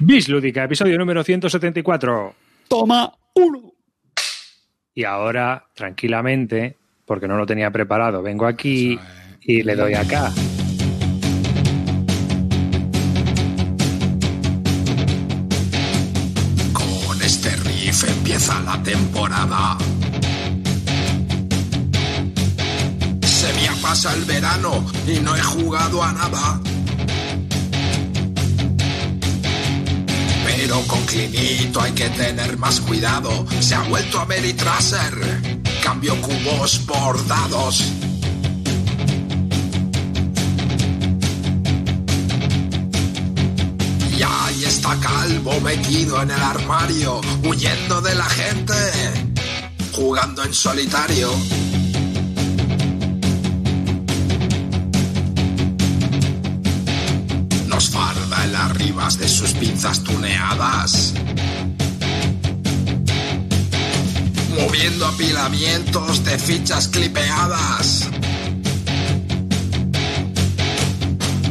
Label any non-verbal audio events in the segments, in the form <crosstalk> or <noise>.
Bis Lúdica, episodio número 174. Toma uno. Y ahora, tranquilamente, porque no lo tenía preparado, vengo aquí y le doy acá. Con este riff empieza la temporada. Se me ha pasado el verano y no he jugado a nada. Con Clinito hay que tener más cuidado. Se ha vuelto a Meritraser. Cambio cubos por dados. Y ahí está Calvo metido en el armario, huyendo de la gente, jugando en solitario. Pinzas tuneadas. Moviendo apilamientos de fichas clipeadas.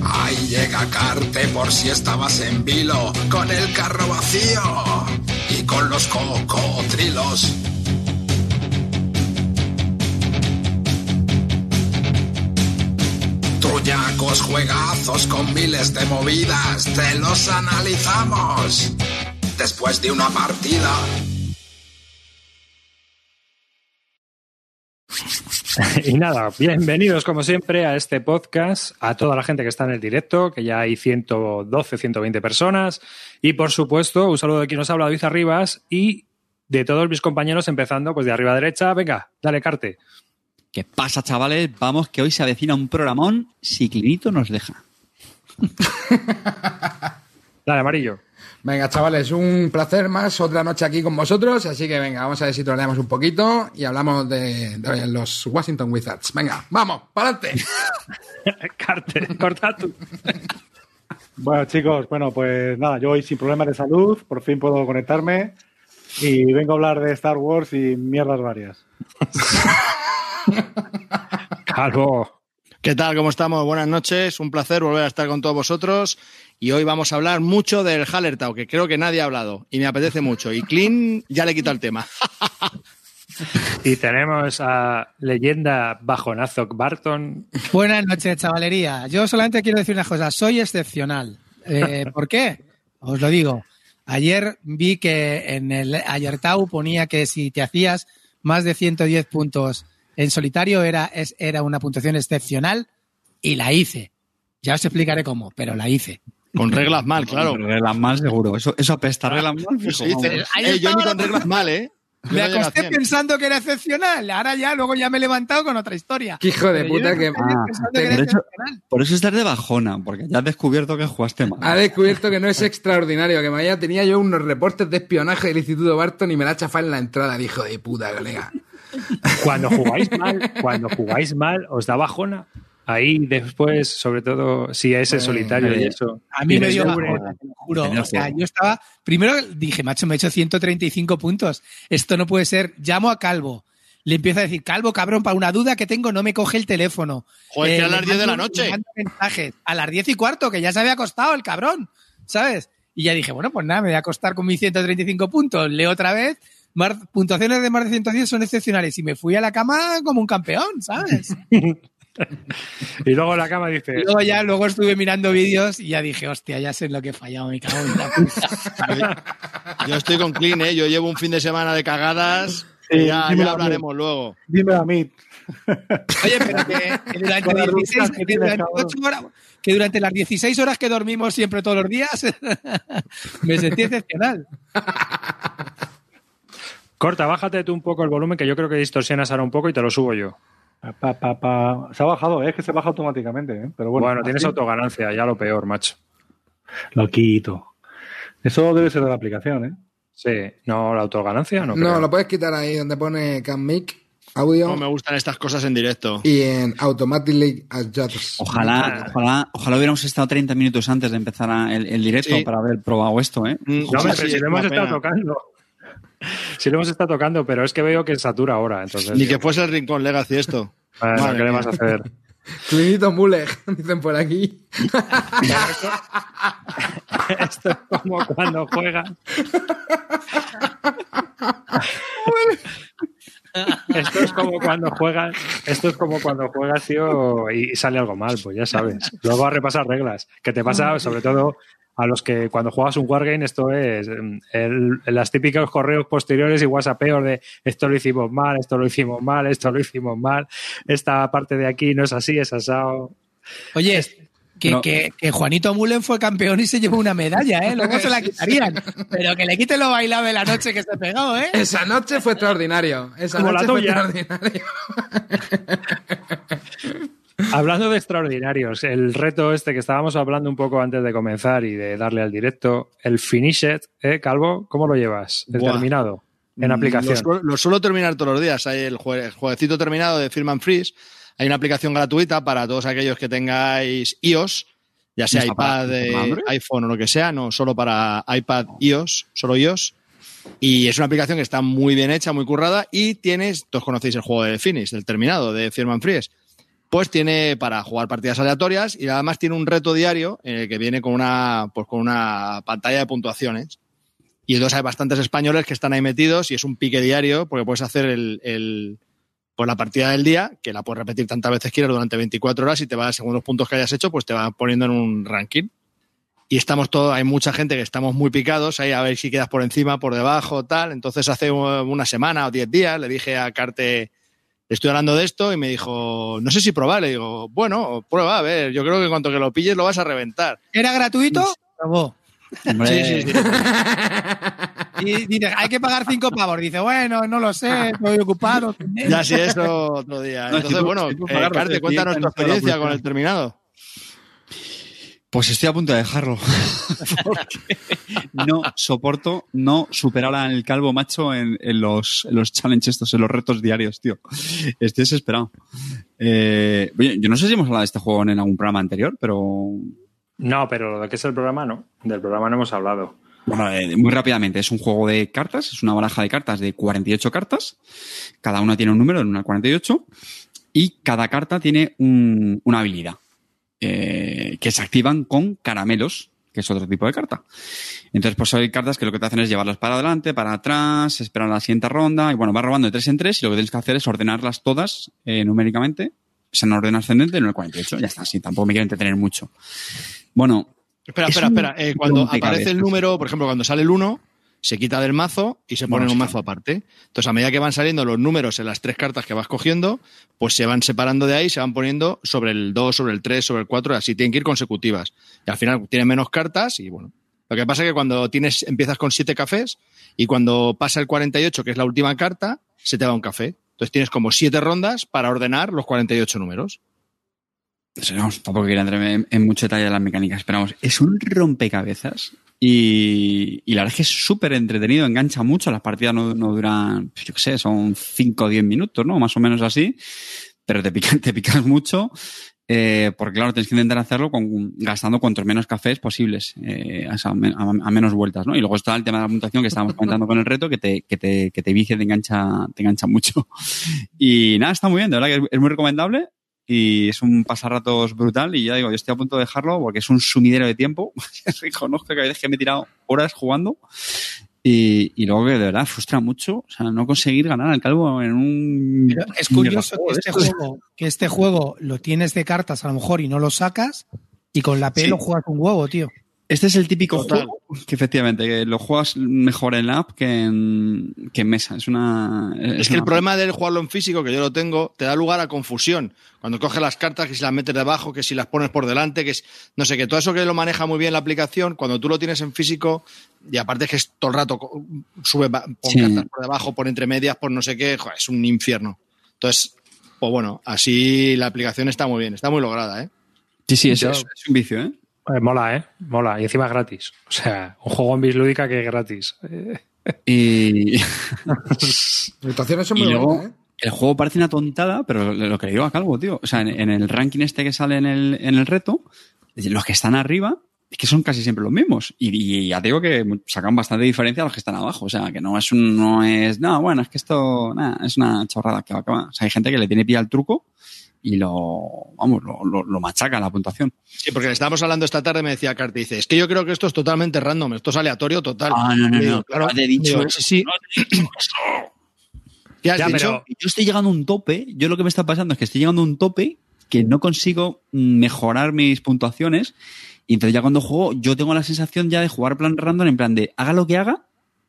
Ahí llega Carte por si estabas en vilo, con el carro vacío y con los cocotrilos. Juegazos con miles de movidas, te los analizamos después de una partida. <laughs> Y nada, bienvenidos como siempre a este podcast, a toda la gente que está en el directo, que ya hay 112, 120 personas. Y por supuesto, un saludo de quien nos habla, David Arribas, y de todos mis compañeros, empezando pues de arriba a derecha. Venga, dale, Carte. ¿Qué pasa, chavales? Vamos, que hoy se avecina un programón si Clinito nos deja. <laughs> Dale, amarillo. Venga, chavales, un placer más, otra noche aquí con vosotros, así que venga, vamos a ver si troleamos un poquito y hablamos de, de los Washington Wizards. Venga, vamos, para adelante. <laughs> Carte, corta tú. <laughs> Bueno, chicos, bueno, pues nada, yo hoy sin problemas de salud, por fin puedo conectarme y vengo a hablar de Star Wars y mierdas varias. <laughs> Calvo. ¿Qué tal? ¿Cómo estamos? Buenas noches. Un placer volver a estar con todos vosotros. Y hoy vamos a hablar mucho del Hallertau, que creo que nadie ha hablado y me apetece mucho. Y Clean ya le quita el tema. <laughs> Y tenemos a leyenda bajonazo Barton. Buenas noches, chavalería. Yo solamente quiero decir una cosa. Soy excepcional. Eh, <laughs> ¿Por qué? Os lo digo. Ayer vi que en el Ayertau ponía que si te hacías más de 110 puntos en solitario era, es- era una puntuación excepcional y la hice. Ya os explicaré cómo, pero la hice. Con reglas mal, <laughs> claro. Reglas mal, seguro. Eso, eso apesta. Reglas mal, fijo, Sí, dice, vamos. Ahí "Eh, yo ni con la- reglas mal, ¿eh? Me acosté 100. pensando que era excepcional. Ahora ya, luego ya me he levantado con otra historia. Qué hijo de Pero puta que Ah, que era por eso- excepcional. Por eso estás de bajona, porque ya has descubierto que jugaste mal. ha descubierto que no es extraordinario, que mañana tenía yo unos reportes de espionaje del Instituto Barton y me la ha chafado en la entrada, el hijo de puta, colega. Cuando jugáis mal, cuando jugáis mal, os da bajona. Ahí después, sobre todo, si es en solitario y eso. A mí me dio bajona, te lo juro. O sea, yo estaba. Primero dije, macho, me he hecho 135 puntos. Esto no puede ser. Llamo a Calvo. Le empiezo a decir, Calvo, cabrón, para una duda que tengo, no me coge el teléfono. Joder, que a las 10 de la noche. mensajes. A las 10 y cuarto, que ya se había acostado el cabrón. ¿Sabes? Y ya dije, bueno, pues nada, me voy a acostar con mis 135 puntos. Leo otra vez. Mar- puntuaciones de más de 110 son excepcionales. Y me fui a la cama como un campeón, ¿sabes? <laughs> Y luego en la cama dice, Y luego ya, luego estuve mirando vídeos y ya dije, hostia, ya sé en lo que he fallado, me cago en la puta. <laughs> Yo estoy con Clean, ¿eh? Yo llevo un fin de semana de cagadas. Sí, y ya, ya hablaremos luego. Dime a mí. Oye, pero que, que durante Con las 16, rutinas que durante cabrón. ocho horas- que durante las 16 horas que dormimos siempre todos los días, <laughs> me sentí excepcional. Corta, bájate tú un poco el volumen, que yo creo que distorsionas ahora un poco y te lo subo yo. Pa, pa, pa. Se ha bajado, ¿eh? es que se baja automáticamente. ¿eh? Pero bueno, Bueno, tienes autoganancia, ya lo peor, macho. Lo quito. Eso debe ser de la aplicación, ¿eh? Sí, no, la autoganancia no. No, creo. lo puedes quitar ahí donde pone Can Mic, audio No me gustan estas cosas en directo. y en Automatically Adjust. Ojalá, ojalá, ojalá hubiéramos estado 30 minutos antes de empezar el, el directo Sí. para haber probado esto, ¿eh? Mm, No, sí, pero si lo hemos estado tocando. <laughs> Si lo hemos estado tocando, pero es que veo que satura ahora, entonces. Ni que fuese el Rincón Legacy esto. Bueno, Madre ¿qué le vas a hacer? <laughs> Clinito Muleg, <laughs> dicen por aquí. Esto es como cuando juegas. Esto es como cuando juegas, esto es como cuando juegas, tío, y sale algo mal, pues ya sabes. Luego a repasar reglas. Que te pasa, sobre todo, a los que cuando juegas un wargame, esto es mm, el, las típicos correos posteriores y whatsappeos de esto lo hicimos mal, esto lo hicimos mal, esto lo hicimos mal, esta parte de aquí no es así, es asado. Oye, que, No. que- que Juanito Mullen fue campeón y se llevó una medalla, ¿eh? Luego se la quitarían. Pero que le quiten lo bailado de la noche que se pegó, ¿eh? Esa noche fue extraordinario. Esa Como la noche fue tuya. extraordinario. <laughs> Hablando de extraordinarios, el reto este que estábamos hablando un poco antes de comenzar y de darle al directo, el finish it, ¿eh, Calvo? ¿Cómo lo llevas? El Buah. terminado en Mm, aplicación. Lo, suelo- lo suelo terminar todos los días. Hay el, jue- el jueguecito terminado de Firman Freeze. Hay una aplicación gratuita para todos aquellos que tengáis iOS, ya sea ¿No está para- iPad, eh, iPhone o lo que sea, no solo para iPad iOS, solo iOS. Y es una aplicación que está muy bien hecha, muy currada y tienes, todos conocéis el juego de Finish, del terminado de Firman Freeze. Pues tiene para jugar partidas aleatorias y además tiene un reto diario eh, que viene con una, pues con una pantalla de puntuaciones. Y entonces hay bastantes españoles que están ahí metidos y es un pique diario porque puedes hacer el, el- pues la partida del día, que la puedes repetir tantas veces quieras durante 24 horas y te va, según los puntos que hayas hecho, pues te va poniendo en un ranking. Y estamos todos, hay mucha gente que estamos muy picados ahí a ver si quedas por encima, por debajo, tal. Entonces hace una semana o 10 días le dije a Carte, estoy hablando de esto y me dijo, no sé si probar. Le digo, bueno, prueba, a ver, yo creo que en cuanto que lo pilles lo vas a reventar. ¿Era gratuito? Sí, sí, sí. <laughs> Y dice, hay que pagar cinco pavos. Dice, bueno, no lo sé, estoy ocupado. Ya sí, eso otro día. No, Entonces, si tú- bueno, si eh, Carte, te cuéntanos tu experiencia con el terminado. Pues estoy a punto de dejarlo. Porque <laughs> <laughs> no soporto no superar al calvo macho en, en los, en los challenges estos, en los retos diarios, tío. Estoy desesperado. Eh, oye, yo no sé si hemos hablado de este juego en algún programa anterior, pero No, pero de qué es el programa, no. Del programa no hemos hablado. Bueno, eh, muy rápidamente, es un juego de cartas, es una baraja de cartas de 48 cartas. Cada una tiene un número, 1 al 48. Y cada carta tiene un- una habilidad eh, que se activan con caramelos, que es otro tipo de carta. Entonces, pues hay cartas que lo que te hacen es llevarlas para adelante, para atrás, esperar la siguiente ronda, y bueno, vas robando de tres en tres, y lo que tienes que hacer es ordenarlas todas eh, numéricamente, es en orden ascendente, en el 48. Ya está, así, tampoco me quiero entretener mucho. Bueno, Espera, Es espera, espera. Eh, cuando aparece el número, por ejemplo, cuando sale el 1, se quita del mazo y se pone en un mazo aparte. Entonces, a medida que van saliendo los números en las tres cartas que vas cogiendo, pues se van separando de ahí, se van poniendo sobre el 2, sobre el 3, sobre el 4, y así tienen que ir consecutivas. Y al final tienen menos cartas y bueno. Lo que pasa es que cuando tienes, empiezas con 7 cafés y cuando pasa el 48, que es la última carta, se te va un café. Entonces tienes como 7 rondas para ordenar los 48 números. No vamos, tampoco quiero entrar en, en mucho detalle de las mecánicas, esperamos. Es un rompecabezas y, y la verdad es que es súper entretenido, engancha mucho. Las partidas no, no duran, pues yo qué sé, son 5 o 10 minutos, ¿no? Más o menos así. Pero te, pican, <laughs> te picas mucho. eh, porque claro, tienes que intentar hacerlo con, gastando cuantos menos cafés posibles, eh, a, menos vueltas, ¿no? Y luego está el tema de la puntuación que estábamos comentando con el reto, que te, que te, que te vicia, te engancha, te engancha mucho. <laughs> Y nada, está muy bien, de verdad que es muy recomendable y es un pasarratos brutal y ya digo, yo estoy a punto de dejarlo porque es un sumidero de tiempo. <laughs> Reconozco que veces que me he tirado horas jugando y, y luego que de verdad frustra mucho, o sea, no conseguir ganar al calvo en un... Pero es curioso que este, juego que este juego lo tienes de cartas a lo mejor y no lo sacas y con la P Sí. lo juegas un huevo, tío. Este es el típico Total. juego que efectivamente que lo juegas mejor en la app que en, que en mesa. Es una... Es que el problema del jugarlo en físico, que yo lo tengo, te da lugar a confusión. Cuando coges las cartas, que si las metes debajo, que si las pones por delante, que es, no sé, que todo eso que lo maneja muy bien la aplicación, cuando tú lo tienes en físico, y aparte es que es todo el rato, sube, pon Sí. cartas por debajo, por entre medias, por no sé qué, joder, es un infierno. Entonces, pues bueno, así la aplicación está muy bien, está muy lograda, ¿eh? Sí, sí, es, Yo- es- es un vicio, ¿eh? Eh, mola, ¿eh? Mola. Y encima es gratis. O sea, un juego en bislúdica que es gratis. <laughs> Y, situaciones son y muy luego buenas, ¿eh? el juego parece una tontada, pero lo que le digo a Calvo, tío. O sea, en, en el ranking este que sale en el, en el reto, los que están arriba es que son casi siempre los mismos. Y, y ya te digo que sacan bastante diferencia a los que están abajo. O sea, que no es un, no es, no, bueno, es que esto, nada, es una chorrada que va, que va. O sea, hay gente que le tiene pilla el truco y lo, vamos, lo, lo, lo machaca la puntuación. Sí, porque le estábamos hablando esta tarde, me decía Carti, dice, es que yo creo que esto es totalmente random, esto es aleatorio total. Ah, no, no, digo, no. claro, Te he dicho digo, eso. sí, sí. ¿Qué has Ya, dicho? pero- Yo estoy llegando a un tope, yo lo que me está pasando es que estoy llegando a un tope que no consigo mejorar mis puntuaciones y entonces ya cuando juego yo tengo la sensación ya de jugar plan random en plan de haga lo que haga,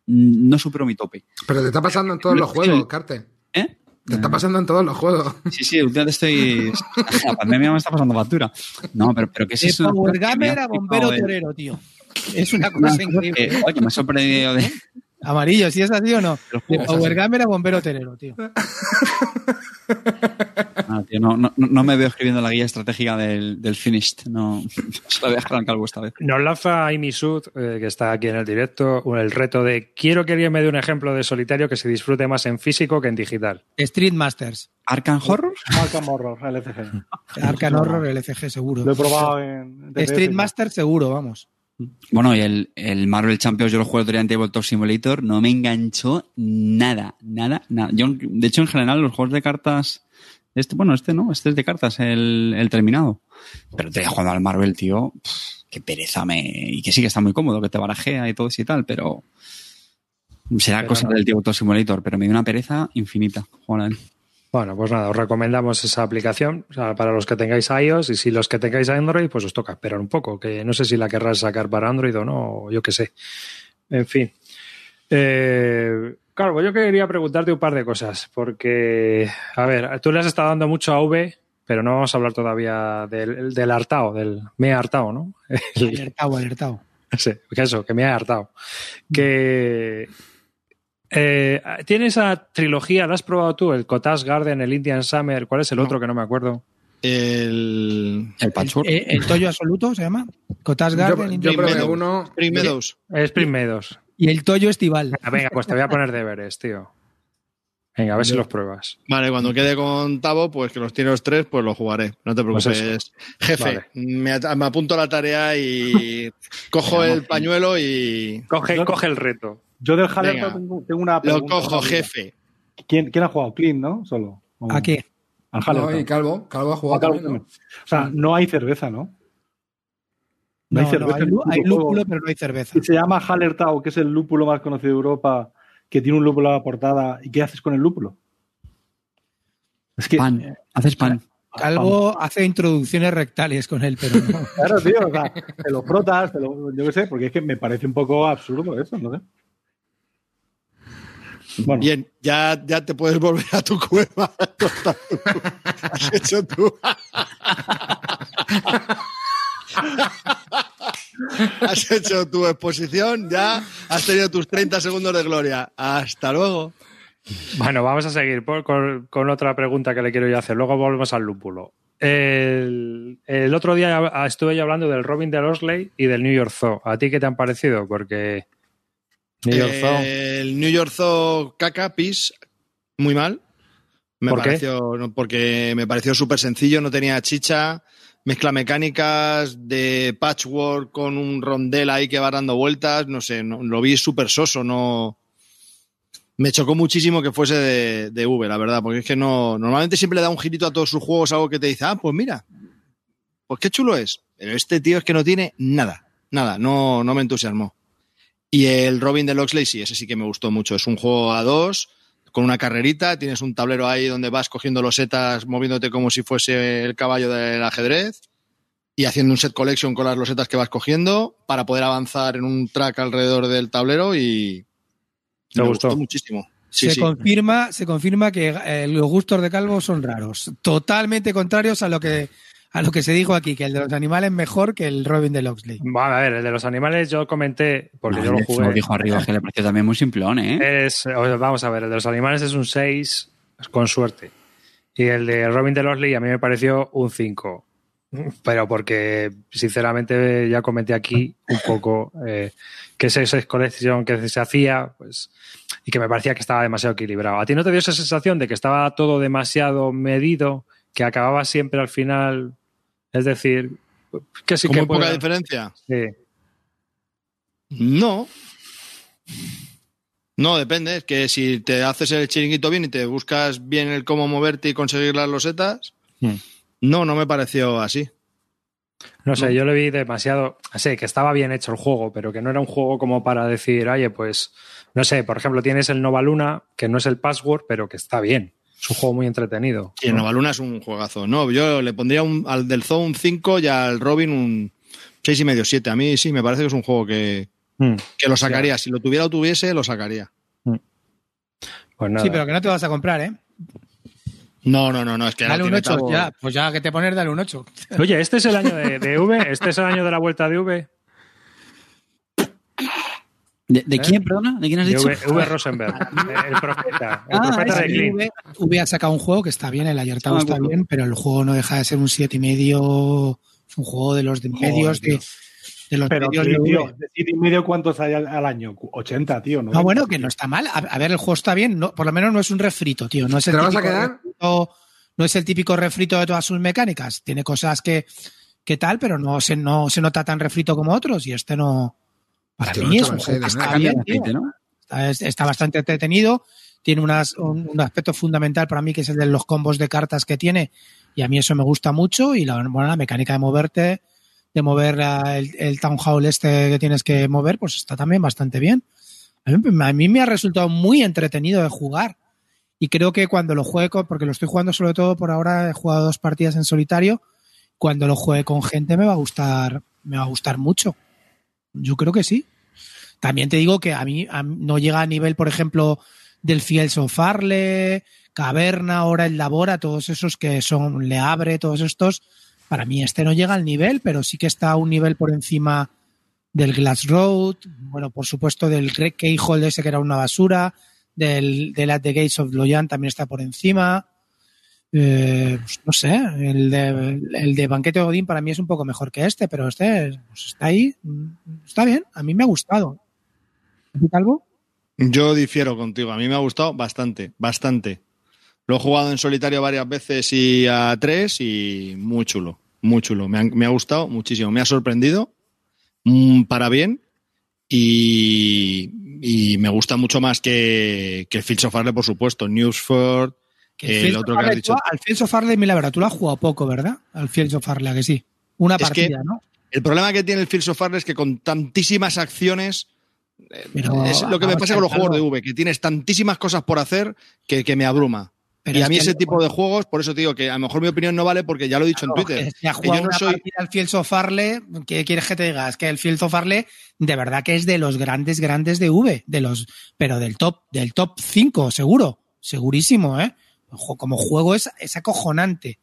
no supero mi tope. Pero te está pasando en todos los juegos, Carte. ¿Eh? Te está pasando en todos los juegos. Sí, sí, últimamente estoy... <laughs> La pandemia me está pasando factura. No, pero, pero ¿qué es De eso? Power Gamer a bombero Joder. torero, tío. Es una cosa increíble. Eh, oye, me ha sorprendido de... Amarillo, si es así o no. De Power. Gamer a bombero torero, tío. <laughs> Ah, tío, no, no, no me veo escribiendo la guía estratégica del, del Finished. No, <laughs> se la voy a dejar al calvo esta vez. Nos lanza Amy Sud, eh, que está aquí en el directo, el reto de quiero que alguien me dé un ejemplo de solitario que se disfrute más en físico que en digital. Street Masters. ¿Arkham Horror? <laughs> Arkham Horror, LCG. Arcan Horror, LCG, seguro. Lo he probado en... Street TTS. Master, seguro, vamos. Bueno, y el, el Marvel Champions yo lo juego el en Tabletop Simulator, no me enganchó nada, nada, nada. Yo, de hecho, en general, los juegos de cartas, este, bueno, este no, este es de cartas, el, el terminado. Pero te jugando al Marvel, tío, pff, qué pereza me, y que sí que está muy cómodo, que te barajea y todo eso y tal, pero será Pero cosa no. del Tabletop Simulator, pero me dio una pereza infinita jugar a él. Bueno, pues nada, os recomendamos esa aplicación o sea, para los que tengáis iOS y si los que tengáis Android, pues os toca esperar un poco, que no sé si la querrás sacar para Android o no, o yo qué sé. En fin. Eh, claro, pues yo quería preguntarte un par de cosas, porque, a ver, tú le has estado dando mucho a V, pero no vamos a hablar todavía del, del hartao, del me he hartao, ¿no? <laughs> El- Alertado, alertado. <laughs> Sí, que eso, que me ha hartado. Que eh, tiene esa trilogía, ¿la has probado tú? El Cotas Garden, el Indian Summer, ¿cuál es el otro que no me acuerdo? El El Patchwork. ¿El Toyo Absoluto se llama? Cotas Yo, Garden. yo Indian probé uno. Spring Meadows. Spring Meadows. Y el Toyo Estival. Ah, venga, pues te voy a poner deberes, tío. Venga, a ver si los pruebas. Vale, cuando quede con Tavo, pues que los tiene los tres, pues los jugaré. No te Pues preocupes. Jefe, Vale. me, apunto a la tarea y <laughs> cojo el pañuelo y Coge, Yo- coge el reto. Yo del Hallertau Venga. tengo, tengo una lo pregunta. cojo, rápida. jefe. ¿Quién, ¿Quién ha jugado? Clean, ¿no? Solo. ¿O- ¿A qué? Al No, Hallertau. y Calvo. Calvo ha Ah, jugado Calvo también, ¿no? O sea, no hay cerveza, ¿no? No, No hay no, cerveza hay, lúpulo, pero no hay cerveza. Y se llama Hallertau, que es el lúpulo más conocido de Europa, que tiene un lúpulo a la portada. ¿Y qué haces con el lúpulo? Es que. Pan. Haces pan. Calvo hace introducciones rectales con él, pero no. <laughs> Claro, tío, o sea, te lo frotas, te lo, yo qué sé, porque es que me parece un poco absurdo eso, no sé. Bueno, Bien, ya, ya te puedes volver a tu cueva. <laughs> Has hecho tú. <laughs> Has hecho tu exposición, ya has tenido tus 30 segundos de gloria. Hasta luego. Bueno, vamos a seguir por- con, con otra pregunta que le quiero yo hacer. Luego volvemos al lúpulo. El, el otro día estuve yo hablando del Robin de Osley y del New York Zoo. ¿A ti qué te han parecido? Porque New York Zoo... El New York Zoo caca, pis, muy mal. Me ¿Por qué? pareció, no, porque me pareció súper sencillo, no tenía chicha, mezcla mecánicas de patchwork con un rondel ahí que va dando vueltas, no sé, no- lo vi súper soso, no... Me chocó muchísimo que fuese de, de V, la verdad, porque es que no... Normalmente siempre le da un girito a todos sus juegos, algo que te dice, ah, pues mira, pues qué chulo es. Pero este tío es que no tiene nada, nada, no, no me entusiasmó. Y el Robin de Loxley, sí, ese sí que me gustó mucho. Es un juego a dos, con una carrerita, tienes un tablero ahí donde vas cogiendo los setas, moviéndote como si fuese el caballo del ajedrez, y haciendo un set collection con las losetas que vas cogiendo para poder avanzar en un track alrededor del tablero y ¿Te me gustó? muchísimo. Sí, se, sí. Confirma, se confirma que eh, los gustos de Calvo son raros. Totalmente contrarios a lo que a lo que se dijo aquí, que el de los animales es mejor que el Robin de Loxley. Vale, a ver, el de los animales yo comenté, porque No, yo lo jugué. dijo arriba que le pareció también muy simplón, ¿eh? Es, vamos a ver, el de los animales es un 6 con suerte. Y el de Robin de Losley a mí me pareció un 5. Pero porque, sinceramente, ya comenté aquí un poco eh, que esa esa colección que se hacía, pues, y que me parecía que estaba demasiado equilibrado. ¿A ti no te dio esa sensación de que estaba todo demasiado medido, que acababa siempre al final? Es decir, que sí ¿Con que muy poca diferencia? sí. No. No, depende. Es que si te haces el chiringuito bien y te buscas bien el cómo moverte y conseguir las losetas, Hmm. No, no me pareció así. No sé, yo le vi demasiado. Sé que estaba bien hecho el juego, pero que no era un juego como para decir, oye, pues, no sé, por ejemplo, tienes el Nova Luna, que no es el password, pero que está bien. Es un juego muy entretenido. Y el ¿no? Nova Luna es un juegazo. No, yo le pondría un, al del Zoo un 5 y al Robin un 6 y medio, 7. A mí sí, me parece que es un juego que, Mm, que lo sacaría. Si lo tuviera o tuviese, lo sacaría. Pues nada. Sí, pero que no te vas a comprar, ¿eh? No, no, no, no, es que Dale no un tiene 8, tabo. ya. Pues ya que te pones, dale un 8. Oye, ¿este es el año de, de V? ¿Este es el año de la vuelta de V? ¿De, de quién, perdona? ¿De quién has De dicho? v, v. Rosenberg, <laughs> el profeta. El Ah, profeta de Clean. V, V ha sacado un juego que está bien, el Ayertao Ah, está bien, pero el juego no deja de ser un siete y medio. Es un juego de los de medios de, de los Pero, medios tío, de tío, de siete y medio, ¿cuántos hay al, al año? 80, tío. No, bueno, que no está mal. A, a ver, el juego está bien. No, por lo menos no es un refrito, tío. No es el ¿Te lo vas a típico quedar? refrito- no es el típico refrito de todas sus mecánicas. Tiene cosas que, que tal, pero no se, no se nota tan refrito como otros. Y este no. Para mí es un juego que está bastante entretenido. Tiene unas- un, un aspecto fundamental para mí que es el de los combos de cartas que tiene. Y a mí eso me gusta mucho. Y la, bueno, la mecánica de moverte, de mover la- el, el Town Hall este que tienes que mover, pues está también bastante bien. A mí, a mí me ha resultado muy entretenido de jugar. Y creo que cuando lo juegue, con- porque lo estoy jugando sobre todo por ahora, he jugado dos partidas en solitario. Cuando lo juegue con gente me va a gustar, me va a gustar mucho. Yo creo que sí. También te digo que a mí, a no llega a nivel, por ejemplo, del Fields of Farle, Caverna, ahora el Labora, todos esos que son Le Abre, todos estos. Para mí este no llega al nivel, pero sí que está a un nivel por encima del Glass Road, bueno, por supuesto del Keyhole ese que era una basura, del, del At the Gates of Loyan también está por encima. Eh, pues no sé, el de, el de Banquete de para mí es un poco mejor que este, pero este pues está ahí, mm, está bien, a mí me ha gustado. ¿A ti, Calvo? Yo difiero contigo. A mí me ha gustado bastante, bastante. Lo he jugado en solitario varias veces y a tres y muy chulo, muy chulo. Me ha, me ha gustado muchísimo. Me ha sorprendido mm, para bien y, y me gusta mucho más que, que Fields of Arle, por supuesto. Newsford, el Fields otro que has dicho. tú- Al Fields of Arle, mira, la verdad, tú lo has jugado poco, ¿verdad? Al Fields of Arle, ¿a que sí. Una Es que- partida, ¿no? El problema que tiene el of Arle es que con tantísimas acciones Pero, es lo que me pasa con los juegos de V, que tienes tantísimas cosas por hacer que, que me abruma. pero y a mí ese tipo de juegos, por eso te digo que a lo mejor mi opinión no vale porque ya lo he dicho en Twitter. Si ha que jugado yo no una soy, partida al Fields of Arle, ¿qué quieres que te diga? Es que el Fields of Arle, de verdad que es de los grandes, grandes de V, de los, pero del top, del top 5, seguro, segurísimo, ¿eh? Como juego es, es acojonante.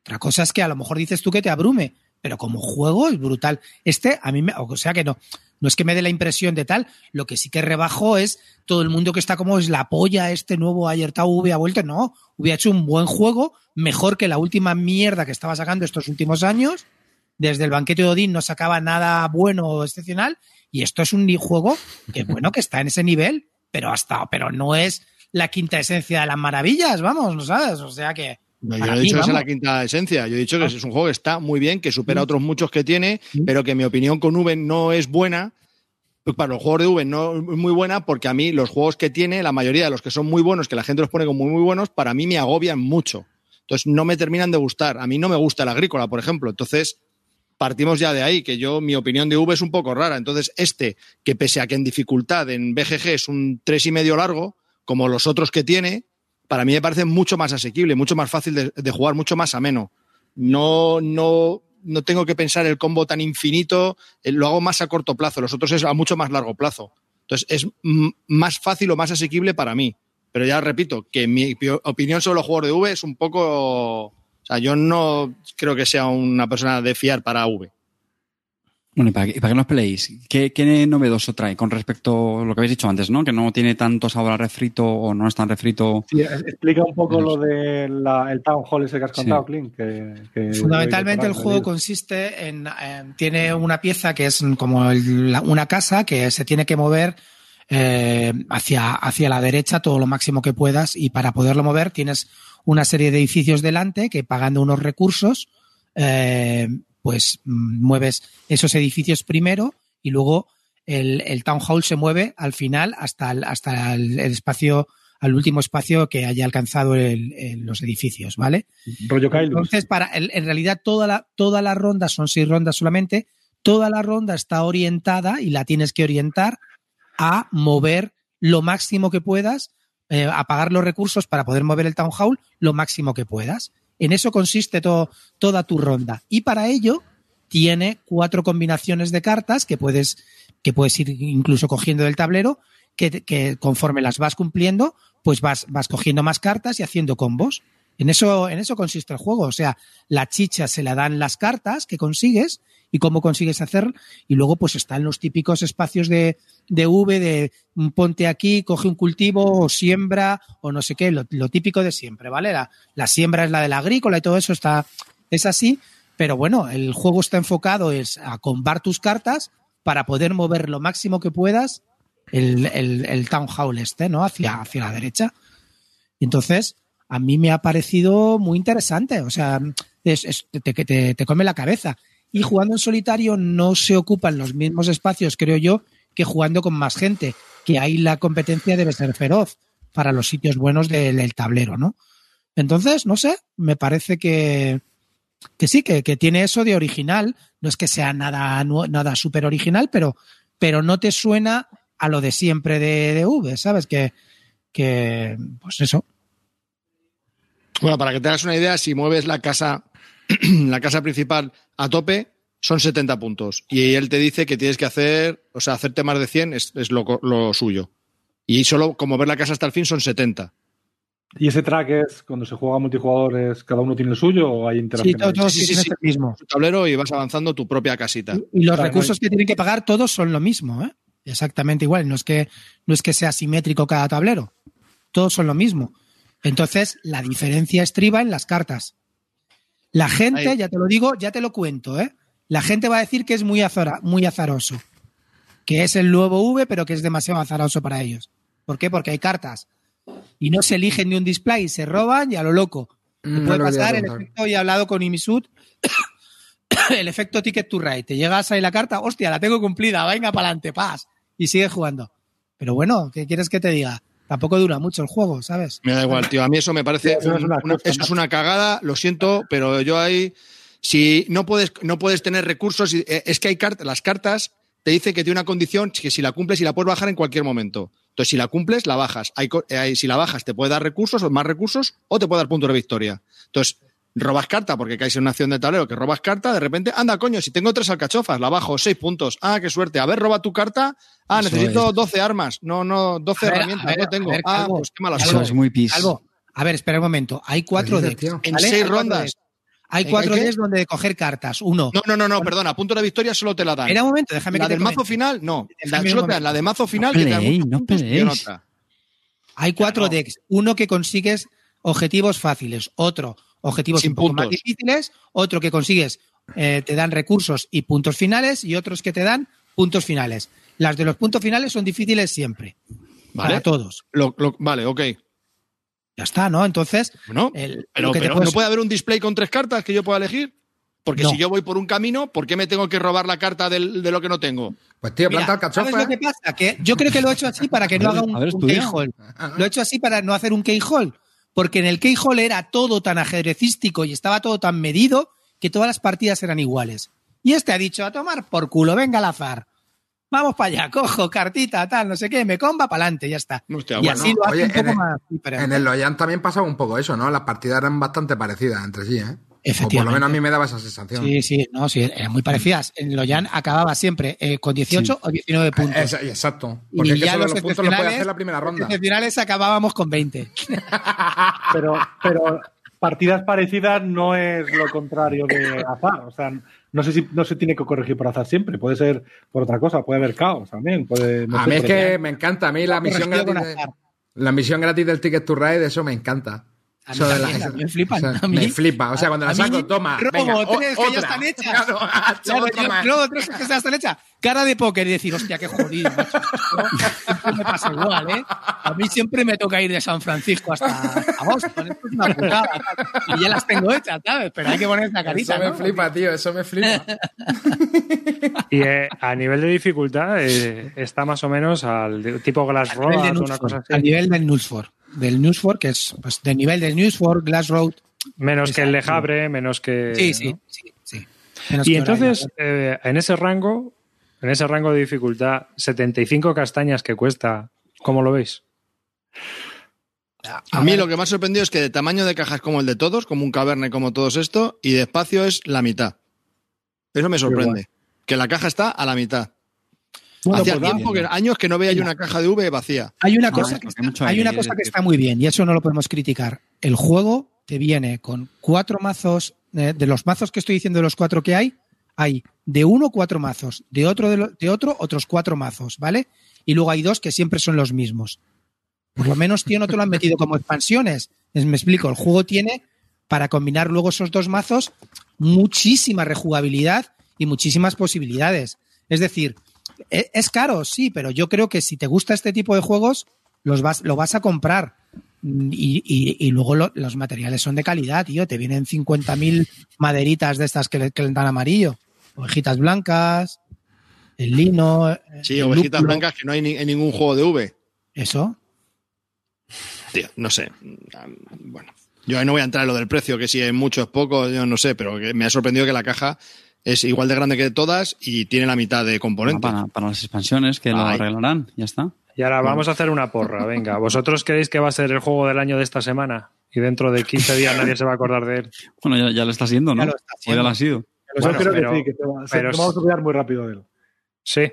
Otra cosa es que a lo mejor dices tú que te abrume, pero como juego es brutal. Este, a mí me, o sea que no, no es que me dé la impresión de tal, lo que sí que rebajo es todo el mundo que está como es la polla, este nuevo Ayertau hubiera vuelto, no, hubiera hecho un buen juego, mejor que la última mierda que estaba sacando estos últimos años. Desde el banquete de Odín no sacaba nada bueno o excepcional, y esto es un juego que bueno, que está en ese nivel, pero hasta, pero no es la quinta esencia de las maravillas, vamos, ¿no sabes? O sea que. No, yo no he mí, dicho que sea vamos. la quinta esencia. Yo he dicho que Ah. es un juego que está muy bien, que supera Mm. otros muchos que tiene, Mm. pero que mi opinión con V no es buena. Pues para los juegos de V no es muy buena porque a mí los juegos que tiene, la mayoría de los que son muy buenos, que la gente los pone como muy, muy buenos, para mí me agobian mucho. Entonces no me terminan de gustar. A mí no me gusta el agrícola, por ejemplo. Entonces partimos ya de ahí, que yo, mi opinión de V es un poco rara. Entonces este, que pese a que en dificultad en BGG es un tres y medio largo, como los otros que tiene, para mí me parece mucho más asequible, mucho más fácil de, jugar, mucho más ameno. No, no, no tengo que pensar el combo tan infinito, eh, lo hago más a corto plazo, los otros es a mucho más largo plazo. Entonces es más fácil o más asequible para mí. Pero ya repito, que mi pi- opinión sobre los juegos de V es un poco... O sea, yo no creo que sea una persona de fiar para V. Bueno, y para, que- y para que no os peleéis, ¿qué, ¿qué novedoso trae con respecto a lo que habéis dicho antes, ¿no? Que no tiene tanto sabor a refrito o no es tan refrito. Sí, explica un poco lo del el Town Hall ese que has Sí. contado, Clint. Que, que- Fundamentalmente el juego consiste en, en- tiene una pieza que es como el- la- una casa que se tiene que mover eh, hacia, hacia la derecha todo lo máximo que puedas y para poderlo mover tienes una serie de edificios delante que pagando unos recursos eh, pues mm, mueves esos edificios primero y luego el, el town hall se mueve al final hasta el, hasta el, espacio al último espacio que haya alcanzado el- los edificios, ¿vale? Rollo. Entonces, para, en, en realidad, toda la, toda la ronda, son seis rondas solamente, toda la ronda está orientada y la tienes que orientar a mover lo máximo que puedas, eh, a pagar los recursos para poder mover el Town Hall lo máximo que puedas. En eso consiste to- toda tu ronda. Y para ello tiene cuatro combinaciones de cartas que puedes, que puedes ir incluso cogiendo del tablero, que, que conforme las vas cumpliendo, pues vas, vas cogiendo más cartas y haciendo combos. En eso, en eso consiste el juego. O sea, la chicha se la dan las cartas que consigues y cómo consigues hacer. Y luego, pues están los típicos espacios de, de V, de ponte aquí, coge un cultivo, o siembra, o no sé qué, lo, típico de siempre, ¿vale? La, la siembra es la de la agrícola y todo eso está, es así. Pero bueno, el juego está enfocado es a combar tus cartas para poder mover lo máximo que puedas el, el, el Town Hall este, ¿no? Hacia, hacia la derecha. Entonces, a mí me ha parecido muy interesante. O sea, es- te- te- te come la cabeza. Y jugando en solitario no se ocupan los mismos espacios, creo yo, que jugando con más gente, que ahí la competencia debe ser feroz para los sitios buenos del, tablero, ¿no? Entonces, no sé, me parece que, que sí, que, que tiene eso de original. No es que sea nada, nada súper original, pero, pero no te suena a lo de siempre de, de V, ¿sabes? Que, que, pues eso. Bueno, para que te hagas una idea, si mueves la casa, <clears throat> la casa principal a tope, son 70 puntos. Y él te dice que tienes que hacer, o sea, hacerte más de 100 es, es lo, suyo. Y solo como ver la casa hasta el fin son 70. ¿Y ese track es cuando se juega multijugador, es cada uno tiene el suyo o hay Sí, interacción? todo- ahí? todos Sí, sí, sí. el mismo. Tu tablero y vas avanzando tu propia casita. Y los Claro, recursos no que tienen que pagar todos son lo mismo, ¿eh? Exactamente igual. No es que, no es que sea simétrico cada tablero. Todos son lo mismo. Entonces, la diferencia estriba en las cartas. La gente, Ahí. ya te lo digo, ya te lo cuento, ¿eh? La gente va a decir que es muy, azara- muy azaroso. Que es el nuevo V, pero que es demasiado azaroso para ellos. ¿Por qué? Porque hay cartas. Y no se eligen de un display, se roban y a lo loco. Mm, puede lo pasar el efecto, y he hablado con Imisud, <coughs> el efecto ticket to ride. Te llegas ahí la carta, hostia, la tengo cumplida, venga para adelante, paz. Y sigues jugando. Pero bueno, ¿qué quieres que te diga? Tampoco dura mucho el juego, ¿sabes? Me da igual, tío. A mí eso me parece. Eso es un- una una- cosa. eso es una cagada, lo siento, pero yo ahí. Si no puedes, no puedes tener recursos, eh, es que hay cartas, las cartas te dice que tiene una condición que si la cumples y la puedes bajar en cualquier momento. Entonces, si la cumples, la bajas. Hay, eh, hay- si la bajas, te puede dar recursos o más recursos o te puede dar puntos de victoria. Entonces, robas carta porque caes en una acción de tablero que robas carta, de repente, anda, coño, si tengo tres alcachofas, la bajo, seis puntos. Ah, qué suerte. A ver, roba tu carta. Ah, Eso necesito es. 12 armas. No, no, 12 A ver, herramientas, ver, no tengo. ver, ah, Calvo, pues qué mala suerte. es muy pis. Algo. A ver, espera un momento. Hay cuatro decks. En ¿vale? seis rondas. Hay ¿En cuatro decks donde coger cartas. Uno. No, no, no, no, perdona, punto de victoria solo te la dan. Espera un momento, déjame la que te del mazo final, no. La, solo te dan la de mazo final No que te dan no peleéis. otra. Hay cuatro Claro. decks. Uno que consigues objetivos fáciles, otro objetivos Sin un poco más difíciles, otro que consigues, eh, te dan recursos y puntos finales y otros que te dan puntos finales. Las de los puntos finales son difíciles siempre. Vale. Para todos. Lo- lo- vale, ok. Ya está, ¿no? Entonces, Bueno, el- pero, lo que te pero puedes- ¿no puede haber un display con tres cartas que yo pueda elegir? Porque No. si yo voy por un camino, ¿por qué me tengo que robar la carta del- de lo que no tengo? Pues tío, Mira, planta el ¿Sabes lo que pasa? Que yo creo que lo he hecho así para que no haga un, un keyhole. Lo he hecho así para no hacer un keyhole. Porque en el keyhole era todo tan ajedrecístico y estaba todo tan medido que todas las partidas eran iguales. Y este ha dicho, a tomar por culo, venga al azar. Vamos para allá, <laughs> cojo, cartita, tal, no sé qué, me comba para adelante, ya está. Hostia, y bueno. así lo hace Oye, un poco en el- más diferente. En el Loyan también pasaba un poco eso, ¿no? Las partidas eran bastante parecidas entre sí, ¿eh? O por lo Efectivamente. menos a mí me daba esa sensación. Sí, sí, no, sí, eran muy parecidas. En Loyan acababa siempre eh, con 18 o 19 puntos. Esa- exacto. Porque es que ya los los puntos los puede excepcionales- hacer la primera ronda. excepcionales acabábamos con 20. <laughs> Pero, pero partidas parecidas no es lo contrario de azar. O sea, no sé si no se tiene que corregir por azar siempre. Puede ser por otra cosa. Puede haber caos también. Puede, no A sé, mí es que me encanta. A mí la misión gratis, de- la misión gratis del Ticket to Ride, eso me encanta. A mí también, la- a mí me flipan. o sea, A mí- me flipa. O sea, cuando la a mí saco, toma. robo venga, o- tres que ya otra. están hechas. Claro, hacho, <laughs> Claro, yo luego tres que ya están hechas. Cara de póker y decir, hostia, qué jodido. macho. Siempre me pasa igual, ¿eh? A mí siempre me toca ir de San Francisco hasta, Boston. Esto es una putada. Y ya las tengo hechas, ¿sabes? Pero hay que poner esa carita, Eso me ¿no? flipa, tío. Eso me flipa. <laughs> Y eh, a nivel de dificultad eh, está más o menos al tipo Glass A Road, una cosa A así. nivel del Nulsford. Del News for, que es pues, del nivel del News for, Glass Road. Menos que el Exacto. Lejabre, menos que. Sí, sí, ¿no? sí, sí. Menos Y que entonces, eh, en ese rango, en ese rango de dificultad, 75 castañas que cuesta, ¿cómo lo veis? A mí lo que me ha sorprendido es que de tamaño de caja es como el de todos, como un caverna y como todos esto, y de espacio es la mitad. Eso me sorprende. Que la caja está a la mitad. Bueno, Hacía pues tiempo, que, años que no veía yo una caja de V vacía. Hay una Ah, cosa, que está, hay una cosa que está muy bien y eso no lo podemos criticar. El juego te viene con cuatro mazos, eh, de los mazos que estoy diciendo de los cuatro que hay, hay de uno cuatro mazos, de otro, de, lo- de otro otros cuatro mazos, ¿vale? Y luego hay dos que siempre son los mismos. Por lo menos, tío, no te lo han metido como expansiones. Es- me explico, el juego tiene para combinar luego esos dos mazos muchísima rejugabilidad y muchísimas posibilidades. Es decir, e- es caro, sí, pero yo creo que si te gusta este tipo de juegos, los vas, lo vas a comprar. Mm, Y, y- y luego lo- los materiales son de calidad, tío. Te vienen 50.000 <laughs> maderitas de estas que le, que le dan amarillo. Ovejitas blancas, el lino. Sí, el ovejitas lúpulo, blancas que no hay ni- en ningún juego de V. Eso. Tío, no sé. Bueno, yo ahí no voy a entrar en lo del precio, que si es mucho es poco, yo no sé, pero me ha sorprendido que la caja es igual de grande que todas y tiene la mitad de componentes. Para, para las expansiones que lo Ay. arreglarán, ya está. Y ahora vamos a hacer una porra, venga. <laughs> ¿Vosotros creéis que va a ser el juego del año de esta semana? Y dentro de 15 días nadie se va a acordar de él. <laughs> Bueno, ya, ya lo está siendo, ¿no? Ya lo está O ya lo ha sido. Yo Bueno, creo pero- que sí, que se va- se- nos vamos a olvidar muy rápido de él. Sí.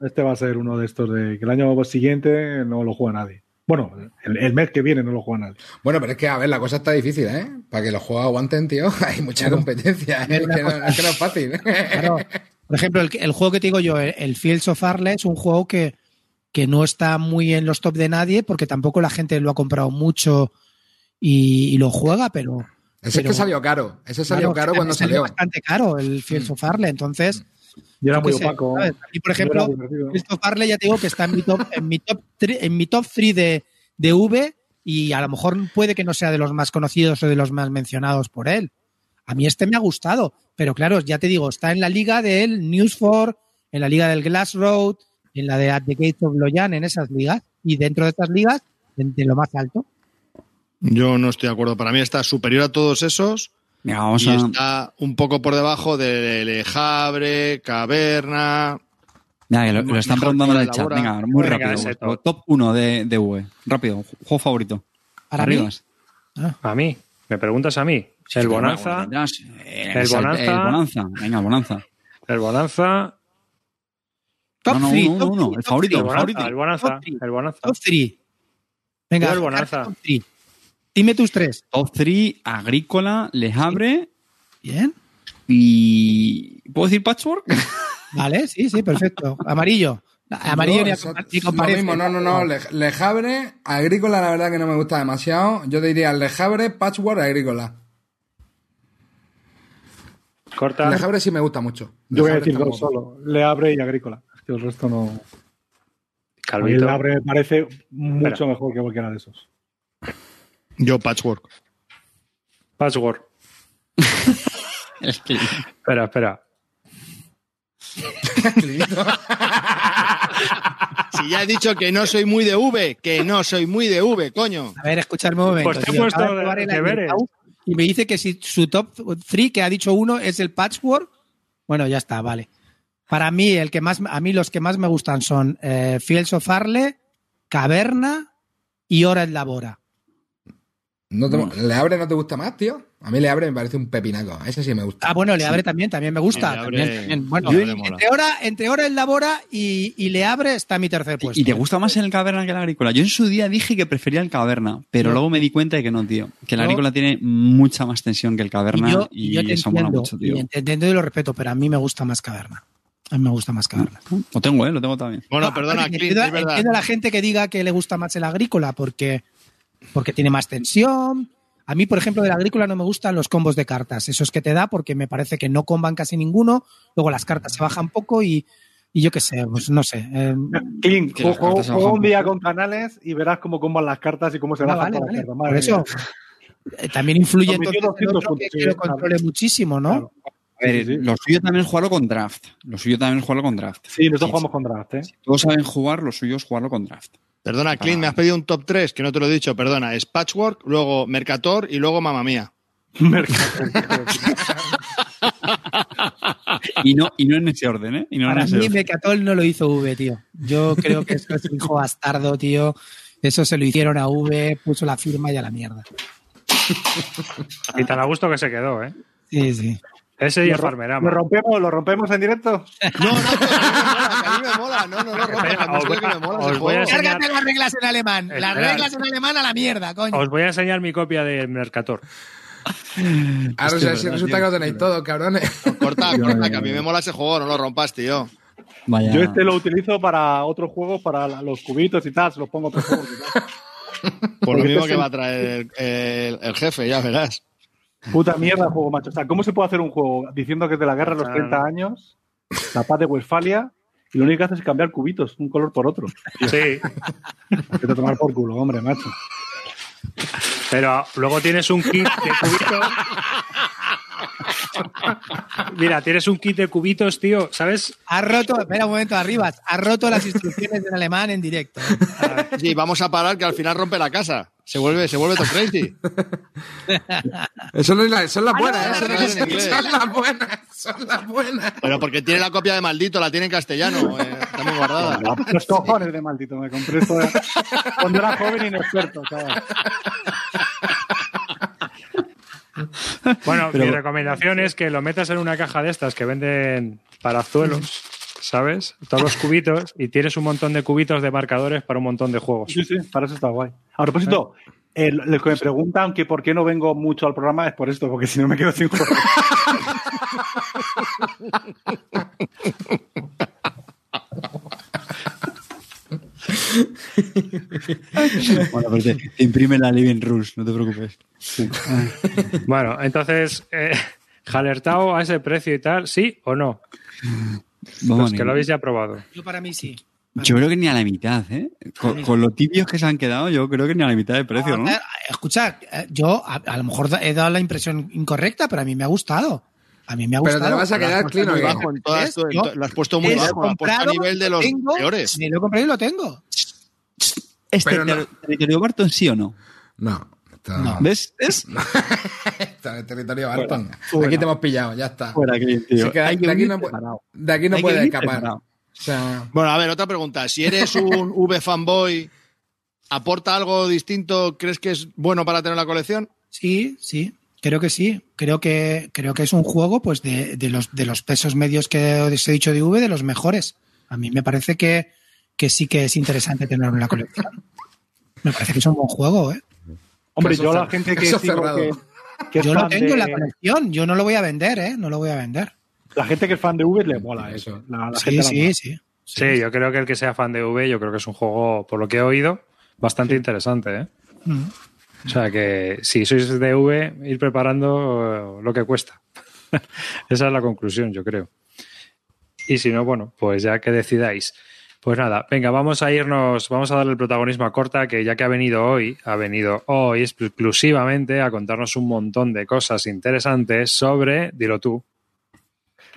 Este va a ser uno de estos de que el año siguiente no lo juega nadie. Bueno, el, el mes que viene no lo juega nadie. Bueno, pero es que, a ver, la cosa está difícil, ¿eh? Para que los juegos aguanten, tío, <laughs> hay mucha competencia. ver, Es que, no, es que no es fácil. <laughs> Claro. Por ejemplo, el, el juego que te digo yo, el, el Fields of Arle, es un juego que, que no está muy en los top de nadie porque tampoco la gente lo ha comprado mucho y, y lo juega, pero. Ese es pero- que salió caro. Ese salió claro, caro cuando salió. bastante caro el Fields Mm. of Arle, entonces. Y era yo muy sé, opaco. ¿sabes? Y por ejemplo, Arle ya te digo que está en mi top, en mi top 3, en mi top 3 de, de V y a lo mejor puede que no sea de los más conocidos o de los más mencionados por él. A mí este me ha gustado, pero claro, ya te digo, está en la liga del News for, en la liga del Glass Road, en la de At the Gates of Loyan, en esas ligas, y dentro de estas ligas, de, de lo más alto. Yo no estoy de acuerdo. Para mí está superior a todos esos Venga, vamos y a. está un poco por debajo de Lejabre, Caverna. Ya, que lo, lo están preguntando en el chat. Venga, muy Venga, rápido. vuestro top. Top 1 de, de V. Rápido, juego favorito. Para mí, Arribas. A mí. ¿Me preguntas a mí? El Bonanza. Eh, El Bonanza. El Bonanza. Venga, el Bonanza. El Bonanza. top No, no, 3, uno, uno, uno, el favorito. El favorito. El Bonanza. El Bonanza. top 3. Venga, el Bonanza. top three. Dime tus tres. Top 3, Agrícola, Lejabre Bien. y. ¿Puedo decir Patchwork? <laughs> Vale, sí, sí, perfecto. Amarillo. Amarillo a- eso- ni lo comparece. mismo, no, no, no. Le- Lejabre, agrícola, la verdad que no me gusta demasiado. Yo te diría Lejabre, Patchwork, agrícola. Corta. Lejabre sí me gusta mucho. Yo voy a Lejabre decir dos solo. Le abre y agrícola. Es que el resto no. Calvito. El abre me parece mucho Espera. mejor que cualquiera de esos. Yo Patchwork. Patchwork. <laughs> Espera, espera. <laughs> Si ya he dicho que no soy muy de V, que no soy muy de V, coño. A ver, escuchadme un momento. Pues te he puesto de deberes. Y me dice que si su top 3 que ha dicho uno es el Patchwork. Bueno, ya está, vale. Para mí, el que más, a mí los que más me gustan son eh, Fields of Arle, Caverna y Hora en Labora. No te- ¿Leabre no te gusta más, tío? A mí Leabre me parece un pepinaco. Ese sí me gusta. Ah, bueno, Le Abre también, también me gusta. Sí, Le Abre- también, también. Bueno, Le Abre mola. entre hora, entre hora en Labora y, y Le Abre está mi tercer puesto. ¿Y te gusta más el Caverna que el Agrícola? Yo en su día dije que prefería el Caverna, pero No. luego me di cuenta de que no, tío. Que el No. Agrícola tiene mucha más tensión que el Caverna y yo, y, y yo te eso mola entiendo, mucho, tío. y te entiendo y lo respeto, pero a mí me gusta más Caverna. A mí me gusta más Caverna. Lo tengo, ¿eh? Lo tengo también. Bueno, No, perdona, Clint, entiendo, entiendo a la gente que diga que le gusta más el agrícola porque, porque tiene más tensión. A mí, por ejemplo, del agrícola no me gustan los combos de cartas. Esos que te da porque me parece que no comban casi ninguno. Luego las cartas se bajan poco y, y yo qué sé, pues no sé. eh, King, juego, un día con canales y verás cómo comban las cartas y cómo se ah, bajan vale, vale. las cartas. Por eso eh, también influye entonces el 200 otro que, que lo claro. controle muchísimo, ¿no? Claro. A ver, Sí, sí. lo suyo también es jugarlo con draft. Lo suyo también es jugarlo con draft. Sí, nosotros Sí, jugamos con draft, ¿eh? Si todos saben jugar, lo suyo es jugarlo con draft. Perdona, Clint, me has pedido un top 3, que no te lo he dicho, perdona. Es Patchwork, luego Mercator y luego Mamma Mía. <laughs> Y no, y no en ese orden, ¿eh? Y no en Para ese mí, orden. Mecatol no lo hizo V, tío. Yo creo que eso es un hijo bastardo, tío. Eso se lo hicieron a V, puso la firma y a la mierda. Y tan a gusto que se quedó, ¿eh? Sí, sí. Ese y ¿Lo, el Farmerama. ¿Lo rompemos, ¿Lo rompemos en directo? No, no, que a mí me mola, que a mí me mola. No, no, no, rompas, Espera, no os voy que a- me mola os ese voy a juego. enseñar- Cárgate las reglas en alemán. Las reglas en alemán a la mierda, coño. Os voy a enseñar mi copia de Mercator. Ahora o sea, si resulta que lo tenéis todo, cabrones. Corta, corta, que a mí me mola ese juego, no lo rompas, tío. Vaya. Yo este lo utilizo para otros juegos, para los cubitos y tal, se los pongo a otros juegos y tal. Por lo mismo este que es va a traer el, el- el jefe, ya verás. Puta mierda juego, macho. O sea, ¿cómo se puede hacer un juego diciendo que es de la guerra de los Ah. 30 años, la paz de Westfalia, y lo único que haces es cambiar cubitos, un color por otro? Sí, Que te tomar por culo, hombre, macho. pero luego tienes un kit de cubitos. Mira, tienes un kit de cubitos, tío, ¿sabes? Has roto, espera un momento, arriba. Has roto las instrucciones en alemán en directo. Sí, vamos a parar que al final rompe la casa. Se vuelve, se vuelve todo crazy. <laughs> Eso no es la, son las buenas, no, eso no, son las buenas, son las buenas. Pero porque tiene la copia de maldito, la tiene en castellano, eh, también guardada. Los cojones de maldito, me compré esto de- cuando era joven inexperto, chaval. Bueno, Pero- mi recomendación es que lo metas en una caja de estas que venden para zuelos, ¿sabes? Todos los cubitos y tienes un montón de cubitos de marcadores para un montón de juegos. Sí, sí, para eso está guay. A propósito, el, lo que me preguntan que por qué no vengo mucho al programa es por esto, porque si no me quedo sin juego. <laughs> Bueno, pero te, te imprime la Living Rules, no te preocupes. Bueno, entonces, eh, ¿jalertao a ese precio y tal? ¿Sí o no? Vamos, Los que lo habéis ya probado. Yo para mí sí. Yo creo que ni a la mitad, ¿eh? Con, con lo tibios que se han quedado, yo creo que ni a la mitad de precio, ¿no? Eh, Escucha, eh, yo a, a lo mejor he dado la impresión incorrecta, pero a mí me ha gustado. A mí me ha Pero gustado. te lo vas a quedar puesto clean, ¿o muy bajo en todas, ¿Ves? en Yo- to- lo has puesto muy He bajo, lo has puesto a comprado, nivel de lo los tengo, peores. Me lo he comprado y lo tengo. ¿Este Pero no. ter- territorio Barton sí o no? No, está, No. ¿Ves? ¿Es? <laughs> está en el territorio Barton. Fuera. Aquí te hemos pillado, ya está. Fuera, que, tío. Así que Hay de aquí no, de aquí no puedes escapar. preparado. O sea, Bueno, a ver, otra pregunta. Si eres <laughs> un V fanboy, ¿aporta algo distinto? ¿Crees que es bueno para tener en la colección? Sí, sí, creo que sí. Creo que, creo que es un juego pues de, de los, de los pesos medios que os he dicho de V, de los mejores. A mí me parece que, que sí que es interesante tenerlo en la colección. Me parece que es un buen juego, ¿eh? Hombre, Caso yo la gente que sigo que, que Yo lo tengo en la colección, yo no lo voy a vender, ¿eh? No lo voy a vender. La gente que es fan de V le mola eso. La, la Sí, gente sí, la- sí. Sí, yo creo que el que sea fan de V, yo creo que es un juego, por lo que he oído, bastante interesante, ¿eh? Mm. O sea que si sois de V, ir preparando lo que cuesta. <laughs> Esa es la conclusión, yo creo. Y si no, bueno, pues ya que decidáis. Pues nada, venga, vamos a irnos, vamos a darle el protagonismo a Corta, que ya que ha venido hoy, ha venido hoy exclusivamente a contarnos un montón de cosas interesantes sobre, dilo tú,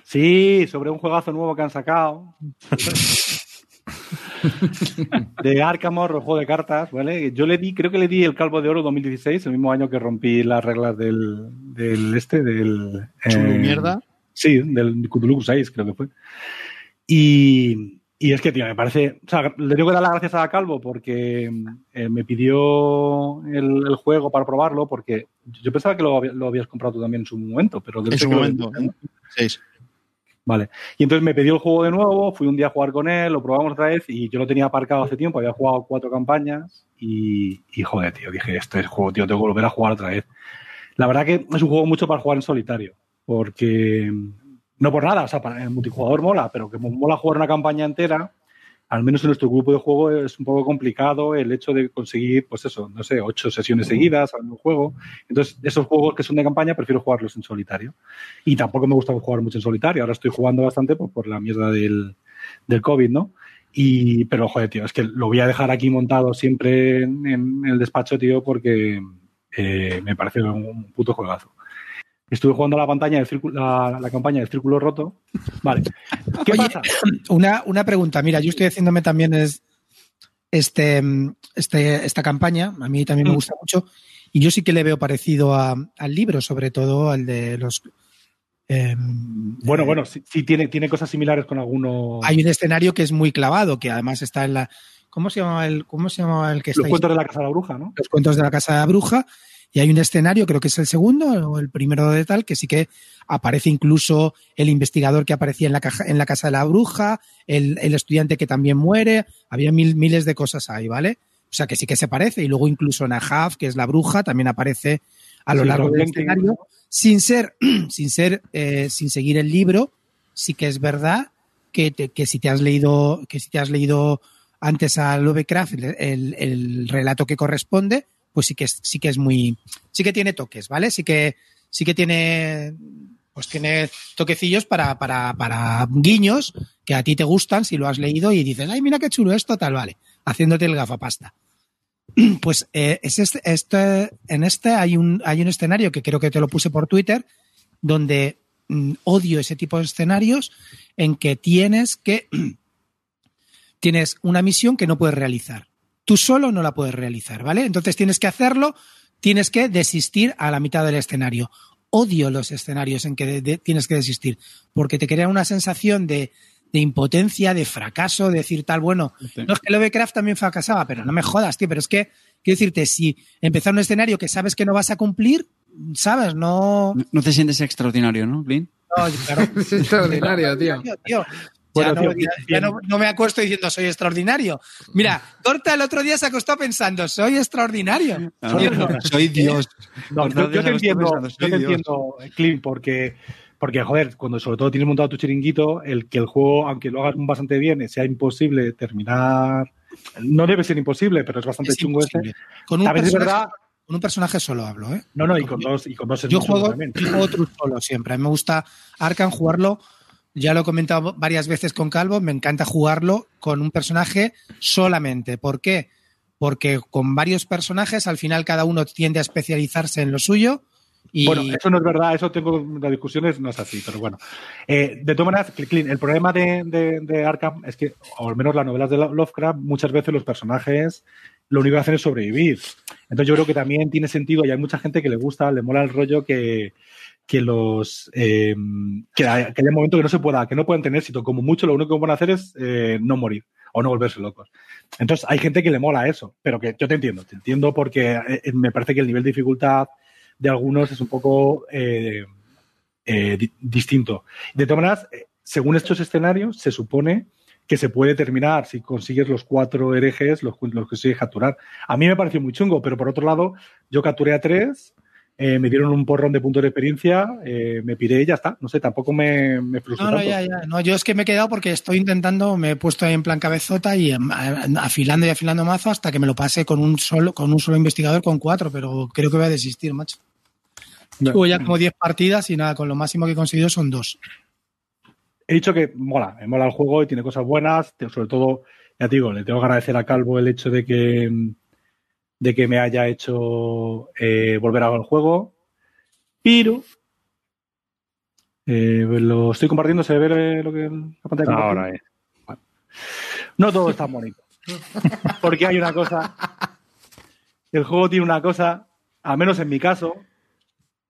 Sí, sobre un juegazo nuevo que han sacado. <laughs> de Arkham Horror, juego de cartas, ¿vale? Yo le di, creo que le di el Calvo de Oro 2016, el mismo año que rompí las reglas del, del este, del... Chulu eh, mierda. Sí, del Cthulhu 6, creo que fue. Y, y es que, tío, me parece. O sea, le tengo que dar las gracias a Calvo porque eh, me pidió el, el juego para probarlo, porque yo pensaba que lo, había- lo habías comprado tú también en su momento, pero En su lo momento. Seis. Vale. Y entonces me pidió el juego de nuevo, fui un día a jugar con él, lo probamos otra vez y yo lo tenía aparcado hace tiempo, había jugado cuatro campañas y, y joder, tío, dije, este es juego, tío, tengo que volver a jugar otra vez. La verdad que es un juego mucho para jugar en solitario, porque no por nada, o sea, para el multijugador mola, pero que mola jugar una campaña entera, al menos en nuestro grupo de juego es un poco complicado el hecho de conseguir, pues eso, no sé, ocho sesiones seguidas al mismo juego. Entonces, esos juegos que son de campaña prefiero jugarlos en solitario. Y tampoco me gusta jugar mucho en solitario. Ahora estoy jugando bastante pues, por la mierda del, del COVID, ¿no? Y, pero, joder, tío, es que lo voy a dejar aquí montado siempre en, en el despacho, tío, porque eh, me parece un puto juegazo. Estuve jugando la pantalla del círculo, la, la campaña del círculo roto. Vale. ¿Qué Oye, pasa? <clears throat> Una, una pregunta, mira, yo estoy haciéndome también es este, este, esta campaña. A mí también me Mm. gusta mucho. Y yo sí que le veo parecido a- al libro, sobre todo al de los. em, Bueno, eh, bueno, sí, sí tiene, tiene cosas similares con algunos. Hay un escenario que es muy clavado, que además está en la. ¿Cómo se llamaba el, cómo se llamaba el que está los ahí? cuentos de la Casa de la Bruja, ¿no? los cuentos de la casa de la bruja y hay un escenario, creo que es el segundo o el primero de tal, que sí que aparece incluso el investigador que aparecía en la, caja, en la casa de la bruja, el, el estudiante que también muere, había mil, miles de cosas ahí, ¿vale? O sea que sí que se parece. Y luego incluso Nahaf, que es la bruja, también aparece a lo Sí, largo del escenario, sin ser, <clears throat> sin ser, eh, sin seguir el libro, sí que es verdad que, te- que si te has leído, que si te has leído antes a Lovecraft el, el- el relato que corresponde, pues sí que es, sí que es muy, sí que tiene toques, ¿vale? Sí que, sí que tiene, pues tiene toquecillos para, para, para guiños que a ti te gustan si lo has leído y dices, ay, mira qué chulo esto, tal, vale, haciéndote el gafapasta. <clears throat> Pues eh, es este, este, en este hay un, hay un escenario que creo que te lo puse por Twitter, donde mm, odio ese tipo de escenarios en que tienes que <clears throat> tienes una misión que no puedes realizar. Tú solo no la puedes realizar, ¿vale? Entonces tienes que hacerlo, tienes que desistir a la mitad del escenario. Odio los escenarios en que de- de- tienes que desistir, porque te crean una sensación de, de impotencia, de fracaso, de decir tal, bueno, no es que Lovecraft también fracasaba, pero no me jodas, tío, pero es que, quiero decirte, si empezar un escenario que sabes que no vas a cumplir, ¿sabes? No... No, no te sientes extraordinario, ¿no, Clint? no, claro. <laughs> Es extraordinario, <laughs> tío. tío. Ya, no, tío, ya- ya bien. no- no me acuesto diciendo soy extraordinario. Mira, Corta el otro día se acostó pensando soy extraordinario. No. Soy Dios. Yo, te entiendo, pensando, yo soy te Dios. entiendo, Clint, porque, porque, joder, cuando sobre todo tienes montado tu chiringuito, el que el juego, aunque lo hagas bastante bien, sea imposible terminar. No debe ser imposible, pero es bastante Es chungo ese. imposible. Con un, A veces es personaje, verdad. con un personaje solo hablo, ¿eh? No, no, y con dos, y con dos es Yo juego, yo juego solo siempre. A mí me gusta Arkham jugarlo. Ya lo he comentado varias veces con Calvo. Me encanta jugarlo con un personaje solamente. ¿Por qué? Porque con varios personajes, al final cada uno tiende a especializarse en lo suyo. Bueno, eso no es verdad, eso tengo las discusiones, no es así, pero bueno. Eh, de todas maneras, el problema de, de Arkham es que, o al menos las novelas de Lovecraft, muchas veces los personajes lo único que hacen es sobrevivir. Entonces yo creo que también tiene sentido y hay mucha gente que le gusta, le mola el rollo que, que los eh, que, haya, que haya que no se pueda, que no puedan tener éxito. Como mucho, lo único que pueden hacer es eh, no morir o no volverse locos. Entonces hay gente que le mola eso, pero que yo te entiendo, te entiendo porque eh, me parece que el nivel de dificultad de algunos es un poco eh, eh, di- distinto. De todas maneras, eh, según estos escenarios, se supone que se puede terminar si consigues los cuatro herejes, los, los consigues capturar. A mí me pareció muy chungo, pero por otro lado, yo capturé a tres, eh, me dieron un porrón de puntos de experiencia, eh, me piré y ya está. No sé, tampoco me, me frustró No, no, tanto. ya, ya. No, yo es que me he quedado porque estoy intentando, me he puesto ahí en plan cabezota y em, afilando y afilando mazo hasta que me lo pase con un solo, con un solo investigador con cuatro, pero creo que voy a desistir, macho. Llevo ya como 10 partidas y nada, con lo máximo que he conseguido son dos. He dicho que mola, mola el juego y tiene cosas buenas, sobre todo, ya te digo, le tengo que agradecer a Calvo el hecho de que, de que me haya hecho eh, volver a ver el juego, pero eh, lo estoy compartiendo, se ve lo que la pantalla que Ahora, compartí? eh. No todo es tan bonito. <laughs> Porque hay una cosa. El juego tiene una cosa, al menos en mi caso,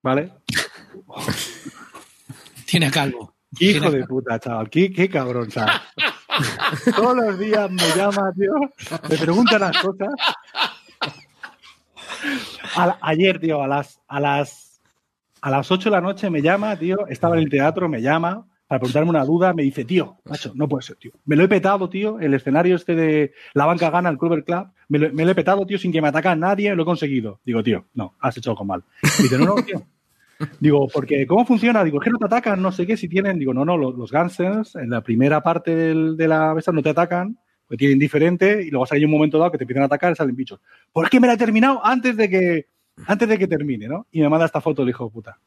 ¿vale? Tiene a calvo. Hijo Tiene- de puta, chaval. Qué, qué cabrón, chaval. Todos los días me llama, tío. Me pregunta las cosas. Ayer, tío, a las, a las a las 8 de la noche me llama, tío. Estaba en el teatro, me llama para preguntarme una duda. Me dice, tío, macho, no puede ser, tío. Me lo he petado, tío. El escenario este de la banca gana, el Clover Club. Me lo, me lo he petado, tío, sin que me ataca nadie. Lo he conseguido. Digo, tío, no, has hecho algo mal. dice, no, no, tío. Digo, porque ¿cómo funciona? Digo, es que no te atacan, no sé qué, si tienen. Digo, no, no, los, los en la primera parte del- de la besta no te atacan, porque tienen diferente, y luego hay un momento dado que te empiezan a atacar y salen bichos. Pues es que me la he terminado antes de que, antes de que termine, ¿no? Y me manda esta foto el hijo de puta.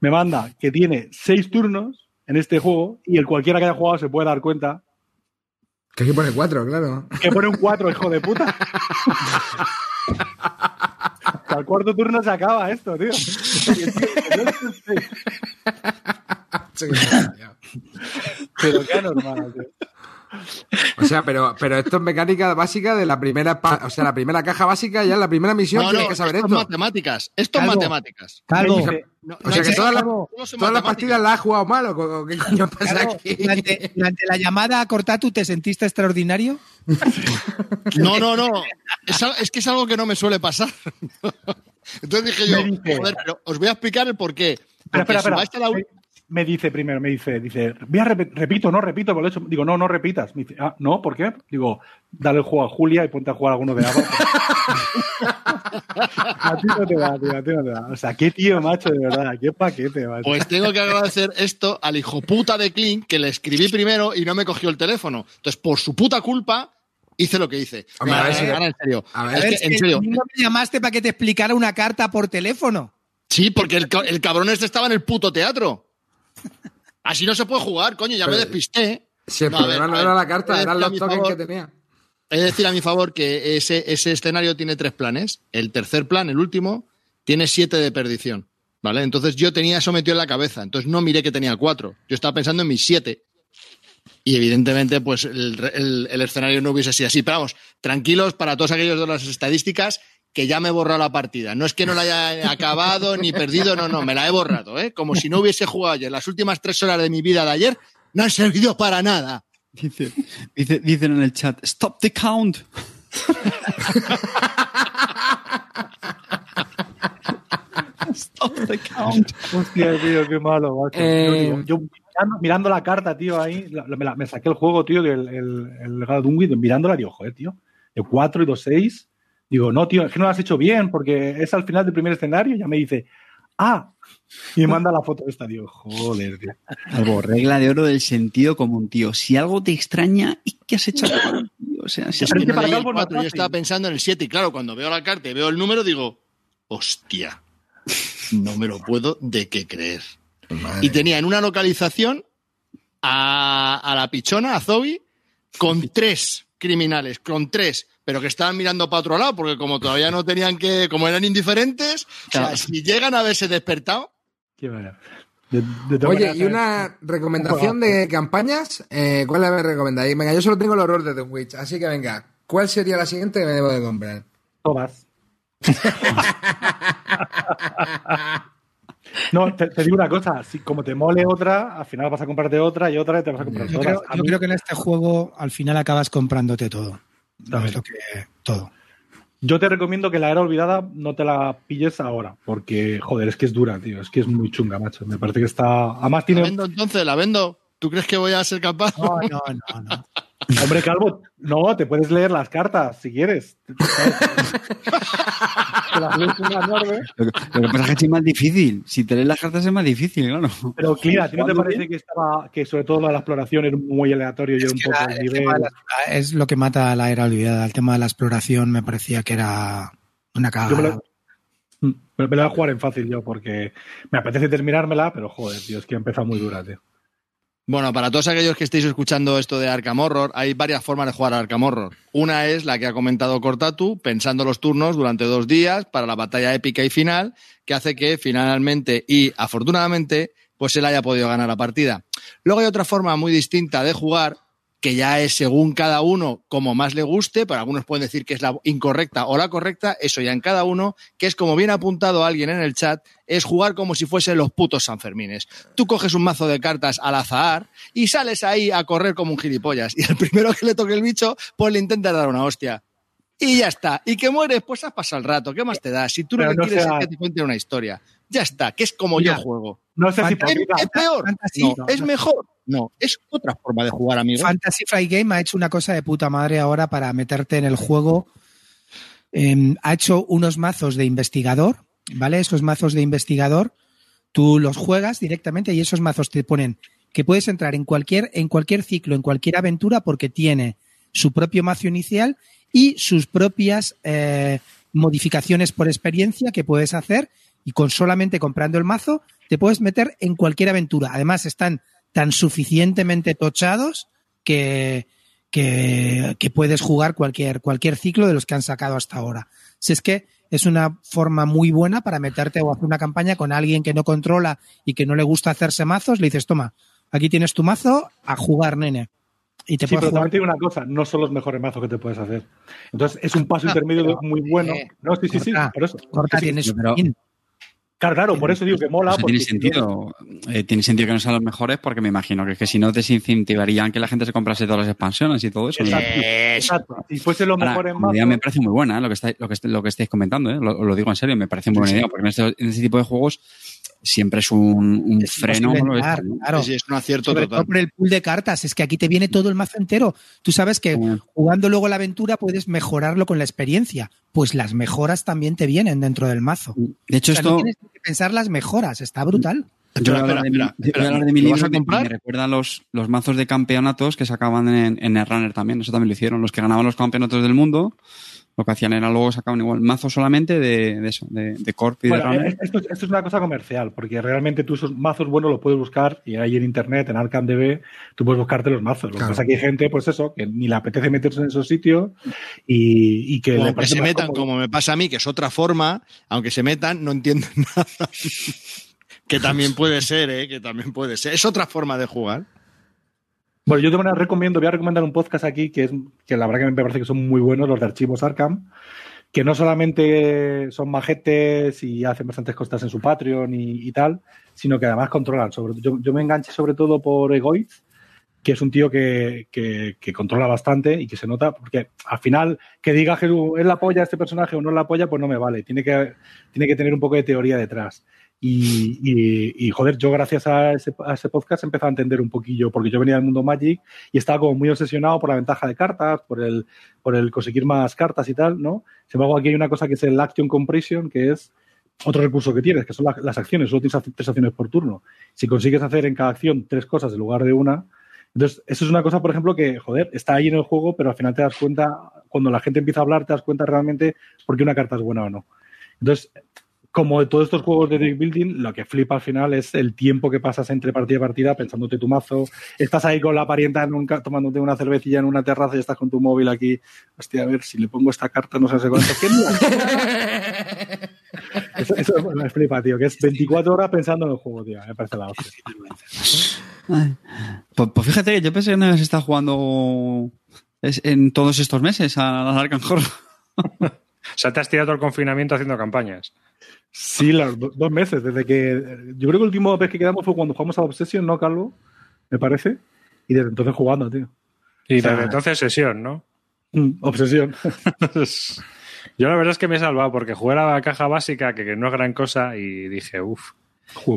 Me manda que tiene seis turnos en este juego y el cualquiera que haya jugado se puede dar cuenta Que aquí pone cuatro, claro. que pone un 4, hijo de puta. <laughs> Al cuarto turno se acaba esto, tío. <laughs> Pero qué anormal, tío. O sea, pero, pero esto es mecánica básica de la primera, o sea, la primera caja básica, ya en la primera misión No, tienes no, que saber esto esto. es matemáticas. Esto es matemáticas. Calvo, No, O sea que todas las, matemáticas. partidas las has jugado mal o qué coño pasa Calvo, aquí. durante, durante la llamada a Cortatu, ¿te sentiste extraordinario? No, no, no. Es, que es algo que no me suele pasar. <laughs> Entonces dije yo, joder, pero os voy a explicar el por qué. Espera, Porque espera, si vais a la Me, dice primero, me dice, dice, voy a repe- repito, no repito, por lo hecho. Digo, no, no repitas. Me dice, ah, no, ¿por qué? Digo, dale el juego a Julia y ponte a jugar alguno de abajo. <laughs> a ti no te va, tío, a ti no te va. O sea, qué tío, macho, de verdad, qué paquete, macho. Pues tengo que agradecer esto al hijo puta de Clint que le escribí primero y no me cogió el teléfono. Entonces, por su puta culpa, hice lo que hice. Hombre, a ver si- Ahora, en serio. a ver, Es A que, en serio. no me llamaste para que te explicara una carta por teléfono. Sí, porque el, el cabrón este estaba en el puto teatro. Así no se puede jugar, coño, ya me despisté. Si el No, problema ver, no era la carta, eran los tokens favor- que tenía. De decir a mi favor que ese, ese escenario tiene tres planes. El tercer plan, el último, tiene siete de perdición. ¿Vale? Entonces yo tenía eso metido en la cabeza. Entonces no miré que tenía cuatro. Yo estaba pensando en mis siete. Y evidentemente, pues el, el- el escenario no hubiese sido así. Pero vamos, tranquilos para todos aquellos de las estadísticas que ya me he borrado la partida. No es que no la haya <laughs> acabado ni perdido, no, no, me la he borrado, ¿eh? Como si no hubiese jugado ayer. Las últimas tres horas de mi vida de ayer no han servido para nada. Dice, dice- dicen en el chat, stop the count. <laughs> stop the count. Hostia, tío, qué malo, macho. Eh, Yo, yo mirando, la carta, tío, ahí, la- la- me, la- me saqué el juego, tío, del el, el Unwin, mirándola, digo, joder, tío, de 4 y 2, 6. Digo, no, tío, es que no lo has hecho bien, porque es al final del primer escenario, y ya me dice, ah, y me manda la foto esta, tío, joder, tío. Algo, regla de oro del sentido común, tío. Si algo te extraña, ¿y qué has hecho? tío? O sea, si Es que para el yo estaba pensando en el 7 y claro, cuando veo la carta y veo el número digo, hostia, no me lo puedo de qué creer. Y tenía en una localización a, a la pichona, a Zoe, con tres criminales, con tres, pero que estaban mirando para otro lado, porque como todavía no tenían que, como eran indiferentes, o sea, Claro. si llegan a haberse despertado, Qué manera. De- de todas Oye, y una recomendación de campañas, eh, ¿cuál me recomendáis? Venga, yo solo tengo el horror de The Witch, así que venga, ¿cuál sería la siguiente que me debo de comprar? Todas. No, te, te digo una cosa, si como te mole otra, al final vas a comprarte otra y otra y te vas a comprar Yo todas. creo, A yo mí- creo que en este juego al final acabas comprándote todo. También. Es lo que, todo. Yo te recomiendo que la era olvidada no te la pilles ahora, porque, joder, es que es dura, tío. Es que es muy chunga, macho. Me parece que está. Además, la tiene. vendo entonces, la vendo. ¿Tú crees que voy a ser capaz? No, no, no, no. <laughs> Hombre, Calvo, no, te puedes leer las cartas si quieres. <laughs> Te las lees en la nube. Lo que, lo que pasa es que es más difícil. Si te lees las cartas es más difícil, claro. Pero, Clint, ¿a ti no te parece bien. que estaba, que sobre todo lo de la exploración era muy aleatorio y era un poco la- el el nivel? la- es lo que mata a la era olvidada. El tema de la exploración me parecía que era una cagada. Mm, me, me lo voy a jugar en fácil yo, porque me apetece terminármela, pero joder, tío, es que empieza muy dura, tío. Bueno, para todos aquellos que estéis escuchando esto de Arkham Horror, hay varias formas de jugar a Arkham Horror. Una es la que ha comentado Cortatu, pensando los turnos durante dos días para la batalla épica y final, que hace que finalmente y afortunadamente, pues él haya podido ganar la partida. Luego hay otra forma muy distinta de jugar, que ya es según cada uno como más le guste, pero algunos pueden decir que es la incorrecta o la correcta, eso ya en cada uno, que es como bien ha apuntado alguien en el chat, es jugar como si fuesen los putos Sanfermines. Tú coges un mazo de cartas al azar y sales ahí a correr como un gilipollas. Y el primero que le toque el bicho, pues le intentas dar una hostia. Y ya está. Y que mueres, pues has pasado el rato. ¿Qué más te da? Si tú lo que no quieres sea- es que te cuenten una historia. Ya está, que es como yo juego. No sé si ¿Es, es peor? No. ¿Es mejor? No. Es otra forma de jugar, amigo. Fantasy Flight Game ha hecho una cosa de puta madre ahora para meterte en el juego. Eh, ha hecho unos mazos de investigador, ¿vale? Esos mazos de investigador, tú los juegas directamente y esos mazos te ponen que puedes entrar en cualquier, en cualquier ciclo, en cualquier aventura, porque tiene su propio mazo inicial y sus propias eh, modificaciones por experiencia que puedes hacer y con solamente comprando el mazo te puedes meter en cualquier aventura. Además están tan suficientemente tochados que, que, que puedes jugar cualquier, cualquier ciclo de los que han sacado hasta ahora. Si es que es una forma muy buena para meterte o hacer una campaña con alguien que no controla y que no le gusta hacerse mazos, le dices, toma, aquí tienes tu mazo, a jugar, nene. y te Sí, pero jugar. también te digo una cosa, no son los mejores mazos que te puedes hacer. Entonces, es un paso intermedio pero, muy bueno. eh, no, sí, sí, sí, por eso. Corta, Sí, tienes pero- un. Claro, claro, por eso digo que mola. Porque tiene sentido. Eh, tiene sentido que no sean los mejores porque me imagino que, es que si no desincentivarían que la gente se comprase todas las expansiones y todo eso. Exacto, exacto. Si fuesen los Ahora, mejores mazos. me parece muy buena ¿eh? lo, que estáis, lo, que, lo que estáis comentando. ¿eh? Lo, lo digo en serio, me parece muy buena idea porque en este, en este tipo de juegos siempre es un, un Es freno. Esto, ¿no? claro. Es un acierto Sobre total. todo por el pool de cartas. Es que aquí te viene todo el mazo entero. Tú sabes que jugando luego la aventura puedes mejorarlo con la experiencia. Pues las mejoras también te vienen dentro del mazo. De hecho, O sea, no esto. tienes que pensar las mejoras. Está brutal. Yo voy a hablar de mi- espera, yo voy a espera. hablar de mi ¿Lo vas libro a que comprar? me recuerda los, los mazos de campeonatos que sacaban en, en Netrunner también. Eso también lo hicieron. Los que ganaban los campeonatos del mundo, lo que hacían era luego sacaban igual mazos solamente de, de eso, de, de Corp y Bueno, de esto, es- esto es una cosa comercial, porque realmente tú esos mazos buenos los puedes buscar y ahí en internet, en ArcamDB, tú puedes buscarte los mazos. Lo que pasa es que hay gente, pues eso, que ni le apetece meterse en esos sitios y, y que le que se metan, cómodo. como me pasa a mí, que es otra forma, aunque se metan, no entienden <laughs> nada. <laughs> que también puede ser, ¿eh? Que también puede ser. Es otra forma de jugar. Bueno, yo de manera recomiendo, voy a recomendar un podcast aquí que es que la verdad que me parece que son muy buenos los de archivos Arkham, que no solamente son majetes y hacen bastantes cosas en su Patreon y, tal, sino que además controlan. Yo, me enganché sobre todo por Egoiz, que es un tío que, que- que controla bastante y que se nota, porque al final que diga que es la polla este personaje o no es la polla, pues no me vale. Tiene que, tiene que tener un poco de teoría detrás. Y, joder, yo gracias a ese, podcast empecé a entender un poquillo, porque yo venía del mundo Magic y estaba como muy obsesionado por la ventaja de cartas, por el, por el conseguir más cartas y tal, ¿no? Sin embargo, aquí hay una cosa que es el Action Compression, que es otro recurso que tienes, que son la- las acciones, solo tienes tres acciones por turno. Si consigues hacer en cada acción tres cosas en lugar de una, entonces eso es una cosa, por ejemplo, que, joder, está ahí en el juego, pero al final te das cuenta, cuando la gente empieza a hablar, te das cuenta realmente por qué una carta es buena o no. Entonces, como de todos estos juegos de deck building, lo que flipa al final es el tiempo que pasas entre partida y partida pensándote tu mazo. Estás ahí con la parienta en un tomándote una cervecilla en una terraza y estás con tu móvil aquí. Hostia, a ver, si le pongo esta carta, no sé sé cuánto. ¿Qué <laughs> eso, eso me flipa, tío, que es 24 horas pensando en el juego, tío. Me parece la hostia. Pues, pues fíjate yo pensé que no habías estado jugando en todos estos meses a la Arkham Horror. <laughs> O sea, te has tirado el confinamiento haciendo campañas. Sí, do- dos meses, desde que. Yo creo que el último vez que quedamos fue cuando jugamos a Obsession, ¿no, Carlos? Me parece. Y desde entonces jugando, tío. Y O sea, desde entonces sesión, ¿no? Mm, Obsesión. <laughs> Yo la verdad es que me he salvado porque jugué a la caja básica, que, que no es gran cosa, y dije, uff.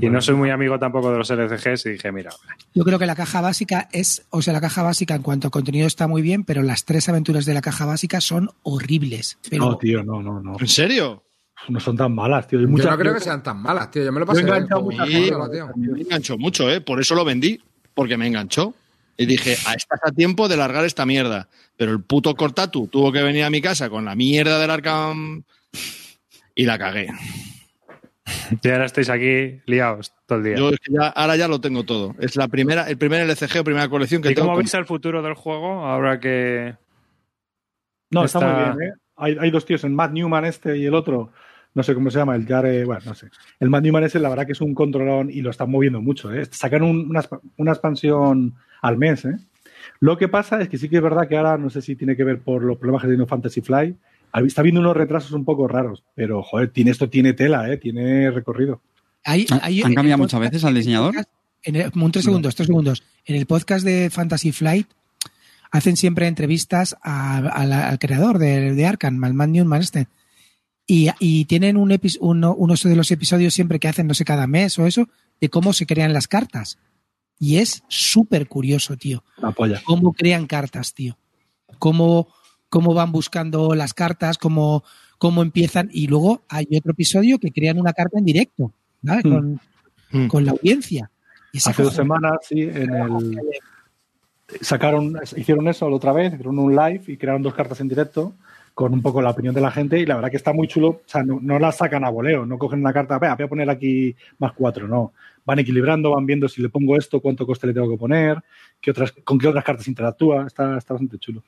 Y no soy muy amigo tampoco de los LCGs y dije, mira, Yo creo que la caja básica es, o sea, la caja básica en cuanto a contenido está muy bien, pero las tres aventuras de la caja básica son horribles. Pero No, tío, no, no, no. ¿En serio? No son tan malas, tío. Hay Yo muchas- no creo que sean tan malas, tío. Yo me lo Yo pasé he tío. me enganchó mucho, ¿eh? Por eso lo vendí, porque me enganchó. Y dije, "Ah, estás a tiempo de largar esta mierda. Pero el puto Cortatu tuvo que venir a mi casa con la mierda del Arkham y la cagué. <laughs> Y ahora estáis aquí liados todo el día. Yo es que ya, ahora ya lo tengo todo. Es la primera, el primer LCG o primera colección que ¿Y tengo. cómo con- veis el futuro del juego ahora que No, está, Está- muy bien, ¿eh? Hay, hay dos tíos, el Matt Newman este y el otro, no sé cómo se llama, el Jare, bueno, no sé. El Matt Newman ese, la verdad que es un controlón y lo están moviendo mucho, ¿eh? Sacan un- una, expa- una expansión al mes, ¿eh? Lo que pasa es que sí que es verdad que ahora, no sé si tiene que ver por los problemas que tiene Fantasy Fly, está habiendo unos retrasos un poco raros, pero, joder, tiene, esto tiene tela, ¿eh? Tiene recorrido. hay, ¿Han- hay- han en el cambiado muchas veces al diseñador? En el- un tres segundos, tres segundos. En el podcast de Fantasy Flight hacen siempre entrevistas a- a la- al creador de, de Arkham, al Matt Newman este. Y, y tienen un epi- uno, unos de los episodios siempre que hacen, no sé, cada mes o eso, de cómo se crean las cartas. Y es súper curioso, tío. La polla. Cómo crean cartas, tío. Cómo, cómo van buscando las cartas, cómo, cómo empiezan. Y luego hay otro episodio que crean una carta en directo. Mm. Con, Mm. con la audiencia. Y Hace dos semanas, sí, en el... Sacaron, hicieron eso la otra vez, hicieron un live y crearon dos cartas en directo con un poco la opinión de la gente y la verdad que está muy chulo. O sea, no, no la sacan a voleo, no cogen una carta, "Vea, voy a poner aquí más cuatro, no. Van equilibrando, van viendo si le pongo esto, cuánto coste le tengo que poner, qué otras, con qué otras cartas interactúa. Está, está bastante chulo.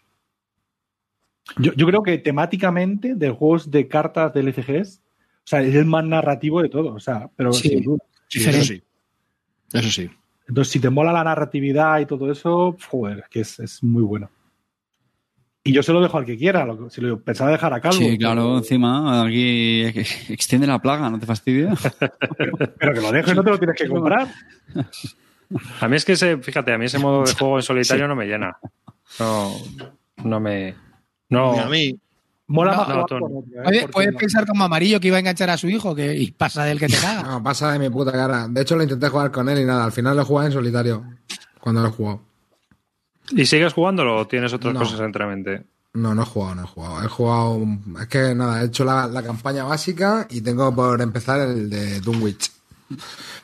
Yo, yo creo que temáticamente de juegos de cartas de LCGs, o sea, es el más narrativo de todo. O sea, pero Sí. sin duda. Sí, eso sí. Eso sí. Entonces, si te mola la narratividad y todo eso, joder, que es, es muy bueno. Y yo se lo dejo al que quiera. lo- Si lo pensaba dejar a Calvo. Sí, claro, encima aquí extiende la plaga, ¿no te fastidia? <laughs> Pero que lo dejes, no te lo tienes que comprar. A mí es que ese, fíjate, a mí ese modo de <laughs> juego en solitario no me llena. No, no me. No. Ni a mí. Mola No, más no, otro, ¿eh? Puedes, pensar como amarillo que iba a enganchar a su hijo que, y pasa del que te caga. No, pasa de mi puta cara. De hecho, lo intenté jugar con él y nada. Al final lo jugué en solitario. Cuando lo he jugado. ¿Y sigues jugándolo o tienes otras No. cosas entre mente? No, no he jugado, no he jugado. He jugado. Es que nada, he hecho la, la campaña básica y tengo por empezar el de Dunwich.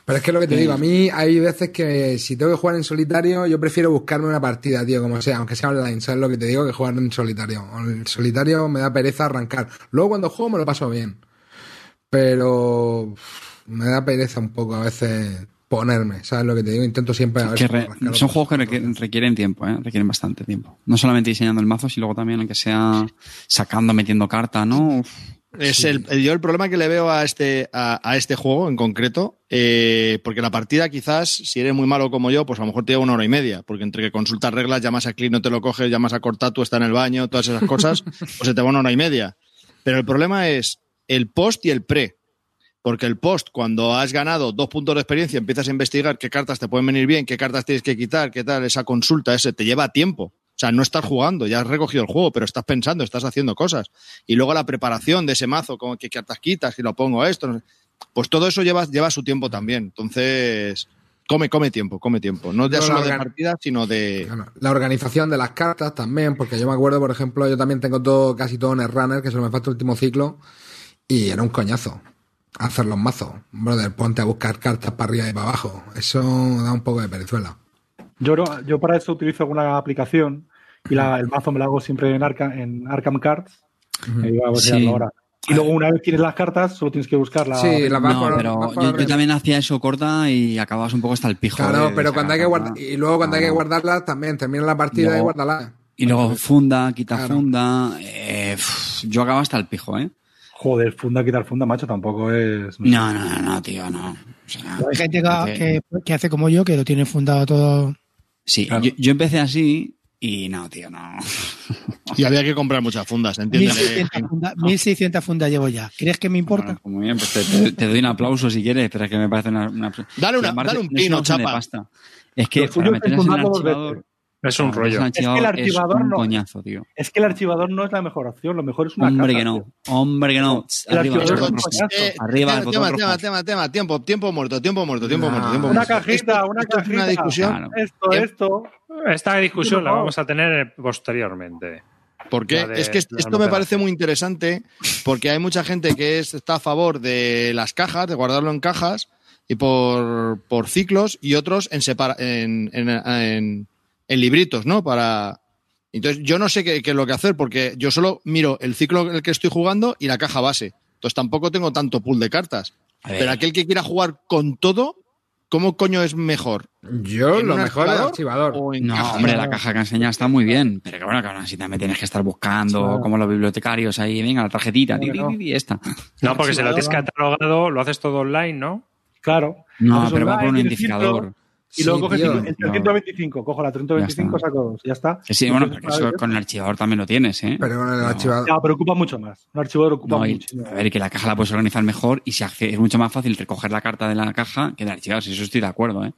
Pero es que lo que te digo, a mí hay veces que si tengo que jugar en solitario, yo prefiero buscarme una partida, tío, como sea, aunque sea online, ¿sabes lo que te digo? Que jugar en solitario. En solitario me da pereza arrancar. Luego cuando juego me lo paso bien. Pero me da pereza un poco a veces ponerme, ¿sabes lo que te digo? Intento siempre a Que re- son juegos que requieren, requieren tiempo, ¿eh? requieren bastante tiempo. No solamente diseñando el mazo, sino luego también, aunque sea sacando, metiendo carta, ¿no? Uf. Es el, el- yo el problema que le veo a este, a, a este juego en concreto, eh, porque la partida quizás, si eres muy malo como yo, pues a lo mejor te lleva una hora y media, porque entre que consultas reglas, llamas a Click, no te lo coges, llamas a Cortatu, está en el baño, todas esas cosas, <laughs> pues se te va una hora y media. Pero el problema es el post y el pre. Porque el post, cuando has ganado dos puntos de experiencia, empiezas a investigar qué cartas te pueden venir bien, qué cartas tienes que quitar, qué tal, esa consulta, ese te lleva tiempo. O sea, no estás jugando, ya has recogido el juego, pero estás pensando, estás haciendo cosas. Y luego la preparación de ese mazo, como qué cartas quitas, si lo pongo a esto. no sé. Pues todo eso lleva, lleva su tiempo también. Entonces, come, come tiempo, come tiempo. No ya solo de organ- partida, sino de. La organización de las cartas también, porque yo me acuerdo, por ejemplo, yo también tengo todo, casi todo en el runner, que se me falta el último ciclo, y era un coñazo hacer los mazos. Brother, ponte a buscar cartas para arriba y para abajo. Eso da un poco de perizuela. Yo, no- yo para eso utilizo alguna aplicación y la- el mazo me lo hago siempre en, Arca- en Arkham Cards. A Sí. ahora. Y luego una vez tienes las cartas, solo tienes que buscar la... Sí, la No, pero yo, también hacía eso corta y acababas un poco hasta el pijo. Claro, de- pero de cuando hay que carta. y luego cuando hay que No. guardarlas también, termina la partida No. y guárdala. Y luego funda, quita Claro. funda. eh, pf, yo acabo hasta el pijo, ¿eh? Joder, funda, quitar funda, macho, tampoco es... No, no, no, no, tío, no. O sea, Hay gente que- que hace como yo, que lo tiene fundado todo. Sí, Claro. yo, yo empecé así y no, tío, no. Y había que comprar muchas fundas, ¿entiendes? 1600 fundas 1600 fundas llevo ya. ¿Crees que me importa? Bueno, pues muy bien, pues te, te- te doy un aplauso si quieres, pero es que me parece una... una- Dale una- dale un pino, chapa. pasta. Es que para meterse en el archivador... Es un rollo. Es que el archivador un no. coñazo, tío. Es que el archivador no es la mejor opción, lo mejor es una Hombre caja, que no, tío. hombre que no. El Arriba, botón es rojo. Eh, el tema, botón tema, rojo. tema, tema, tema, tiempo, tiempo muerto, tiempo muerto, tiempo muerto, tiempo Una muerto. cajita, Esto- una esto es cajita. una discusión. Claro. Esto, esto... Esta discusión la vamos a tener posteriormente. Porque de- es que esto me parece muy interesante porque hay mucha gente que es- está a favor de las cajas, de guardarlo en cajas y por, por ciclos y otros en, separa- en, en, en- en libritos, ¿no? Para... Entonces yo no sé qué, qué es lo que hacer porque yo solo miro el ciclo en el que estoy jugando y la caja base. Entonces tampoco tengo tanto pool de cartas. Pero aquel que quiera jugar con todo, ¿cómo coño es mejor? Yo ¿En lo mejor es el archivador archivador. o en No, caja? hombre, la caja que enseña está muy bien, pero que bueno, que aún así también tienes que estar buscando Claro. como los bibliotecarios ahí, venga, la tarjetita, ti, ti, esta. No, porque si lo tienes catalogado, lo haces todo online, ¿no? Claro. No, pero va por un identificador. Y luego Sí, coges tío. el 325, cojo la 325, Ya está. saco dos, ya está. Sí, bueno, pero eso con el archivador también lo tienes, ¿eh? Pero con el No. archivador. Ya, pero ocupa mucho más. Un archivador ocupa No, y- a ver, que la caja la puedes organizar mejor y se hace- es mucho más fácil recoger la carta de la caja que del archivador, si eso estoy de acuerdo, ¿eh?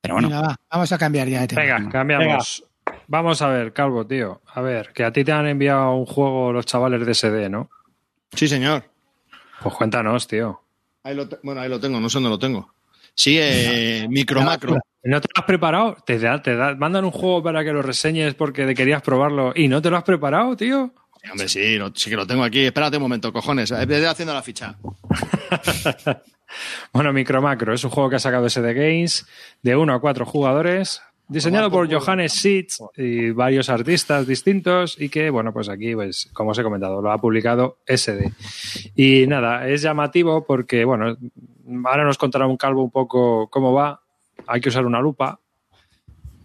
Pero bueno, Venga, va, vamos a cambiar ya de tema. Venga, cambiamos. Vamos a ver, Calvo, tío. A ver, que a ti te han enviado un juego los chavales de SD, ¿no? Sí, señor. Pues cuéntanos, tío. Ahí lo te- bueno, ahí lo tengo, no sé dónde lo tengo. Sí, eh, micro macro. ¿No te lo has preparado? Te, da- te da- mandan un juego para que lo reseñes porque querías probarlo y no te lo has preparado, tío. Sí, Hombre, sí, lo- sí que lo tengo aquí. Espérate un momento, cojones. eh, Estoy haciendo la ficha. <laughs> Bueno, Micro Macro es un juego que ha sacado SD Games de 1 a 4 jugadores, diseñado por Johannes Sitz y varios artistas distintos y que, bueno, pues aquí, pues, como os he comentado, lo ha publicado SD. Y nada, es llamativo porque, bueno, ahora nos contará un calvo un poco cómo va. Hay que usar una lupa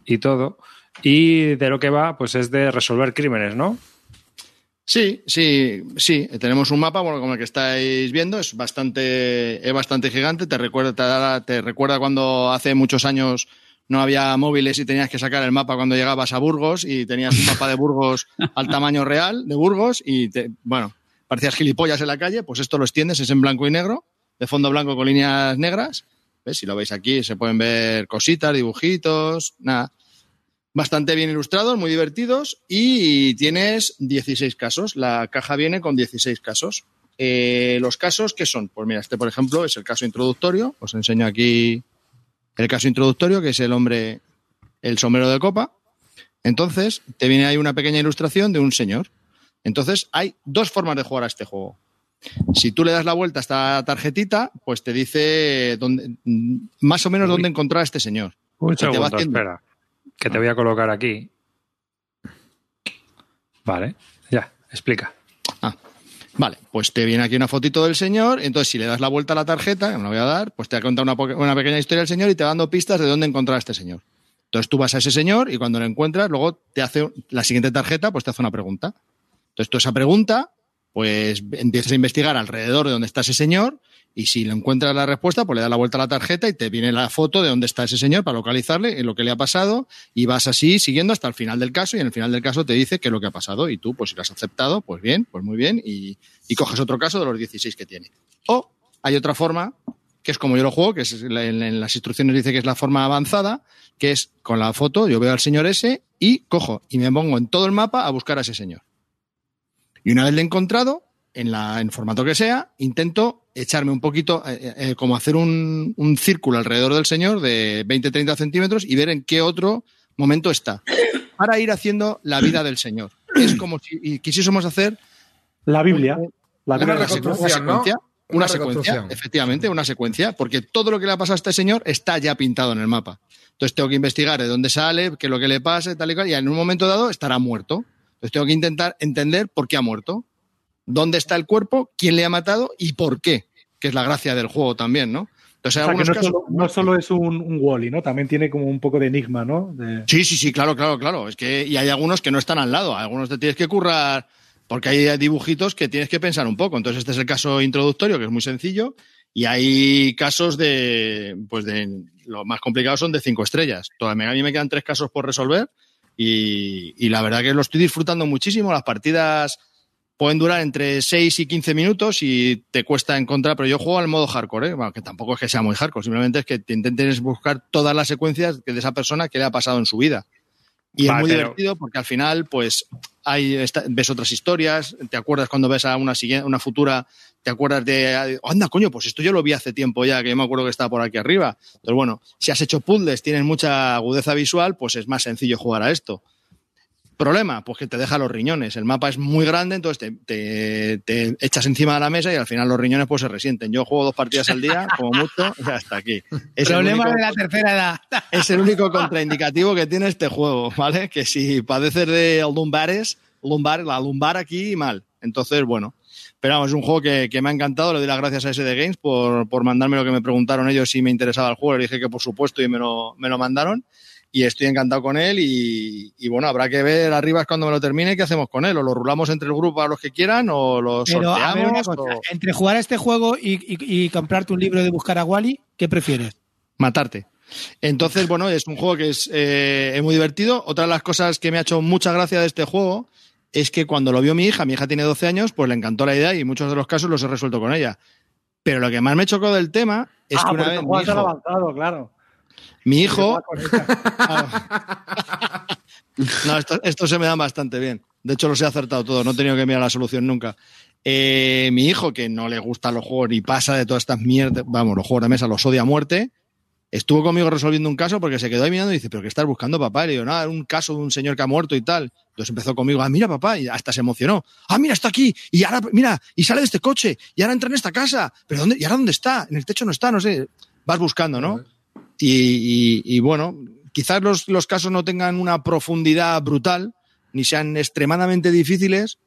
y todo. Y de lo que va, pues es de resolver crímenes, ¿no? Sí, sí, sí. Tenemos un mapa, bueno, como el que estáis viendo, es bastante, es bastante gigante. Te recuerda, te, da- te recuerda cuando hace muchos años no había móviles y tenías que sacar el mapa cuando llegabas a Burgos y tenías un mapa de Burgos <laughs> al tamaño real de Burgos y, te, bueno, parecías gilipollas en la calle. Pues esto lo extiendes, es en blanco y negro, de fondo blanco con líneas negras. ¿Ves? Si lo veis aquí, se pueden ver cositas, dibujitos, nada bastante bien ilustrados, muy divertidos y tienes 16 casos. La caja viene con 16 casos. Eh, los casos, ¿qué son? Pues mira, este por ejemplo es el caso introductorio. Os enseño aquí el caso introductorio, que es el hombre, el sombrero de copa. Entonces, te viene ahí una pequeña ilustración de un señor. Entonces, hay dos formas de jugar a este juego. Si tú le das la vuelta a esta tarjetita, pues te dice dónde, más o menos Uy. dónde encontrar a este señor. Un te segundo, haciendo. espera. Que te voy a colocar aquí. Vale, ya, explica. Ah, vale, pues te viene aquí una fotito del señor, entonces si le das la vuelta a la tarjeta, que me la voy a dar, pues te va a contar una, una pequeña historia del señor y te va dando pistas de dónde encontrar a este señor. Entonces tú vas a ese señor y cuando lo encuentras, luego te hace la siguiente tarjeta, pues te hace una pregunta. Entonces tú esa pregunta, pues empiezas a investigar alrededor de dónde está ese señor y si le encuentras la respuesta, pues le das la vuelta a la tarjeta y te viene la foto de dónde está ese señor para localizarle y lo que le ha pasado y vas así siguiendo hasta el final del caso y en el final del caso te dice qué es lo que ha pasado y tú, pues si lo has aceptado, pues bien, pues muy bien y, y coges otro caso de los 16 que tiene. O hay otra forma, que es como yo lo juego, que es en, en las instrucciones dice que es la forma avanzada, que es con la foto, yo veo al señor ese y cojo y me pongo en todo el mapa a buscar a ese señor. Y una vez le he encontrado, en, la, en formato que sea, intento echarme un poquito, eh, eh, como hacer un, un círculo alrededor del señor de 20-30 centímetros y ver en qué otro momento está. Para ir haciendo la vida del señor. Es como si quisiésemos hacer La Biblia. La Una Biblia. una reconstrucción, secuencia, ¿no? una, Una secuencia, efectivamente, una secuencia, porque todo lo que le ha pasado a este señor está ya pintado en el mapa. Entonces tengo que investigar de dónde sale, qué es lo que le pasa, tal y cual, y en un momento dado estará muerto. Entonces tengo que intentar entender por qué ha muerto, dónde está el cuerpo, quién le ha matado y por qué, que es la gracia del juego también, ¿no? Entonces, O sea, que no, casos- solo, no solo es un, un Wally, ¿no? También tiene como un poco de enigma, ¿no? De- Sí, sí, sí, claro, claro, claro. Es que y hay algunos que no están al lado, algunos te tienes que currar porque hay dibujitos que tienes que pensar un poco. Entonces este es el caso introductorio que es muy sencillo y hay casos de, pues de lo más complicado son de cinco estrellas. Todavía a mí me quedan tres casos por resolver y, y la verdad que lo estoy disfrutando muchísimo. Las partidas pueden durar entre 6 y 15 minutos y te cuesta encontrar, pero yo juego al modo hardcore, ¿eh? Bueno, que tampoco es que sea muy hardcore, simplemente es que te intentes buscar todas las secuencias de esa persona que le ha pasado en su vida. Y Vale, es muy pero- divertido porque al final, pues, hay, ves otras historias, te acuerdas cuando ves a una, siguiente, una futura, te acuerdas de, anda, coño, pues esto yo lo vi hace tiempo ya, que yo me acuerdo que estaba por aquí arriba. Entonces, bueno, si has hecho puzzles, tienes mucha agudeza visual, pues es más sencillo jugar a esto. Problema, pues que te deja los riñones. El mapa es muy grande, entonces te, te- te echas encima de la mesa y al final los riñones pues se resienten. Yo juego dos partidas al día, <laughs> como mucho, y hasta aquí. Es el Problema único- de la tercera edad. <laughs> es el único contraindicativo que tiene este juego, ¿vale? Que si padeces de lumbares, lumbar, la lumbar aquí, mal. Entonces, bueno. Pero vamos, es un juego que, que me ha encantado. Le doy las gracias a SD Games por, por mandarme lo que me preguntaron ellos si me interesaba el juego. Le dije que por supuesto y me lo, me lo mandaron. Y estoy encantado con él. Y, y bueno, habrá que ver arriba cuando me lo termine qué hacemos con él. O lo rulamos entre el grupo a los que quieran o lo Pero a ver una sorteamos cosa, o entre jugar a este juego y, y- y comprarte un libro de buscar a Wally, ¿qué prefieres? matarte. Entonces, bueno, es un juego que es, eh, es muy divertido. Otra de las cosas que me ha hecho mucha gracia de este juego es que cuando lo vio mi hija, mi hija tiene 12 años, pues le encantó la idea y muchos de los casos los he resuelto con ella. Pero lo que más me chocó del tema es ah, que una vez mi hijo, avanzado, claro. mi hijo. <laughs> No, esto, esto se me da bastante bien. De hecho, los he acertado todos, no he tenido que mirar la solución nunca. Eh, mi hijo, que no le gustan los juegos ni pasa de todas estas mierdas, vamos, los juegos de mesa los odia a muerte, estuvo conmigo resolviendo un caso porque se quedó ahí mirando y dice, ¿pero qué estás buscando, papá? Y le digo, nada, un caso de un señor que ha muerto y tal. Entonces empezó conmigo, ah, mira, papá, y hasta se emocionó. Ah, mira, está aquí, y ahora, mira, y sale de este coche, y ahora entra en esta casa, pero ¿dónde, ¿y ahora dónde está? En el techo no está, no sé. Vas buscando, ¿no? Y, y- y bueno, quizás los, los casos no tengan una profundidad brutal, ni sean extremadamente difíciles,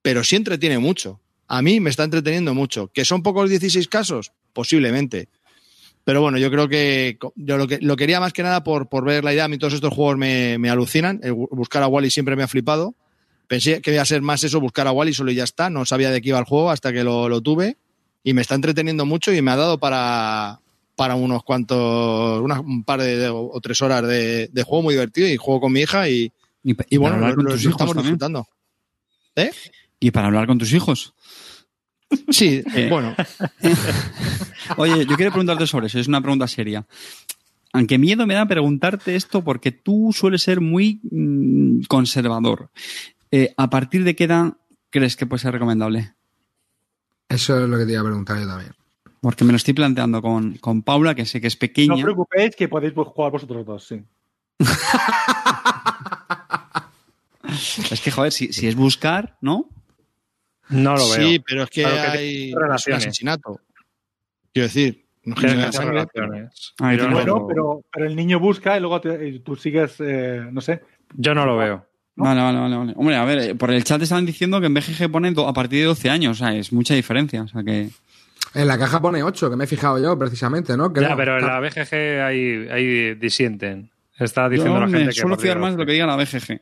pero sí entretiene mucho. A mí me está entreteniendo mucho. ¿Que son pocos 16 casos? Posiblemente. Pero bueno, yo creo que yo lo, que, lo quería más que nada por, por ver la idea. A mí todos estos juegos me, me alucinan. El buscar a Wally siempre me ha flipado. Pensé que iba a ser más eso, buscar a Wally solo y ya está. No sabía de qué iba el juego hasta que lo, lo tuve. Y me está entreteniendo mucho y me ha dado para, para unos cuantos, unas- un par de, o tres horas de, de juego muy divertido. Y juego con mi hija y, Y, bueno, lo, estamos también. disfrutando. ¿Eh? Y para hablar con tus hijos. Sí, Eh. bueno. <laughs> Oye, yo quiero preguntarte sobre eso, es una pregunta seria. Aunque miedo me da preguntarte esto porque tú sueles ser muy mm, conservador. Eh, ¿A partir de qué edad crees que puede ser recomendable? Eso es lo que te iba a preguntar yo también. Porque me lo estoy planteando con, con Paula, que sé que es No pequeña. os preocupéis que podéis jugar vosotros dos, sí. <laughs> es que, joder, si, si es buscar, ¿no? No lo veo. Sí, pero es que Claro que hay tiene es un relaciones. asesinato. Quiero decir, no es que que sangre, relaciones. Ah, no Bueno, lo- pero, pero el niño busca y luego te- y tú sigues, eh, no sé. Yo no lo veo. ¿no? Vale, vale, vale, vale. Hombre, a ver, por el chat estaban diciendo que en BGG pone a partir de 12 años, o sea, es mucha diferencia. O sea que. En la caja pone 8, que me he fijado yo precisamente, ¿no? Que Ya, no, pero en la BGG ahí, ahí disienten. Está Yo diciendo la gente me que. suelo fiar más de lo 12. que diga la BGG.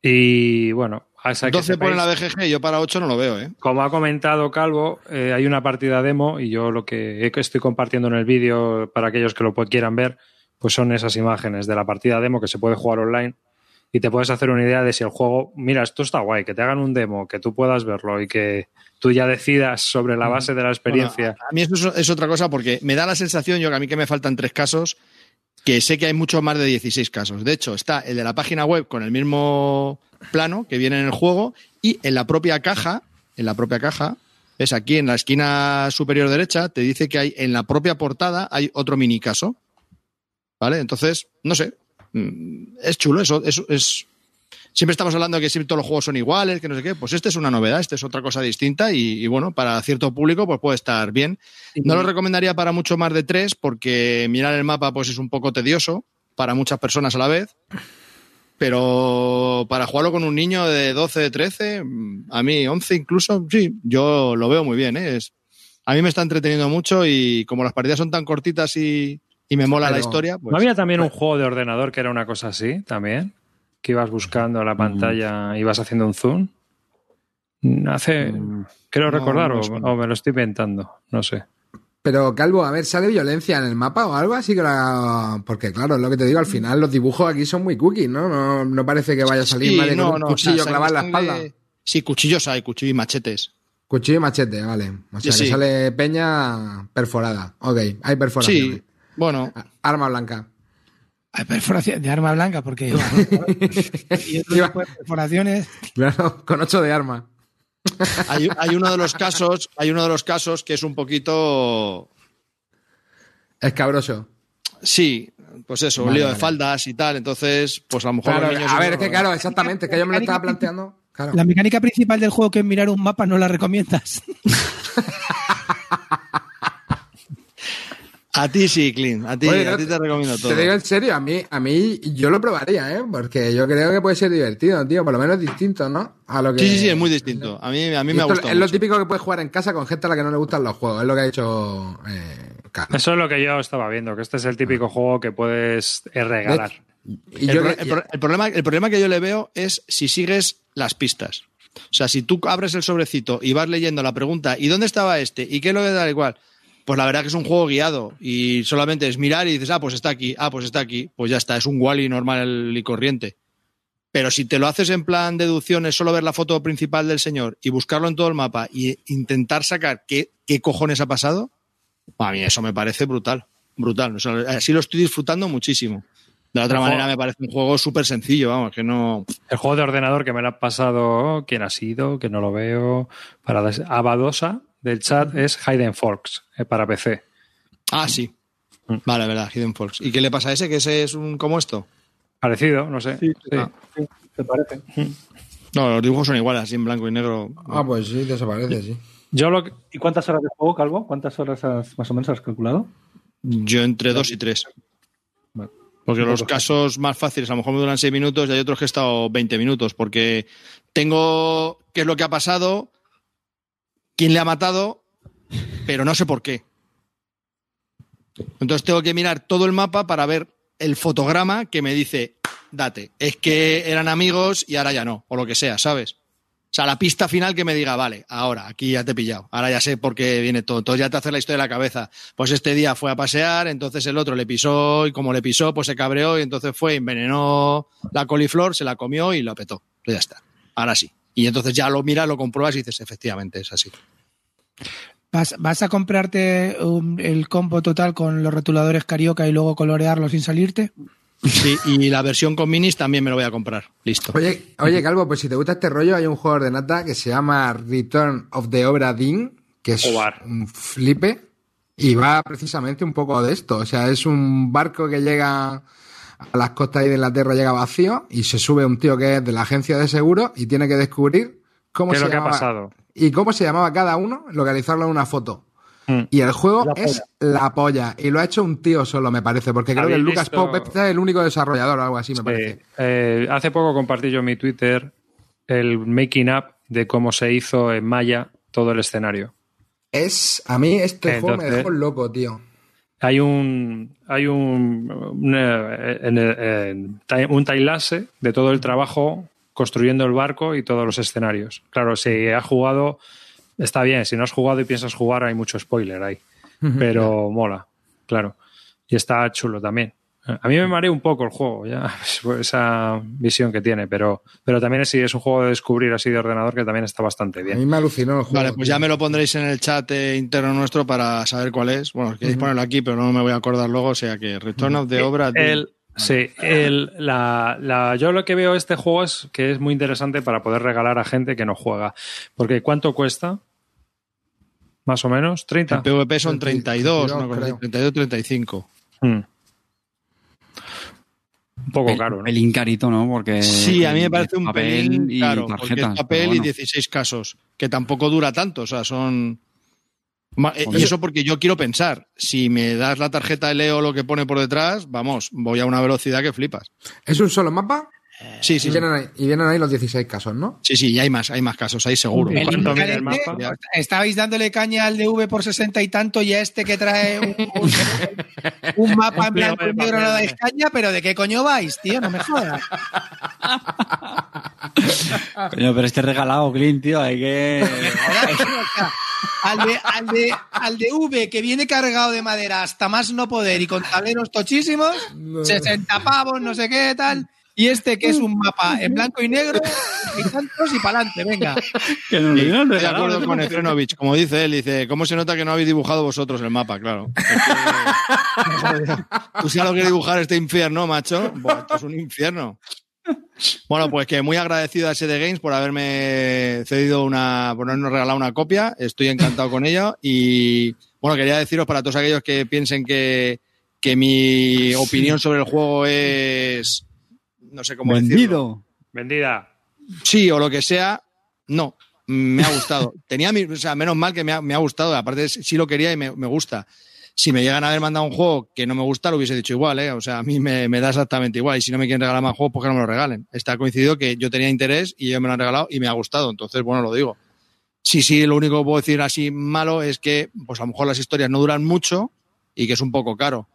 Y bueno, a esa que 12 pone la BGG, yo para 8 no lo veo, ¿eh? Como ha comentado Calvo, eh, hay una partida demo y yo lo que estoy compartiendo en el vídeo para aquellos que lo quieran ver, pues son esas imágenes de la partida demo que se puede jugar online y te puedes hacer una idea de si el juego, mira, esto está guay, que te hagan un demo, que tú puedas verlo y que tú ya decidas sobre la base de la experiencia. Bueno, a a mí eso es, es otra cosa porque me da la sensación, yo que a mí que me faltan tres casos, que sé que hay mucho más de 16 casos. De hecho, está el de la página web con el mismo plano que viene en el juego y en la propia caja, en la propia caja, es aquí en la esquina superior derecha, te dice que hay en la propia portada hay otro mini caso. ¿Vale? Entonces, no sé. Mm, Es chulo, eso, eso es. Siempre estamos hablando de que siempre todos los juegos son iguales, que no sé qué. Pues este es una novedad, este es otra cosa distinta y, y bueno, para cierto público pues puede estar bien. No lo recomendaría para mucho más de tres porque mirar el mapa pues es un poco tedioso para muchas personas a la vez. Pero para jugarlo con un niño de 12, de 13, mm, a mí 11 incluso, sí, yo lo veo muy bien. ¿eh? Es, a mí me está entreteniendo mucho y como las partidas son tan cortitas y, y me mola la historia, pues ¿No había también un juego de ordenador que era una cosa así, también? Que ibas buscando la pantalla, ibas haciendo un zoom. Hace, creo no, recordar, no o- me lo estoy inventando, no sé. Pero, Calvo, a ver, ¿sale violencia en el mapa o algo así? que la- Porque, claro, es lo que te digo, al final los dibujos aquí son muy cookies, ¿no? No, no parece que vaya a salir Sí, no, con un no, cuchillo o sea, clavado en la espalda. Sí, cuchillos hay, cuchillo y machetes. Cuchillo y machete, vale. O sea, Sí, que sí. sale peña perforada. Ok, hay perforaciones. Sí, bueno, A- Arma blanca. Hay perforación de arma blanca, porque <laughs> yo, y otro Iba- tipo de perforaciones. Claro, con ocho de arma. hay, hay uno de los casos, hay uno de los casos que es un poquito Escabroso. Sí, pues eso, un Vale, lío de faldas y tal. Entonces, pues a lo mejor Claro, los niños a ver, es que claro, exactamente, es que yo me lo estaba planteando. Claro. La mecánica principal del juego, que es mirar un mapa, no la recomiendas. <laughs> A ti sí, Clint. A ti, a ti te recomiendo todo. Te digo en serio, a mí, a mí yo lo probaría, ¿eh? Porque yo creo que puede ser divertido, tío. Por lo menos distinto, ¿no? A lo que... Sí, sí, sí, es muy distinto. A mí, a mí me ha gustado. Es lo típico que puedes jugar en casa con gente a la que no le gustan los juegos. Es lo que ha hecho eh, Carlos. Eso es lo que yo estaba viendo, que este es el típico juego que puedes eh, regalar. Y yo el problema, el problema que yo le veo es si sigues las pistas. O sea, si tú abres el sobrecito y vas leyendo la pregunta, ¿y dónde estaba este? ¿Y qué es lo que da igual? Pues la verdad que es un juego guiado y solamente es mirar y dices, ah, pues está aquí, ah, pues está aquí, pues ya está, es un Wally normal y corriente. Pero si te lo haces en plan deducción, es solo ver la foto principal del señor y buscarlo en todo el mapa y intentar sacar qué, qué cojones ha pasado, a mí eso me parece brutal, brutal. O sea, así lo estoy disfrutando muchísimo. De la otra manera me parece un juego súper sencillo, vamos, que no... El juego de ordenador que me lo ha pasado, ¿quién ha sido? Que no lo veo. Para Abadosa del chat es Hayden Forks eh, para PC. Ah, sí. Mm. Vale, verdad, Hidden Folks. ¿Y qué le pasa a ese? ¿Que ese es un como esto? Parecido, no sé. Sí, sí, sí, ¿te parece? No, los dibujos son iguales, así en blanco y negro. Ah, pues sí, desaparece, sí. Yo lo que- ¿Y cuántas horas de juego, Calvo? ¿Cuántas horas has- más o menos has calculado? Yo entre dos y tres. Vale. Porque los casos más fáciles a lo mejor me duran seis minutos y hay otros que he estado 20 minutos. Porque tengo qué es lo que ha pasado, quién le ha matado, pero no sé por qué. Entonces tengo que mirar todo el mapa para ver el fotograma que me dice date. Es que eran amigos y ahora ya no, o lo que sea, ¿sabes? O sea, la pista final que me diga, vale, ahora, aquí ya te he pillado, ahora ya sé por qué viene todo, entonces ya te hace la historia de la cabeza. Pues este día fue a pasear, entonces el otro le pisó y como le pisó, pues se cabreó y entonces fue, envenenó la coliflor, se la comió y lo petó. Ya está, ahora sí. Y entonces ya lo miras, lo compruebas y dices, efectivamente, es así. ¿Vas, vas a comprarte um, el combo total con los rotuladores carioca y luego colorearlo sin salirte? Sí, y la versión con minis también me lo voy a comprar. Listo. Oye, oye, Calvo, pues si te gusta este rollo, hay un juego de nata que se llama Return of the Obra Dinn, que es un flipe, y va precisamente un poco de esto. O sea, es un barco que llega a las costas ahí de Inglaterra, llega vacío, y se sube un tío que es de la agencia de seguros y tiene que descubrir cómo ¿Qué es se lo que ha llamaba- pasado? y cómo se llamaba cada uno, localizarlo en una foto. Mm. Y el juego La es la polla. Y lo ha hecho un tío solo, me parece. Porque creo que ¿Habéis Lucas visto- Pope es el único desarrollador o algo así, me parece. Eh, hace poco compartí yo en mi Twitter el making up de cómo se hizo en Maya todo el escenario. Es, a mí este juego me dejó loco, tío. Hay un hay un timelapse de todo el trabajo construyendo el barco y todos los escenarios. Claro, si has jugado está bien, si no has jugado y piensas jugar hay mucho spoiler ahí, pero mola, claro. Y está chulo también. A mí me marea un poco el juego, ya, <laughs> esa visión que tiene, pero, pero también sí es un juego de descubrir así de ordenador que también está bastante A bien. mí me alucinó el juego. Vale, pues ya me lo pondréis en el chat eh, interno nuestro para saber cuál es. Bueno, queréis ponerlo aquí, pero no me voy a acordar luego. O sea que Return of the Obra. Dinn. El- sí, el- la, la- yo lo que veo de este juego es que es muy interesante para poder regalar a gente que no juega. Porque ¿cuánto cuesta? Más o menos, El 30. PvP son 32, 32, una cosa así, creo. 32, 35. Mm. Un poco El- caro, ¿no? pelín carito, ¿no? Porque Sí, a mí me parece un papel pelín y caro, porque tarjetas, es papel bueno. y 16 casos, que tampoco dura tanto, o sea, son... Eh. Y eso porque yo quiero pensar, si me das la tarjeta y leo lo que pone por detrás, vamos, voy a una velocidad que flipas. ¿Es un solo mapa? Sí, Y sí, sí, vienen, ahí, y vienen ahí los 16 casos, ¿no? sí, sí, y hay más, hay más casos, hay seguro. ¿Y El mapa? Estabais dándole caña al DV por 60 y tanto y a este que trae un, un- <laughs> un mapa en blanco y negro no dais caña, pero ¿de qué coño vais, tío? No me jodas. Coño, pero este regalado, Clint, tío, hay que. <laughs> Al de, al, de, al de V que viene cargado de madera hasta más no poder y con tableros tochísimos, 60 pavos, no sé qué tal. Y este que es un mapa en blanco y negro, <laughs> y tantos y para adelante, venga. que no, Sí, no, estoy de acuerdo ¿no? con Efrenovich. Como dice él, dice, ¿cómo se nota que no habéis dibujado vosotros el mapa? Claro. <laughs> ¿Tú sabes lo que dibujar este infierno, macho? Buah, esto es un infierno. Bueno, pues que muy agradecido a SD Games por haberme cedido una, por habernos regalado una copia. Estoy encantado con ello. Y bueno, quería deciros para todos aquellos que piensen que, que mi opinión sobre el juego es, no sé cómo decirlo. Vendido. Vendida. Sí, o lo que sea, no. Me ha gustado. <laughs> Tenía mi, o sea, menos mal que me ha, me ha gustado. Aparte, sí lo quería y me, me gusta. Si me llegan a haber mandado un juego que no me gusta, lo hubiese dicho igual, ¿eh? O sea, a mí me, me da exactamente igual. Y si no me quieren regalar más juegos, pues que no me lo regalen. Está coincidido que yo tenía interés y ellos me lo han regalado y me ha gustado. Entonces, bueno, lo digo. Sí, sí, lo único que puedo decir así malo es que, pues a lo mejor las historias no duran mucho y que es un poco caro.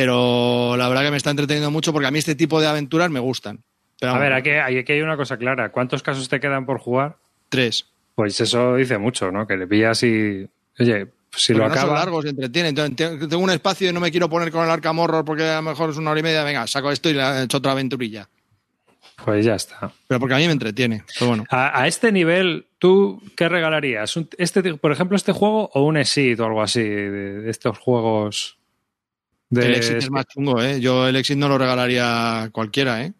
Pero la verdad que me está entreteniendo mucho porque a mí este tipo de aventuras me gustan. Pero A ver, aquí, aquí hay una cosa clara. ¿Cuántos casos te quedan por jugar? tres. Pues eso dice mucho, ¿no? Que le pillas y. Oye, si lo no son acabas. largos, entretienen. Entonces, te- tengo un espacio y no me quiero poner con el arcamorro porque a lo mejor es una hora y media. Venga, saco esto y le he hecho otra aventurilla. Pues ya está. Pero porque a mí me entretiene. Pero bueno. A, a este nivel, ¿tú qué regalarías? Un- Este, por ejemplo, este juego o un Exit o algo así, de, de estos juegos. De, el Exit es más chungo, ¿eh? Yo el Exit no lo regalaría a cualquiera, ¿eh?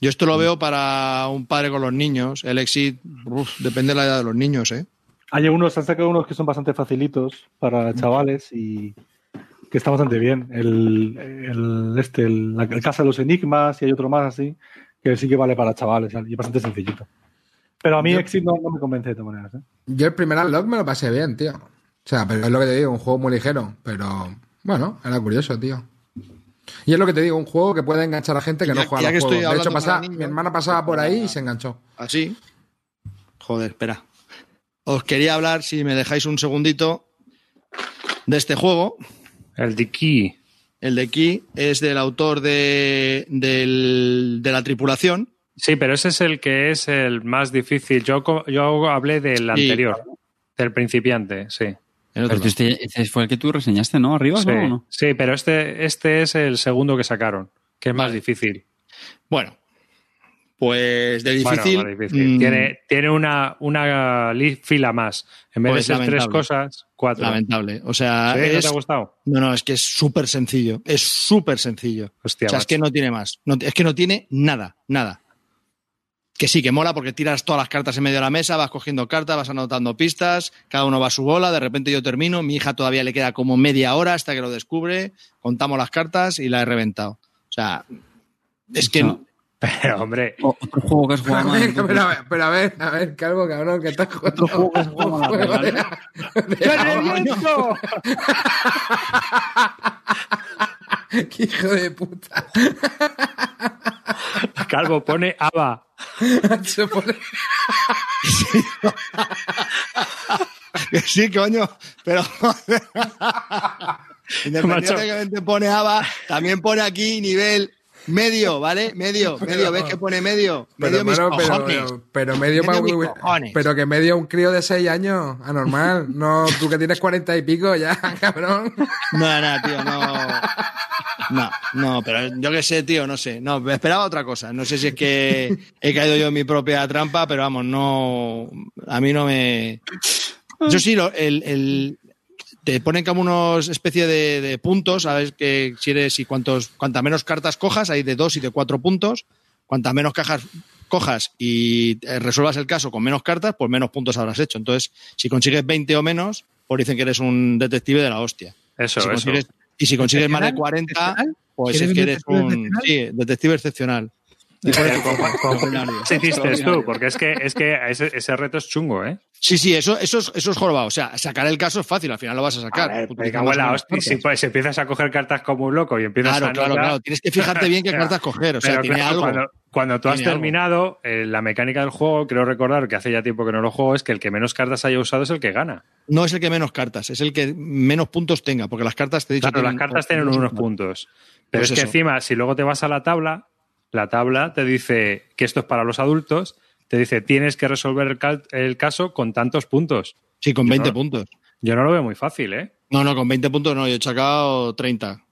Yo esto lo veo para un padre con los niños. El Exit, uf, depende de la edad de los niños, ¿eh? Hay unos, han sacado unos que son bastante facilitos para chavales y que está bastante bien. El, el, este, el, la- el Casa de los Enigmas y hay otro más así, que sí que vale para chavales y es bastante sencillito. Pero a mí Yo- Exit no, no me convence de todas maneras. ¿eh? Yo el primer Unlock me lo pasé bien, tío. O sea, pero es lo que te digo, un juego muy ligero. Pero bueno, era curioso, tío. Y es lo que te digo, un juego que puede enganchar a gente que Ya- no juega ya a que los estoy juegos. De hecho, pasa- niños, mi hermana pasaba por ahí y se enganchó. Así. Joder, espera. Os quería hablar, si me dejáis un segundito, de este juego. El Diki. el de Key, es del autor de, del- de la tripulación. Sí, pero ese es el que es el más difícil. Yo, yo hablé del Sí. anterior, del principiante, sí. El otro Pero tú este, este fue el que tú reseñaste, ¿no? Arriba, Sí, ¿no? ¿O no? sí, pero este, este es el segundo que sacaron, que es más difícil. Bueno, pues de Bueno, difícil. más difícil. mm, Tiene, tiene una, una fila más. En vez Pues de ser tres cosas, cuatro. lamentable. O sea, ¿Sí? ¿No es, te ha gustado? no, no, es que es súper sencillo. Es súper sencillo. Hostia, o sea, es que no tiene más. No- es que no tiene nada, nada. Que sí, que mola porque tiras todas las cartas en medio de la mesa, vas cogiendo cartas, vas anotando pistas, cada uno va a su bola, de repente yo termino, mi hija todavía le queda como media hora hasta que lo descubre, contamos las cartas y la he reventado. O sea, es que No. Pero, hombre, Otro juego que has jugado pero, a ver, pero a ver, a ver, Calvo, cabrón, que estás jugando. Otro juego que has jugado <laughs> ¡Qué hijo de puta! Calvo pone ABA. <laughs> Se pone- Que sí, coño, pero <laughs> independientemente pone ABA, también pone aquí nivel medio, ¿vale? Medio, medio, ¿ves que pone medio? Pero, Medio mis pero, pero, cojones. pero, pero medio Medio pa- mis cojones. pero que medio un crío de 6 años, anormal. No, tú que tienes 40 y pico ya, cabrón. No, no, tío, no. No, no, pero yo qué sé, tío, no sé. No, me esperaba otra cosa. No sé si es que he caído yo en mi propia trampa, pero vamos, no. A mí no me. Yo sí, lo- el, el- te ponen como unos especie de, de puntos, sabes que si eres y cuantos, cuantas menos cartas cojas, hay de dos y de cuatro puntos. Cuantas menos cajas cojas y eh, resuelvas el caso con menos cartas, pues menos puntos habrás hecho. Entonces, si consigues 20 o menos, pues dicen que eres un detective de la hostia. Eso, Si consigues- y si consigues más de ¿Excepcional? 40, ¿Excepcional? pues ¿Eres es que un eres un sí, detective excepcional. Pero, ¿cómo- cómo- Extraordinario. ¿qué hiciste tú? Porque es que, es que ese, ese reto es chungo, ¿eh? Sí, sí, eso, eso, es, eso es jorobado. O sea, sacar el caso es fácil, al final lo vas a sacar. A ver, hostia. Si, pues, si empiezas a coger cartas como un loco y empiezas Claro, a claro, claro. Tienes que fijarte bien qué <laughs> cartas coger. O sea, Pero tiene claro, algo. Cuando, cuando tú has algo. terminado, eh, la mecánica del juego, creo recordar que hace ya tiempo que no lo juego, es que el que menos cartas haya usado es el que gana. No es el que menos cartas, es el que menos puntos tenga, porque las cartas te he dicho. Claro, las cartas tienen unos puntos. Pero Pues es que eso. encima, si luego te vas a la tabla, la tabla te dice que esto es para los adultos, te dice tienes que resolver el, cal- el caso con tantos puntos. Sí, con 20 no- puntos. Yo no lo veo muy fácil, ¿eh? No, no, con 20 puntos no, yo he sacado 30.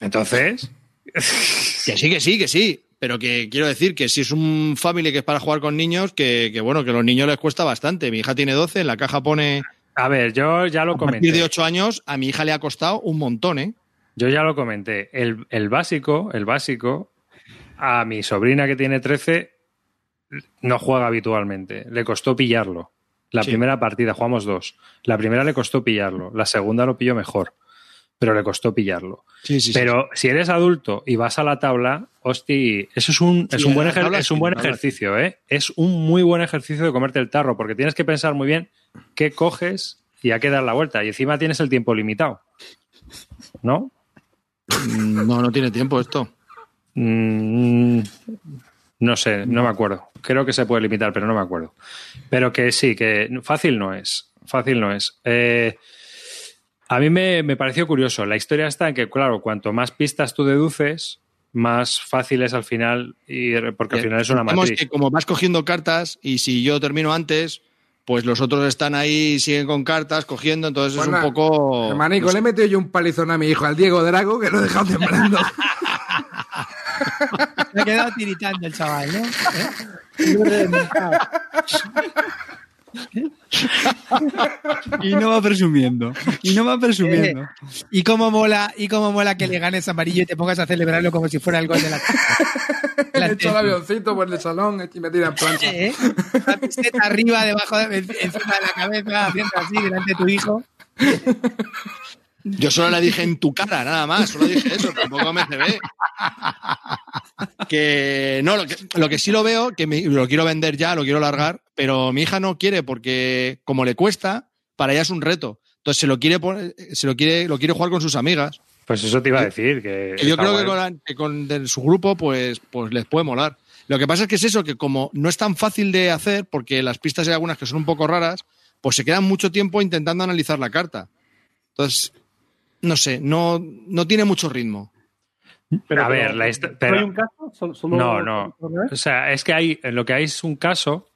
Entonces, <laughs> Que sí, que sí, que sí. Pero que quiero decir que si es un family que es para jugar con niños, que, que bueno, que a los niños les cuesta bastante. Mi hija tiene 12, en la caja pone a ver, yo ya lo a partir comenté. de 8 años, a mi hija le ha costado un montón, ¿eh? Yo ya lo comenté. El, el básico, el básico, a mi sobrina que tiene 13 no juega habitualmente. Le costó pillarlo. La Sí. primera partida, jugamos dos. La primera le costó pillarlo. La segunda lo pilló mejor. Pero le costó pillarlo. Sí, sí. Pero si eres adulto y vas a la tabla, hosti, eso es un, es un buen, ejer- es un buen ejercicio, ¿eh? Es un muy buen ejercicio de comerte el tarro, porque tienes que pensar muy bien qué coges y a qué dar la vuelta. Y encima tienes el tiempo limitado. ¿No? Mm, No, no tiene tiempo esto. Mm, no sé, no me acuerdo. Creo que se puede limitar, pero no me acuerdo. Pero que sí, que fácil no es. Fácil no es. Eh, a mí me, me pareció curioso. La historia está en que, claro, cuanto más pistas tú deduces, más fácil es al final, ir, porque al final es una Vemos matriz. que como vas cogiendo cartas y si yo termino antes, pues los otros están ahí, siguen con cartas, cogiendo, entonces Pues es un nada, poco... Hermanico, no sé. le he metido yo un palizón a mi hijo, al Diego Drago, que lo he dejado temblando. <laughs> Me ha quedado tiritando el chaval, ¿no? ¿Eh? Y no va presumiendo. Y no va presumiendo. Eh, Y cómo mola, y cómo mola que le ganes amarillo y te pongas a celebrarlo como si fuera el gol de la <laughs> Le he hecho el avioncito por el salón y me tira en plancha. ¿Eh? La pisceta arriba, debajo, de, encima de la cabeza, haciendo así delante de tu hijo. Yo solo le dije en tu cara, nada más, solo dije eso, tampoco me ve. Que no, lo que, lo que sí lo veo, que me- lo quiero vender ya, lo quiero largar, pero mi hija no quiere porque como le cuesta, para ella es un reto. Entonces se lo quiere se lo quiere, lo quiere jugar con sus amigas. Pues eso te iba a decir. Que Que yo creo que con, la- que con de su grupo, pues, pues les puede molar. Lo que pasa es que es eso, que como no es tan fácil de hacer, porque las pistas hay algunas que son un poco raras, pues se quedan mucho tiempo intentando analizar la carta. Entonces, no sé, no, no tiene mucho ritmo. Pero, a ver, pero, la histo- ¿no pero- hay un caso? ¿Solo- solo- No, no. O sea, es que hay, lo que hay es un caso,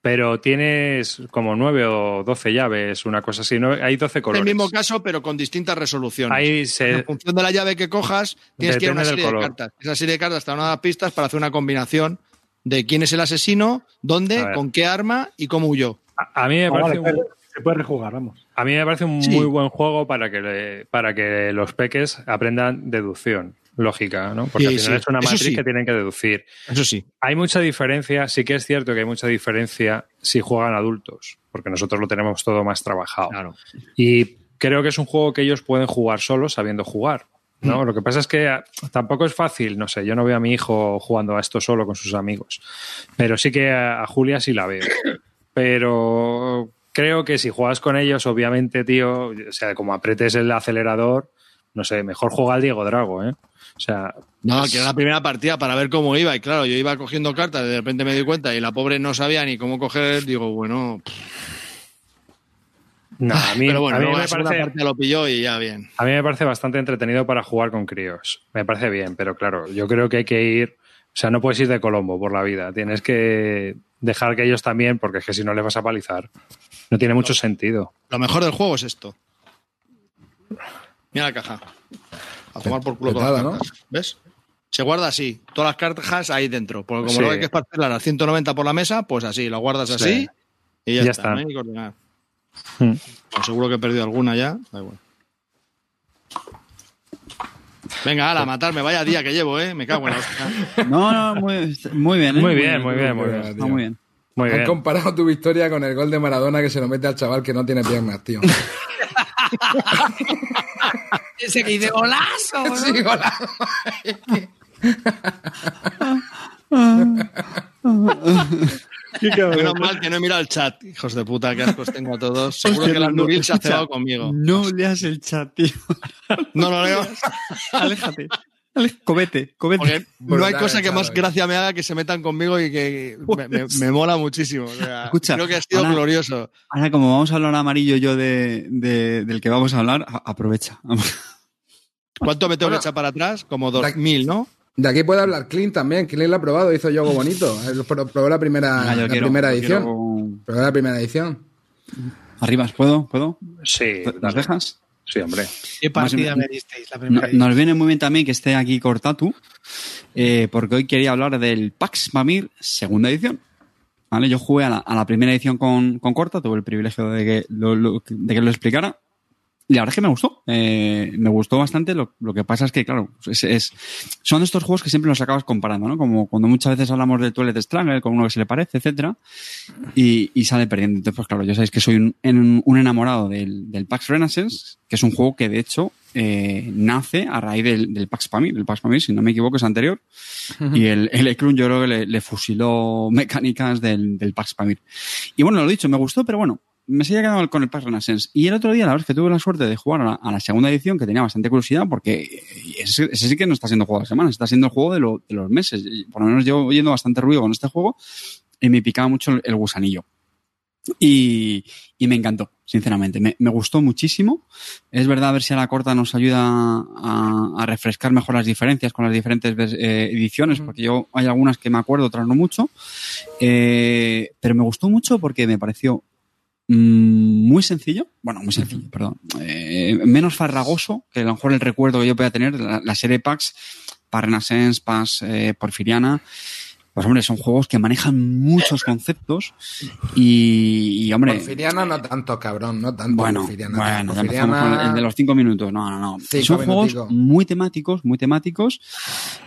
pero tienes como nueve o doce llaves, una cosa así. ¿no? Hay doce Es colores. el mismo caso, pero con distintas resoluciones. Ahí se, En función de la llave que cojas, tienes que ir a una serie de cartas. Esa serie de cartas te a dar pistas para hacer una combinación de quién es el asesino, dónde, con qué arma y cómo huyó. a, a mí me parece vale, un, se puede rejugar, vamos. a mí me parece un Sí. muy buen juego para que le- para que los peques aprendan deducción lógica, ¿no? Porque Sí, al final sí. es una matriz sí. que tienen que deducir. Eso sí. Hay mucha diferencia, sí que es cierto que hay mucha diferencia si juegan adultos, porque nosotros lo tenemos todo más trabajado. Claro. Y creo que es un juego que ellos pueden jugar solos sabiendo jugar. Mm. ¿no? Lo que pasa es que ah, tampoco es fácil, no sé, yo no veo a mi hijo jugando a esto solo con sus amigos, pero sí que a Julia sí la veo. Pero creo que si juegas con ellos, obviamente, tío, o sea, como apretes el acelerador, no sé, mejor juega al Diego Drago, ¿eh? O sea, No, que era la primera partida para ver cómo iba. Y claro, yo iba cogiendo cartas, de repente me di cuenta y la pobre no sabía ni cómo coger. Digo, bueno. no, a mí, Pero bueno, a mí me parece, lo pilló y ya bien. A mí me parece bastante entretenido para jugar con críos. Me parece bien, pero claro, yo creo que hay que ir. O sea, no puedes ir de Colombo por la vida. Tienes que dejar que ellos también, porque es que si no les vas a palizar. No tiene mucho sentido. Lo mejor del juego es esto. Mira la caja. A tomar por culo todas las ¿no? ¿Ves? Se guarda así, todas las cartas ahí dentro. Porque como Sí. luego hay que esparcerlas a 190 por la mesa, pues así, lo guardas así Sí. y ya, Ya está. está. No. Hmm. Pues seguro que he perdido alguna ya. Da igual. Venga, ala, a matarme, vaya día que llevo, ¿eh? Me cago en la hostia. No, no, muy, muy bien. ¿eh? Muy bien, muy bien, muy bien. bien. Está muy bien. Muy Han comparado tu victoria con el gol de Maradona que se lo mete al chaval que no tiene piernas, tío. <laughs> Ese que dice golazo. ¿no? Sí, hola. <laughs> Menos mal que no he mirado el chat, hijos de puta, qué ascos tengo a todos. Seguro Hostia, que la no, no, Nuril se ha cebado conmigo. No leas el chat, tío. No lo leo. Aléjate. Cobete, cobete. Porque no hay cosa que más gracia me haga que se metan conmigo y que me, me- me mola muchísimo. O sea, Escucha, creo que ha sido ahora- glorioso. Ahora, como vamos a hablar amarillo yo de, de- del que vamos a hablar, a- aprovecha. ¿Cuánto me tengo Bueno, que echar para atrás? Como la- 2000, ¿no? De aquí puede hablar Clint también. Clint lo ha probado, hizo yogo bonito. Pro- probó la primera, yo la quiero- primera edición. quiero- Probó la primera edición. Arribas, ¿puedo? ¿Puedo? Sí, ¿Las dejas? sí, hombre. ¿Qué partida me disteis la No- primera vez? nos viene muy bien también que esté aquí Cortatu, eh, porque hoy quería hablar del Pax Pamir segunda edición. ¿Vale? Yo jugué a la, a la primera edición con, con Corta, tuve el privilegio de que lo, lo- de que lo explicara. Y la verdad es que me gustó. Eh, me gustó bastante. Lo, lo que pasa es que, claro, es, es- son estos juegos que siempre los acabas comparando, ¿no? Como cuando muchas veces hablamos de Toilet Strangler con uno que se le parece, etcétera, y, y sale perdiendo. Entonces, pues claro, ya sabéis que soy un, en- un enamorado del, del Pax Renaissance, que es un juego que de hecho eh, nace a raíz del, del Pax Pamir. El Pax Pamir, si no me equivoco, es anterior. Y el, el Ekrun yo creo que le, le fusiló mecánicas del, del Pax Pamir. Y bueno, lo dicho, me gustó, pero bueno, me seguía quedando con el Pax Renaissance. Y el otro día, la verdad es que tuve la suerte de jugar a la, a la segunda edición, que tenía bastante curiosidad, porque ese, ese sí que no está siendo juego de la semana, está siendo el juego de, lo- de los meses. Por lo menos llevo oyendo bastante ruido con este juego y me picaba mucho el, el gusanillo. Y, y me encantó, sinceramente. Me, me gustó muchísimo. Es verdad, a ver si a la corta nos ayuda a, a refrescar mejor las diferencias con las diferentes eh, ediciones, porque yo hay algunas que me acuerdo, otras no mucho. Eh, pero me gustó mucho porque me pareció muy sencillo, bueno, muy sencillo, perdón, eh, menos farragoso que a lo mejor el recuerdo que yo podía tener, la, la serie Pax, Pax Renaissance, Pax eh, Porfiriana. Pues hombre, son juegos que manejan muchos conceptos y, y, hombre, Porfiriana no tanto, cabrón, no tanto. bueno, Porfiriana. bueno, ya Porfiriana- empezamos con el de los cinco minutos. No, no, no. Son juegos muy temáticos, muy temáticos,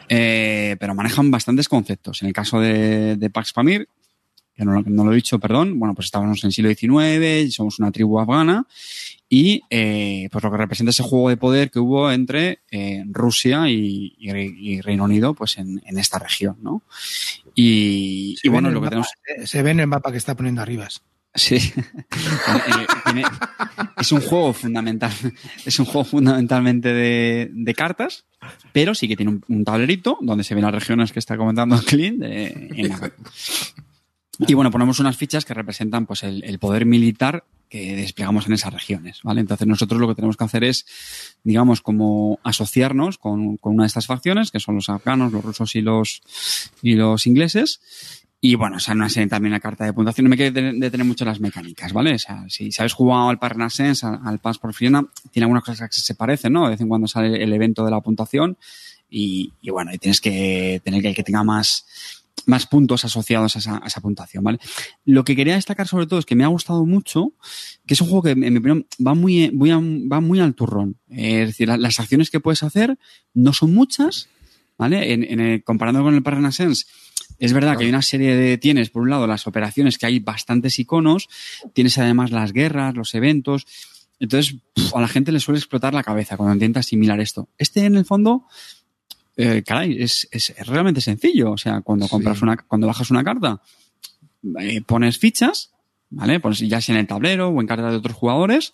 eh, pero manejan bastantes conceptos. En el caso de, de Pax Pamir, que no, lo- no lo he dicho, perdón, bueno, pues estábamos en el siglo XIX, somos una tribu afgana y eh, pues lo que representa ese juego de poder que hubo entre eh, Rusia y, y Re- y Reino Unido, pues en, en esta región, ¿no? Y, y bueno, en lo que mapa, tenemos... eh, Se ve en el mapa que está poniendo arribas. Sí. <laughs> Tiene- es un juego fundamental, es un juego fundamentalmente de, de cartas, pero sí que tiene un, un tablerito donde se ven las regiones que está comentando Clint. eh, en la- Y bueno, ponemos unas fichas que representan pues el, poder militar que desplegamos en esas regiones, ¿vale? Entonces nosotros lo que tenemos que hacer es, digamos, como asociarnos con, con una de estas facciones, que son los afganos, los rusos y los, y los ingleses. Y bueno, o sea, no sé, también la carta de puntuación. No me quiero detener mucho las mecánicas, ¿vale? O sea, si sabes jugado al Parnassens, al, al Pass Porfiriana, tiene algunas cosas que se parecen, ¿no? De vez en cuando sale el evento de la puntuación y, y bueno, y tienes que tener que el que tenga más, más puntos asociados a esa, puntuación, ¿vale? Lo que quería destacar sobre todo es que me ha gustado mucho, que es un juego que, en mi opinión, va muy, va muy al turrón. Es decir, las acciones que puedes hacer no son muchas, ¿vale? En, comparando con el Parnassens, es verdad que hay una serie de, tienes por un lado las operaciones que hay bastantes iconos, tienes además las guerras, los eventos, entonces a la gente le suele explotar la cabeza cuando intenta asimilar esto. Este en el fondo, eh, caray, es, es, realmente sencillo, o sea, cuando compras sí. una, cuando bajas una carta, eh, pones fichas, ¿vale? Pones ya sea en el tablero o en cartas de otros jugadores,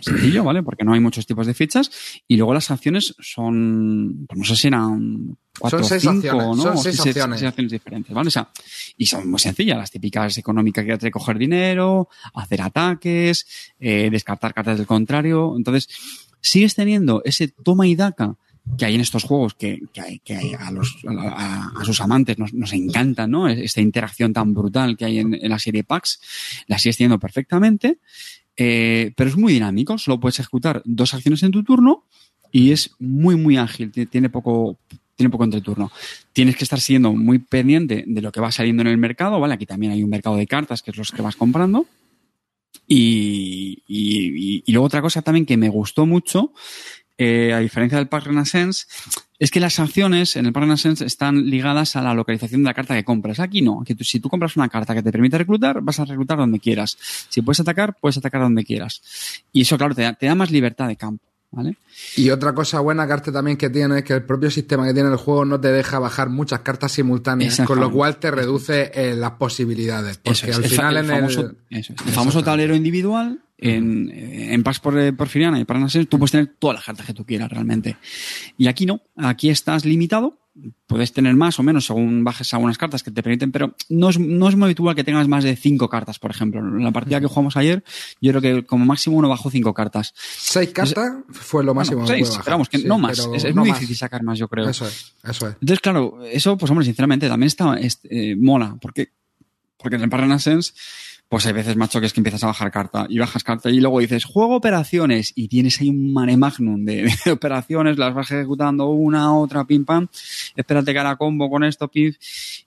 sencillo, ¿vale? Porque no hay muchos tipos de fichas. Y luego las acciones son, pues no sé si eran cuatro son seis o cinco, acciones, ¿no? Son seis seis, acciones. seis acciones diferentes, ¿vale? O sea, y son muy sencillas, las típicas económicas que hay que coger dinero, hacer ataques, eh, descartar cartas del contrario. Entonces, sigues teniendo ese toma y daca que hay en estos juegos que, que, a, los, sus amantes nos, encanta, ¿no? Esta interacción tan brutal que hay en, la serie PAX, la sigues teniendo perfectamente, eh, pero es muy dinámico, solo puedes ejecutar dos acciones en tu turno y es muy, muy ágil, tiene poco, tiene poco entreturno. Tienes que estar siendo muy pendiente de lo que va saliendo en el mercado, ¿vale? Aquí también hay un mercado de cartas, que es los que vas comprando. Y, y luego otra cosa también que me gustó mucho eh, a diferencia del Park Renaissance, es que las acciones en el Park Renaissance están ligadas a la localización de la carta que compras. Aquí no. Tú, si tú compras una carta que te permite reclutar, vas a reclutar donde quieras. Si puedes atacar, puedes atacar donde quieras. Y eso, claro, te da, te da más libertad de campo. ¿Vale? Y otra cosa buena, Carte, también que tiene es que el propio sistema que tiene el juego no te deja bajar muchas cartas simultáneas, con lo cual te reduce eh, las posibilidades. Porque es, al final el en famoso, el... Eso, el famoso tablero individual en, en Pax por, Porfiriana y Paranases, tú puedes tener todas las cartas que tú quieras realmente. Y aquí no, aquí estás limitado, puedes tener más o menos según bajes algunas cartas que te permiten, pero no es, no es muy habitual que tengas más de cinco cartas, por ejemplo. En la partida que jugamos ayer, yo creo que como máximo uno bajó cinco cartas. ¿Seis cartas? Fue lo máximo. Bueno, seis, esperamos que sí, no más. Es, es no muy más. difícil sacar más, yo creo. Eso es, eso es. Entonces, claro, eso, pues hombre, sinceramente, también está, es, eh, mola, porque, porque en el Paranasense pues hay veces, macho, que es que empiezas a bajar carta y bajas carta y luego dices, juego operaciones y tienes ahí un mare magnum de, de <laughs> operaciones, las vas ejecutando una, otra, pim pam, espérate que haga combo con esto, pim,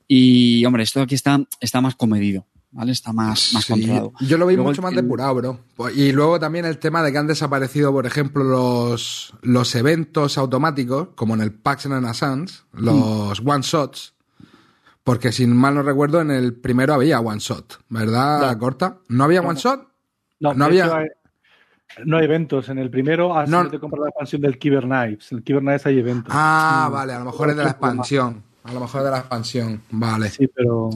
y hombre, esto aquí está, está más comedido. ¿Vale? Está más, más Sí, controlado. Yo lo Luego mucho más el- depurado, bro. Y luego también el tema de que han desaparecido, por ejemplo, los, los eventos automáticos, como en el PAX Renaissance, los Mm. one shots. Porque si mal no recuerdo, en el primero había one shot, ¿verdad, No. Corta? ¿No había No, one no. shot? No, No había- hecho, hay- no hay eventos. En el primero, así No. no te compras la expansión del Kyber Knives. En el Kyber Knives hay eventos. Ah, vale, a lo mejor es de la expansión. A lo mejor es de la expansión, vale. Sí, pero.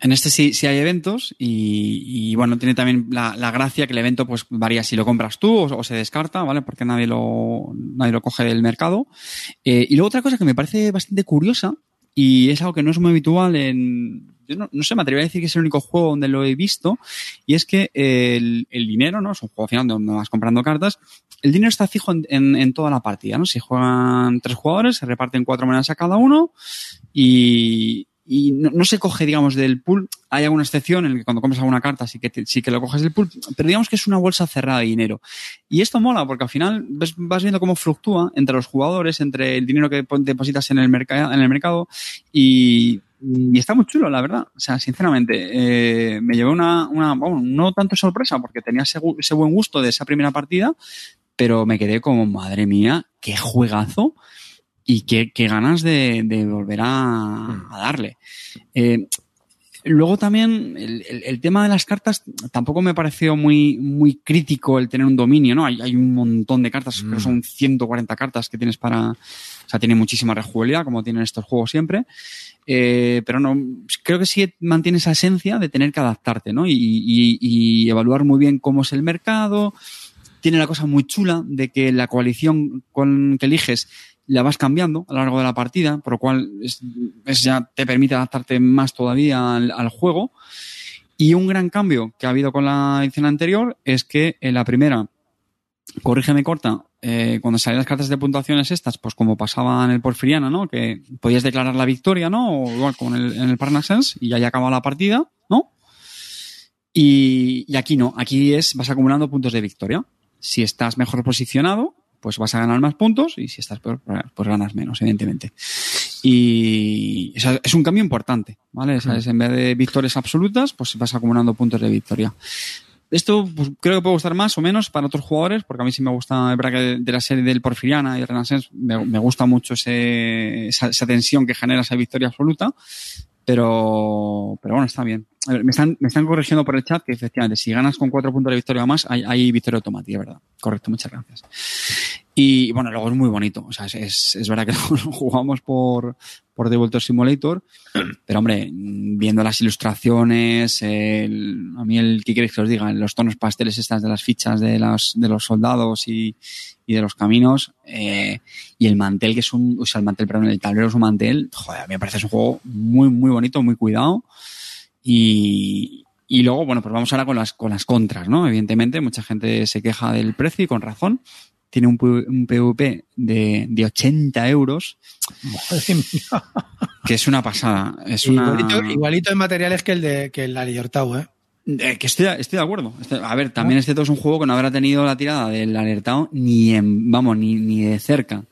En este sí, sí hay eventos y, y, bueno, tiene también la, la gracia que el evento pues varía si lo compras tú o, o se descarta, ¿vale? Porque nadie lo, nadie lo coge del mercado. Eh, y luego otra cosa que me parece bastante curiosa y es algo que no es muy habitual en, yo no, no sé, me atrevería a decir que es el único juego donde lo he visto y es que el, el dinero, ¿no? Es un juego al final donde vas comprando cartas. El dinero está fijo en, en, en toda la partida, ¿no? Si juegan tres jugadores, se reparten cuatro monedas a cada uno y, y no, no, se coge, digamos, del pool. Hay alguna excepción en el que cuando compras alguna carta sí que, te, sí que lo coges del pool, pero digamos que es una bolsa cerrada de dinero. Y esto mola porque al final ves, vas viendo cómo fluctúa entre los jugadores, entre el dinero que depositas en el, mercado en el mercado y, y está muy chulo, la verdad. O sea, sinceramente, eh, me llevó una, una no tanto sorpresa porque tenía ese buen gusto de esa primera partida, pero me quedé como, madre mía, qué juegazo y qué, qué ganas de, de, volver a, a darle. Eh, luego también el, el, el, tema de las cartas tampoco me pareció muy, muy crítico el tener un dominio, ¿no? Hay, hay un montón de cartas, mm. pero son 140 cartas que tienes para, o sea, tiene muchísima rejugabilidad como tienen estos juegos siempre. Eh, pero no, creo que sí mantiene esa esencia de tener que adaptarte, ¿no? Y, y, y evaluar muy bien cómo es el mercado. Tiene la cosa muy chula de que la coalición con que eliges la vas cambiando a lo largo de la partida, por lo cual es, es ya te permite adaptarte más todavía al, al, juego. Y un gran cambio que ha habido con la edición anterior es que en la primera, corrígeme corta, eh, cuando salían las cartas de puntuaciones estas, pues como pasaba en el Porfiriano, ¿no? Que podías declarar la victoria, ¿no? O igual como el, en el Parnassus y ya haya acabado la partida, ¿no? Y, y aquí no, aquí es, vas acumulando puntos de victoria. Si estás mejor posicionado, pues vas a ganar más puntos y si estás peor, pues ganas menos, evidentemente. Y o sea, es un cambio importante, ¿vale? O sea, es en vez de victorias absolutas, pues vas acumulando puntos de victoria. Esto pues, creo que puede gustar más o menos para otros jugadores, porque a mí sí me gusta, es verdad que de la serie del Porfiriana y el Renaissance me, me gusta mucho ese, esa, esa tensión que genera esa victoria absoluta, pero, pero bueno, está bien. A ver, me, están, me están corrigiendo por el chat que efectivamente si ganas con cuatro puntos de victoria o más, hay, hay victoria automática, ¿verdad? Correcto, muchas gracias. Y bueno, luego es muy bonito. O sea, es, es, verdad que <laughs> lo jugamos por, por Devolver Simulator, pero hombre, viendo las ilustraciones, el, a mí el que queréis que os diga, los tonos pasteles estas de las fichas de, las, de los soldados y, y de los caminos, eh, y el mantel que es un, o sea, el mantel, perdón, el tablero es un mantel, joder, a mí me parece es un juego muy, muy bonito, muy cuidado. Y, y luego, bueno, pues vamos ahora con las, con las contras, ¿no? Evidentemente, mucha gente se queja del precio y con razón. Tiene un, un PVP de, de 80 euros, Madre mía. que es una pasada. Es una... Igualito, igualito en materiales que el de que el ¿eh? Eh, que estoy, estoy de acuerdo. Estoy- a ver, también este es un juego que no habrá tenido la tirada del alertado ni en, vamos, ni, ni de cerca.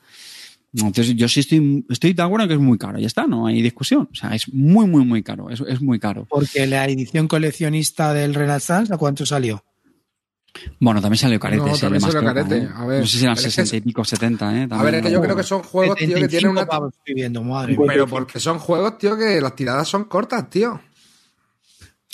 Entonces, yo sí estoy, estoy de acuerdo en que es muy caro. Ya está, no hay discusión. O sea, es muy, muy, muy caro. Es, es muy caro. Porque la edición coleccionista del Renaissance, ¿a cuánto salió? Bueno, también salió carete. No, también salió carete. ¿eh? A ver, no sé si eran pero es que 60 y pico, 70, ¿eh? A ver, es que yo creo que son juegos, tío, que tienen una... 75 pavos estoy viendo, madre mía. Pero porque son juegos, tío, que las tiradas son cortas, tío.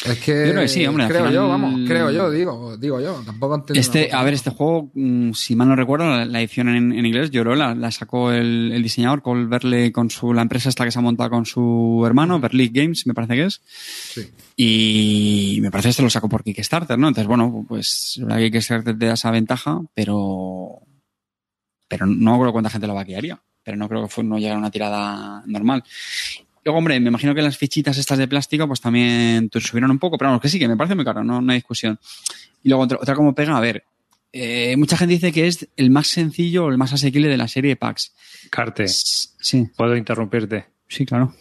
Es que... Yo creo que sí, hombre, al Creo final- yo, vamos, creo yo, digo, digo yo. Tampoco entiendo Este, a ver, este juego, mm, si mal no recuerdo, la, la edición en, en inglés lloró, la, la sacó el, el diseñador Cole Berle con su, la empresa esta que se ha montado con su hermano, Berlic Games, me parece que es. Sí. Y me parece que este lo sacó por Kickstarter, ¿no? Entonces, bueno, pues la Kickstarter te da esa ventaja, pero, pero no creo cuánta gente lo vaquearía. Pero no creo que fue, no llegara a una tirada normal. Luego, hombre, me imagino que las fichitas estas de plástico, pues también te subieron un poco, pero vamos, que sí, que me parece muy caro, no, no hay discusión. Y luego otra, otra como pega, a ver, eh, mucha gente dice que es el más sencillo o el más asequible de la serie de packs. Carte, Sí, puedo interrumpirte. sí, claro.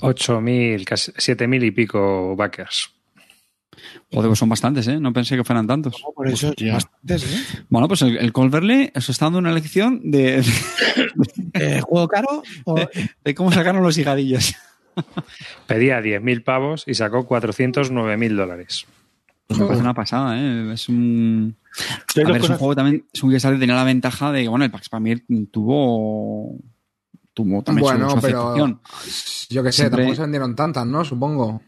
8.000, casi 7.000 y pico backers. Joder, pues son bastantes, ¿eh? No pensé que fueran tantos. Por eso bastantes, ¿eh? Bueno, pues el, el Colverley os está dando una lección de, <laughs> Eh, ¿Juego caro? o- de cómo sacaron los higadillos. <laughs> Pedía 10.000 pavos y sacó 409.000 dólares. Pues me parece una pasada, ¿eh? Es un... A ver, es un juego también, es un Kickstarter tenía la ventaja de que, bueno, el Pax Pamir tuvo... Tuvo también su- Bueno, su, pero aceptación. yo que sé, Siempre- tampoco se vendieron tantas, ¿no? Supongo.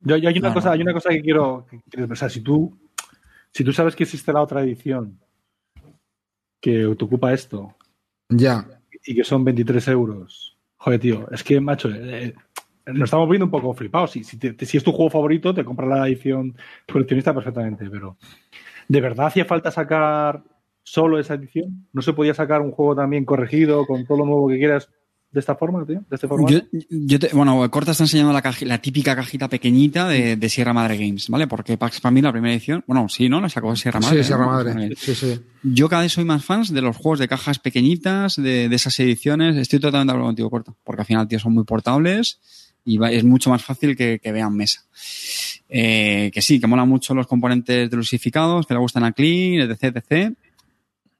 Yo, yo hay una No, cosa, no. hay una cosa que quiero, que quiero- o sea, si tú, si tú sabes que existe la otra edición que te ocupa esto Ya. y que son 23 euros, joder, tío, es que, macho, eh, nos estamos viendo un poco flipados. Si, si, te- si es tu juego favorito, te compras la edición coleccionista perfectamente, pero ¿de verdad hacía falta sacar solo esa edición? ¿No se podía sacar un juego también corregido con todo lo nuevo que quieras de esta forma, tío? ¿De este formato? Yo, yo te- bueno, Corta está enseñando la, caji- la típica cajita pequeñita de, de Sierra Madre Games, ¿vale? Porque Pax Pamir, la primera edición, bueno, sí, ¿no? La sacó Sierra Madre. Sí, Sierra ¿no? Madre. Sí, sí. Yo cada vez soy más fans de los juegos de cajas pequeñitas, de, de esas ediciones. Estoy totalmente de acuerdo contigo, Corta. Porque al final, tío, son muy portables y va- es mucho más fácil que, que vean mesa. Eh, que sí, que mola mucho los componentes delusificados, que le gustan a Clean, etc, etc.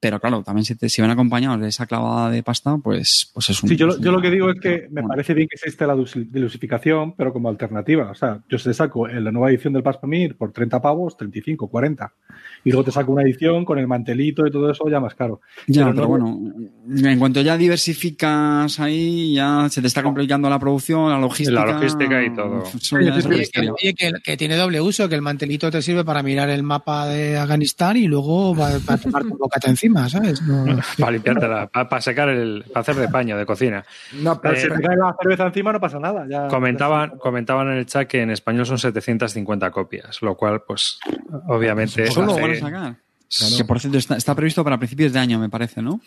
Pero claro, también si, te- si van acompañados de esa clavada de pasta, pues, pues es un... Sí, yo, lo- es yo un- lo que digo es que me bueno. parece bien que existe la delusificación, pero como alternativa. O sea, yo te saco en la nueva edición del Paspamir por 30 pavos, 35, 40. Y luego te saco una edición con el mantelito y todo eso ya más caro. Ya, Pero pero, no- bueno, en cuanto ya diversificas ahí, ya se te está complicando la producción, la logística. La logística y todo. Oye, que, que- tiene doble uso, que el mantelito te sirve para mirar el mapa de Afganistán y luego para tomar tu bocata encima, ¿sabes? No- <laughs> Para limpiártela, para, secar el, para hacer de paño de cocina. No, pero, Pero si te cae la cerveza encima no pasa nada. Ya, Comentaban, comentaban en el chat que en español son 750 copias, lo cual, pues, obviamente. Solo lo hace- van a sacar. Que por cierto está, está previsto para principios de año, me parece, ¿no?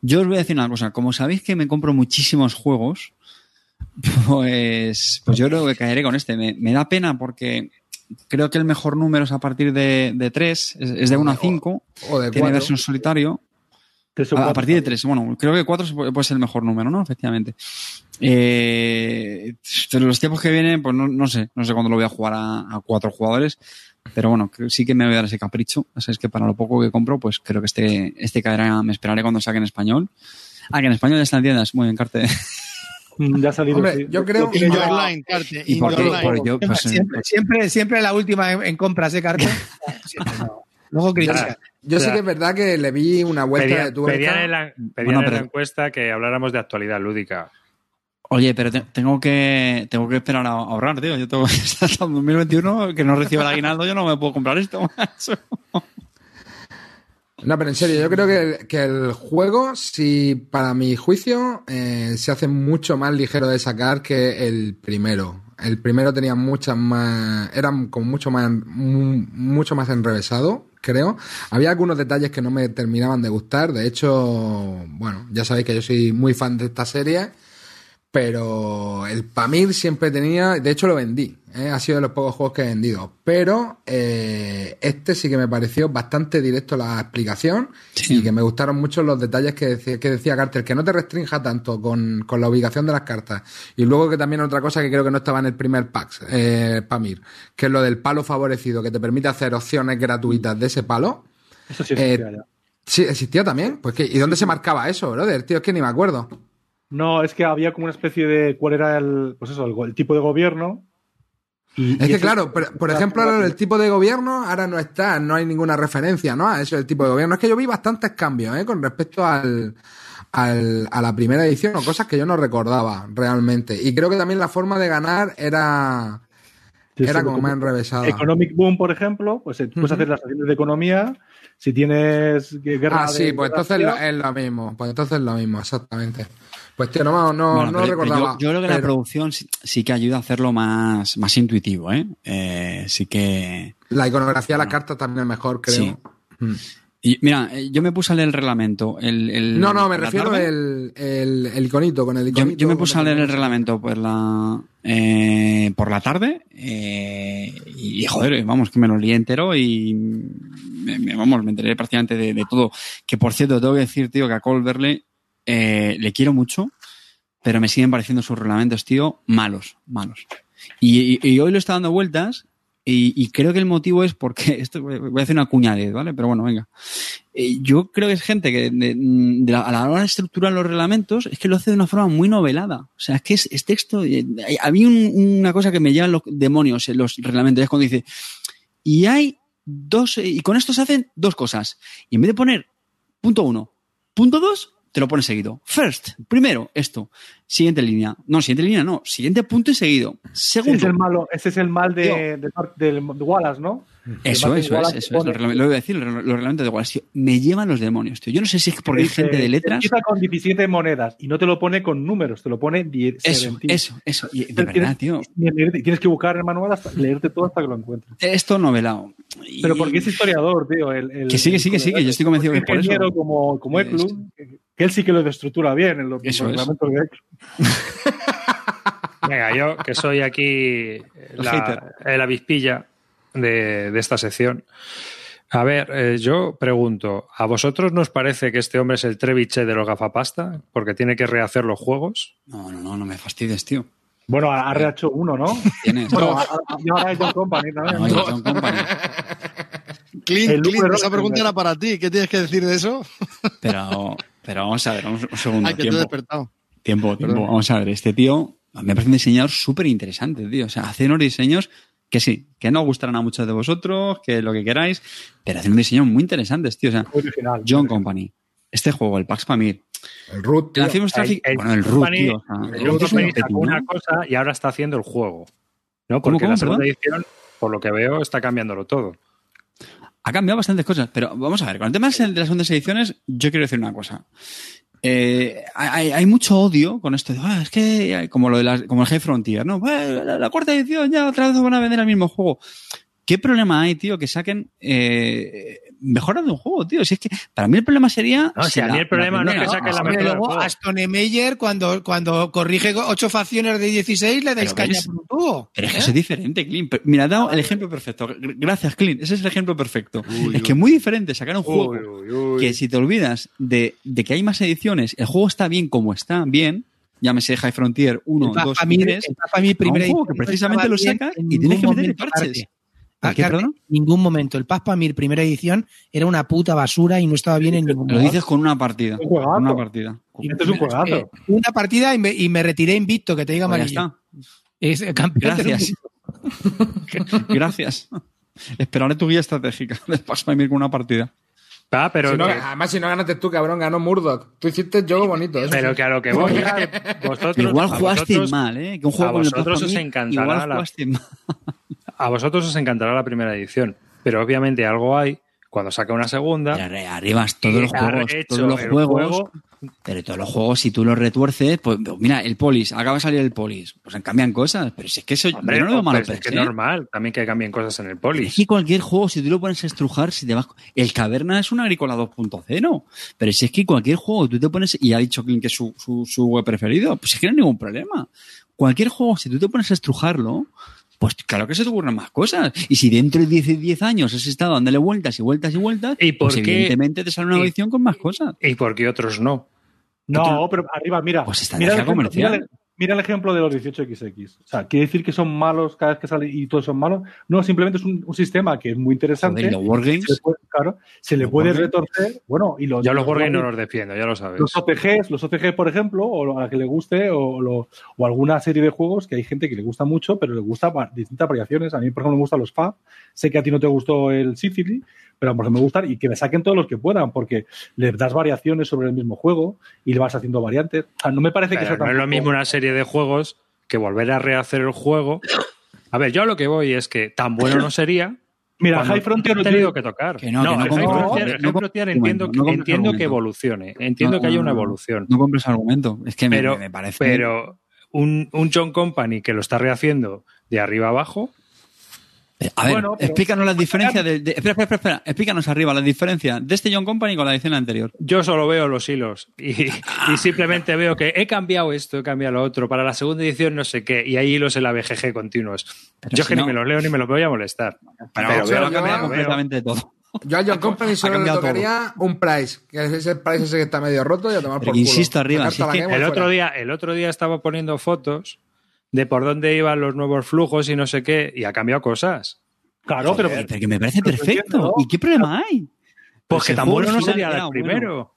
Yo os voy a decir una cosa. Como sabéis que me compro muchísimos juegos, <laughs> Pues, pues yo creo que caeré con este. Me, me da pena porque creo que el mejor número es a partir de, de 3, es, es de 1 a 5. O de Tiene versión solitario. A, partir de 3, bueno, creo que 4 puede puede ser el mejor número, ¿no? Efectivamente. Eh, pero los tiempos que vienen, pues no, no sé, no sé cuándo lo voy a jugar a, a cuatro jugadores, pero bueno, sí que me voy a dar ese capricho. O sea, es que para lo poco que compro, pues creo que este, este caerá, me esperaré cuando saque en español. Ah, que en español ya está en tiendas, muy bien, Carte. <laughs> <laughs> Ya ha salido. Hombre, sí. yo creo- Lo tiene In ya- your line, Carte. ¿Y in por your qué? line. Por yo, pues, eh, siempre, siempre, siempre la última en, en compras, ¿eh? <laughs> Siempre, no. Luego critica. Yo sí Ya. que es verdad que le vi una vuelta Pedía- de tuerca. pedían en la, pedían Bueno, en la encuesta que habláramos de actualidad lúdica. Oye, pero te- tengo que tengo que esperar a ahorrar, tío. Yo tengo <laughs> hasta el 2021 que no reciba el aguinaldo, yo no me puedo comprar esto. macho. No, pero en serio, yo creo que, que el juego, si para mi juicio, eh, se hace mucho más ligero de sacar que el primero. El primero tenía muchas más, era como mucho más, mu- mucho más enrevesado, creo. Había algunos detalles que no me terminaban de gustar. De hecho, bueno, ya sabéis que yo soy muy fan de esta serie. Pero el Pamir siempre tenía, de hecho lo vendí, ¿eh? ha sido de los pocos juegos que he vendido. Pero eh, este sí que me pareció bastante directo la explicación Sí. y que me gustaron mucho los detalles que decía, que decía Carter, que no te restrinja tanto con, con la ubicación de las cartas. Y luego que también otra cosa que creo que no estaba en el primer pack, eh, Pamir, que es lo del palo favorecido, que te permite hacer opciones gratuitas de ese palo. Eso sí Eh, existía ya. Sí, existía también. Pues que, ¿Y dónde se marcaba eso, brother? Tío, es que ni me acuerdo. No, es que había como una especie de. ¿Cuál era el. Pues eso, el, el tipo de gobierno? Y- Es y que claro, por, por ejemplo, ahora el tipo de gobierno ahora no está, no hay ninguna referencia, ¿no? A eso del tipo de gobierno. Es que yo vi bastantes cambios, ¿eh? Con respecto al, al- a la primera edición o cosas que yo no recordaba realmente. Y creo que también la forma de ganar era, Sí, era como más enrevesada. Economic Boom, por ejemplo, pues eh, puedes hacer las acciones de economía. Si tienes gue- guerra. Ah, sí, de- pues entonces es lo mismo. Pues entonces es lo mismo, exactamente. Pues tío, no, no, Bueno, no pero- recordaba. yo, yo creo que la producción sí, sí que ayuda a hacerlo más, más intuitivo, ¿eh? Eh, sí que. la iconografía de las Bueno. cartas también es mejor, creo. Sí. Mm. Y mira, eh, yo me puse a leer el reglamento. El, el- No, no, me la refiero tarde. el, el, iconito, con el iconito. yo me puse a leer el reglamento por la, eh, por la tarde eh, y, joder, vamos, que me lo lié entero y me, vamos, me enteré prácticamente de, de todo. Que por cierto, tengo que decir, tío, que a Colverle eh, le quiero mucho, pero me siguen pareciendo sus reglamentos, tío, malos, malos. Y, y- y hoy lo está dando vueltas y, y creo que el motivo es porque, <laughs> esto voy a hacer una cuñadez, ¿vale? Pero bueno, venga. Eh, yo creo que es gente que de- de la- a la hora de estructurar los reglamentos es que lo hace de una forma muy novelada. O sea, es que es, es texto. eh, hay- Había un- una cosa que me llevan los demonios en los reglamentos, es cuando dice, y hay dos, eh, y con esto se hacen dos cosas. Y en vez de poner punto uno, punto dos, te lo pones seguido. First, primero, esto. Siguiente línea. No, siguiente línea no. Siguiente punto y seguido. Ese es Segundo. el malo, ese es el mal de, de- de Wallace, ¿no? Eso, eso es, eso es. reglamentos- Lo voy a decir, los reglamentos de Wallace, tío, me llevan los demonios, tío. Yo no sé si es porque hay gente de letras. Empieza con 17 monedas y no te lo pone con números, te lo pone 10. Eso, 17. eso, eso. Y de Tienes- verdad, tío. Tienes, que buscar el manual hasta leerte todo hasta que lo encuentres. Esto novelado. Y- Pero porque es historiador, tío. El, el- Que que sí, que yo estoy convencido que es por eso. ingeniero como, como Eklund, que que él sí que lo estructura bien en los, los reglamentos de Eklund. <laughs> Venga, yo que soy aquí la, el avispilla de, de esta sección. A ver, eh, yo pregunto, ¿a vosotros nos parece que este hombre es el Treviche de los gafapasta? Porque tiene que rehacer los juegos. No, no, no, no me fastidies, tío. Bueno, ha RH uno, ¿no? Tienes. <laughs> Bueno, y ahora es John Company también. No, ¿no? John Company. <laughs> Clint, El Clint, esa pregunta era para ti. ¿Qué tienes que decir de eso? <laughs> Pero, pero vamos a ver, un, un segundo. Ay, que te he tiempo, despertado. tiempo, tiempo. Vamos a ver, este tío me parece un diseñador súper interesante, tío. O sea, hace unos diseños que sí, que no gustarán a muchos de vosotros, que lo que queráis, pero hace unos diseños muy interesantes, tío. O sea, original. John Company. Este juego, el Pax Pamir. El root, tío. El. El- el bueno, el John root, Company- tío. o sea, El root un Company sacó una cosa y ahora está haciendo el juego. ¿no? ¿Cómo, Porque cómo, la segunda perdón? edición, por lo que veo, está cambiándolo todo. ha cambiado bastantes cosas, pero vamos a ver, con el tema de las segundas ediciones, yo quiero decir una cosa. Eh, hay, hay mucho odio con esto de, "Ah, es que, como lo de las, como el High Frontier, ¿no? "Pues, la, la cuarta edición ya otra vez van a vender el mismo juego. ¿Qué problema hay, tío, que saquen eh, mejora de un juego, tío. Si es que para mí el problema sería. No, si a mí el problema no es que primera- saque la mejor luego. Aston Meyer, cuando, cuando corrige ocho facciones de 16, le dais Pero caña por un tubo. Pero es que ¿eh? eso es diferente, Clint. Mira, ha dado el ejemplo perfecto. Gracias, Clint. Ese es el ejemplo perfecto. es que es muy diferente sacar un juego Uy, uy, uy. que si te olvidas de, de que hay más ediciones, el juego está bien como está, bien, llámese High Frontier 1, El Path 2 y Family- 3, el Path Family a un primera juego que precisamente lo saca y tienes que meter parches. Carmen. ¿A qué, Carmen? En ningún momento. El Path Pamir primera edición era una puta basura y no estaba bien en ningún Lo momento. dices con una partida. Un juegazo. Con una partida. Y este es un juegazo. Eh, una partida y me, y me retiré invicto, que te diga Pues está. Es el campeón del Gracias. <laughs> Gracias. Esperaré tu guía estratégica de paso a con una partida. Ah, pero, Si no- que, además, si no ganaste tú, cabrón, ganó Murdoch. Tú hiciste el juego bonito. eso pero sí. que a lo que voy <laughs> vosotros, igual a jugaste vosotros- mal, ¿eh? Que un juego a vosotros os encantará Igual la- mal. <laughs> a vosotros os encantará la primera edición, pero obviamente algo hay cuando saca una segunda. Pero arribas todos los juegos, todos los juegos, juego- pero todos los juegos, si tú los retuerces, pues mira, el polis, acaba de salir el polis, pues cambian cosas, pero si es que eso Hombre, yo no lo veo pues, malo es per que es normal también que cambien cosas en el Pero polis. Es que cualquier juego, si tú lo pones a estrujar, si te vas. El Caverna es una agrícola 2.0. Pero si es que cualquier juego, tú te pones. Y ha dicho Clint que es su, su, su web preferido, pues es que no hay ningún problema. Cualquier juego, si tú te pones a estrujarlo, pues claro que se te ocurren más cosas. Y si dentro de 10, 10 años has estado dándole vueltas y vueltas y vueltas, ¿Y por pues qué? evidentemente te sale una edición con más cosas. ¿Y por qué otros no? No, pero arriba, mira. Pues estrategia ejemplo, comercial. mira el- mira el ejemplo de los 18XX. O sea, ¿quiere decir que son malos cada vez que sale y todos son malos? No, simplemente es un, un sistema que es muy interesante. Joder, y los Wargames. Se le puede- claro, se le puede Wargames. retorcer. Bueno, y los. Yo a los Wargames no los defiendo, ya lo sabes. Los OCGs, los OCG, por ejemplo, o a la que le guste, o, lo- o alguna serie de juegos que hay gente que le gusta mucho, pero le gusta distintas variaciones. A mí, por ejemplo, me gustan los FAB. Sé que a ti no te gustó el Sicily, pero por ejemplo me gustan y que me saquen todos los que puedan, porque le das variaciones sobre el mismo juego y le vas haciendo variantes. O sea, no me parece que sea no es lo mismo una serie de juegos que volver a rehacer el juego. A ver, yo a lo que voy es que tan bueno no sería. Mira, High Frontier no tenido tiene- que tocar. Que no, que no High compres Frontier, no entiendo, compres entiendo que evolucione. Entiendo No, que haya una no, evolución. No compres argumento. Es que me- pero, me, me parece. pero un, un John Company que lo está rehaciendo de arriba abajo. A ver, Bueno, explícanos las diferencias de, de- espera, espera, espera, espera, explícanos arriba la diferencia de este John Company con la edición anterior. Yo solo veo los hilos y, <laughs> y simplemente veo que he cambiado esto, he cambiado lo otro. Para la segunda edición no sé qué. Y hay hilos en la BGG continuos. Pero Yo es si que no- ni me los leo ni me los voy a molestar. Pero, Pero veo- lo cambia veo- completamente <laughs> todo. Yo a John Company Ha solo le cambiado todo. tocaría un price, que es ese price ese que está medio roto y a tomar Pero por que culo. insisto arriba, si es que El otro, día, el otro día estaba poniendo fotos de por dónde iban los nuevos flujos y no sé qué, y ha cambiado cosas. Claro, pero, pero que me parece perfecto. ¿Y qué problema hay? Pues que ese tan bueno no sería el bueno. primero.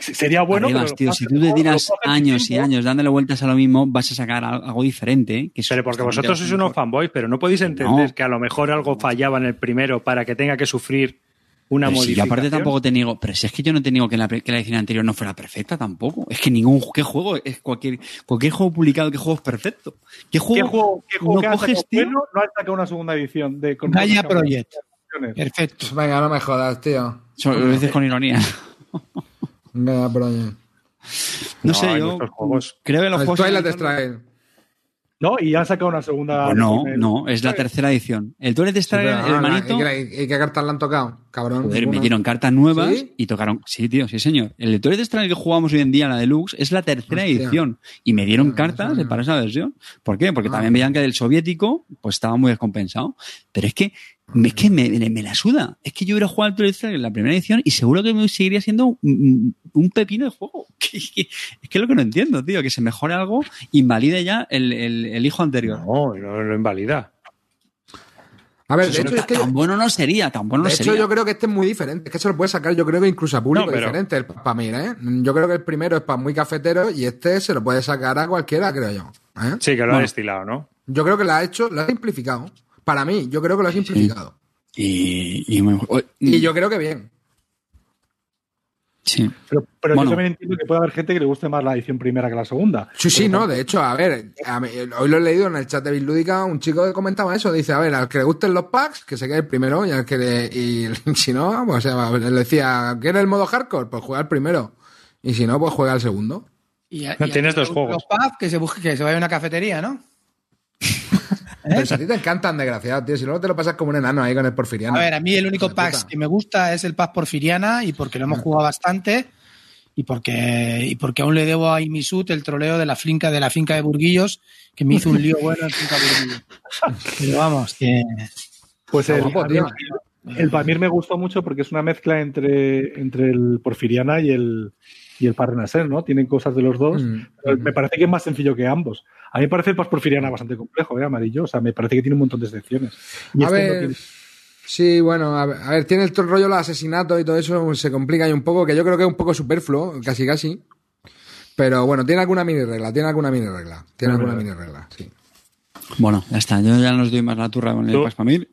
sería bueno. Arribas, pero tío, lo si que tú te que tiras que años y años dándole vueltas a lo mismo, vas a sacar al- algo diferente. Que Pero porque vosotros sois unos fanboys, pero no podéis entender No. que a lo mejor algo fallaba en el primero para que tenga que sufrir una Pero si yo modificación. aparte tampoco te niego, pero si es que yo no te niego que la, que la edición anterior no fuera perfecta tampoco. Es que ningún ¿qué juego, es cualquier, cualquier juego publicado, ¿qué juego es perfecto? ¿Qué juego, ¿Qué juego, qué juego no que coges, tío? bueno no ha sacado una segunda edición de con- Project. Perfecto. Venga, no me jodas, tío. Solo lo dices con ironía. Venga, Project. No, No, sé, yo juegos. creo que los El juegos... Twilight Strike. No, y han sacado una segunda. Pues no, edición. no, es la tercera edición. El Twilight Strike, Pero, el ah, manito... ¿Y qué, y qué cartas le han tocado? Cabrón. Joder, ninguna. metieron cartas nuevas ¿Sí? y tocaron. Sí, tío, sí, señor. El de Twilight Strike que jugamos hoy en día, la deluxe, es la tercera Hostia. edición. Y me dieron Ah, cartas para esa versión. ¿Por qué? Porque Ah. también veían que del soviético, pues estaba muy descompensado. Pero es que, es que me, me- me la suda. Es que yo hubiera jugado al Twilight en la primera edición y seguro que me seguiría siendo un, un pepino de juego. <laughs> es que es lo que no entiendo, tío. Que se mejore algo, invalide ya el, el- el hijo anterior. No, no lo invalida. A ver, de hecho, es que. tan bueno no sería, tan bueno no De hecho, sería. yo creo que este es muy diferente. Es que se lo puede sacar, yo creo que incluso a público No, pero- diferente, el para mí, ¿eh? Yo creo que el primero es para muy cafetero y este se lo puede sacar a cualquiera, creo yo. ¿eh? Sí, que lo ha Bueno. destilado, ¿no? Yo creo que lo ha hecho, lo ha simplificado. Para mí, yo creo que lo ha simplificado. Y, y muy- o- Y yo creo que bien. Sí. Pero, pero Bueno. yo también entiendo que puede haber gente que le guste más la edición primera que la segunda. Sí, sí, no, de hecho, a ver, a mí- hoy lo he leído en el chat de Bitlúdica, un chico que comentaba eso, dice, a ver, al que le gusten los packs, que se quede el primero, y al que le, y <laughs> si no, pues o sea, le decía, ¿quiere el modo hardcore? Pues juega el primero. Y si no, pues juega el segundo. Y, a- No, y tienes dos los juegos. pubs, que se busque, que se vaya a una cafetería, ¿no? <laughs> Pero si a ti te encantan, desgraciado, tío. Si luego te lo pasas como un enano ahí con el porfiriano. A ver, a mí el único de pack que me gusta es el pack porfiriana y porque lo hemos jugado bastante y porque, y porque aún le debo a Imisut el troleo de la finca de la finca de Burguillos que me hizo un lío bueno en finca Burguillos. <laughs> Pero vamos, que Pues el, guapo, tío. el Pamir me gustó mucho porque es una mezcla entre, entre el Porfiriana y el, y el Parrenaser, ¿no? Tienen cosas de los dos. Mm, pero mm. Me parece que es más sencillo que ambos. A mí me parece el Pas Porfiriana bastante complejo, ¿eh? Amarillo. O sea, me parece que tiene un montón de secciones. Y A este no ver, tiene- sí, bueno, a ver, a ver, tiene el rollo los asesinatos y todo eso, se complica ahí un poco, que yo creo que es un poco superfluo, casi casi. Pero bueno, tiene alguna mini regla, tiene alguna mini regla, tiene alguna verdad. mini regla, sí. Bueno, ya está. Yo ya no os doy más la turra con el Paspamir.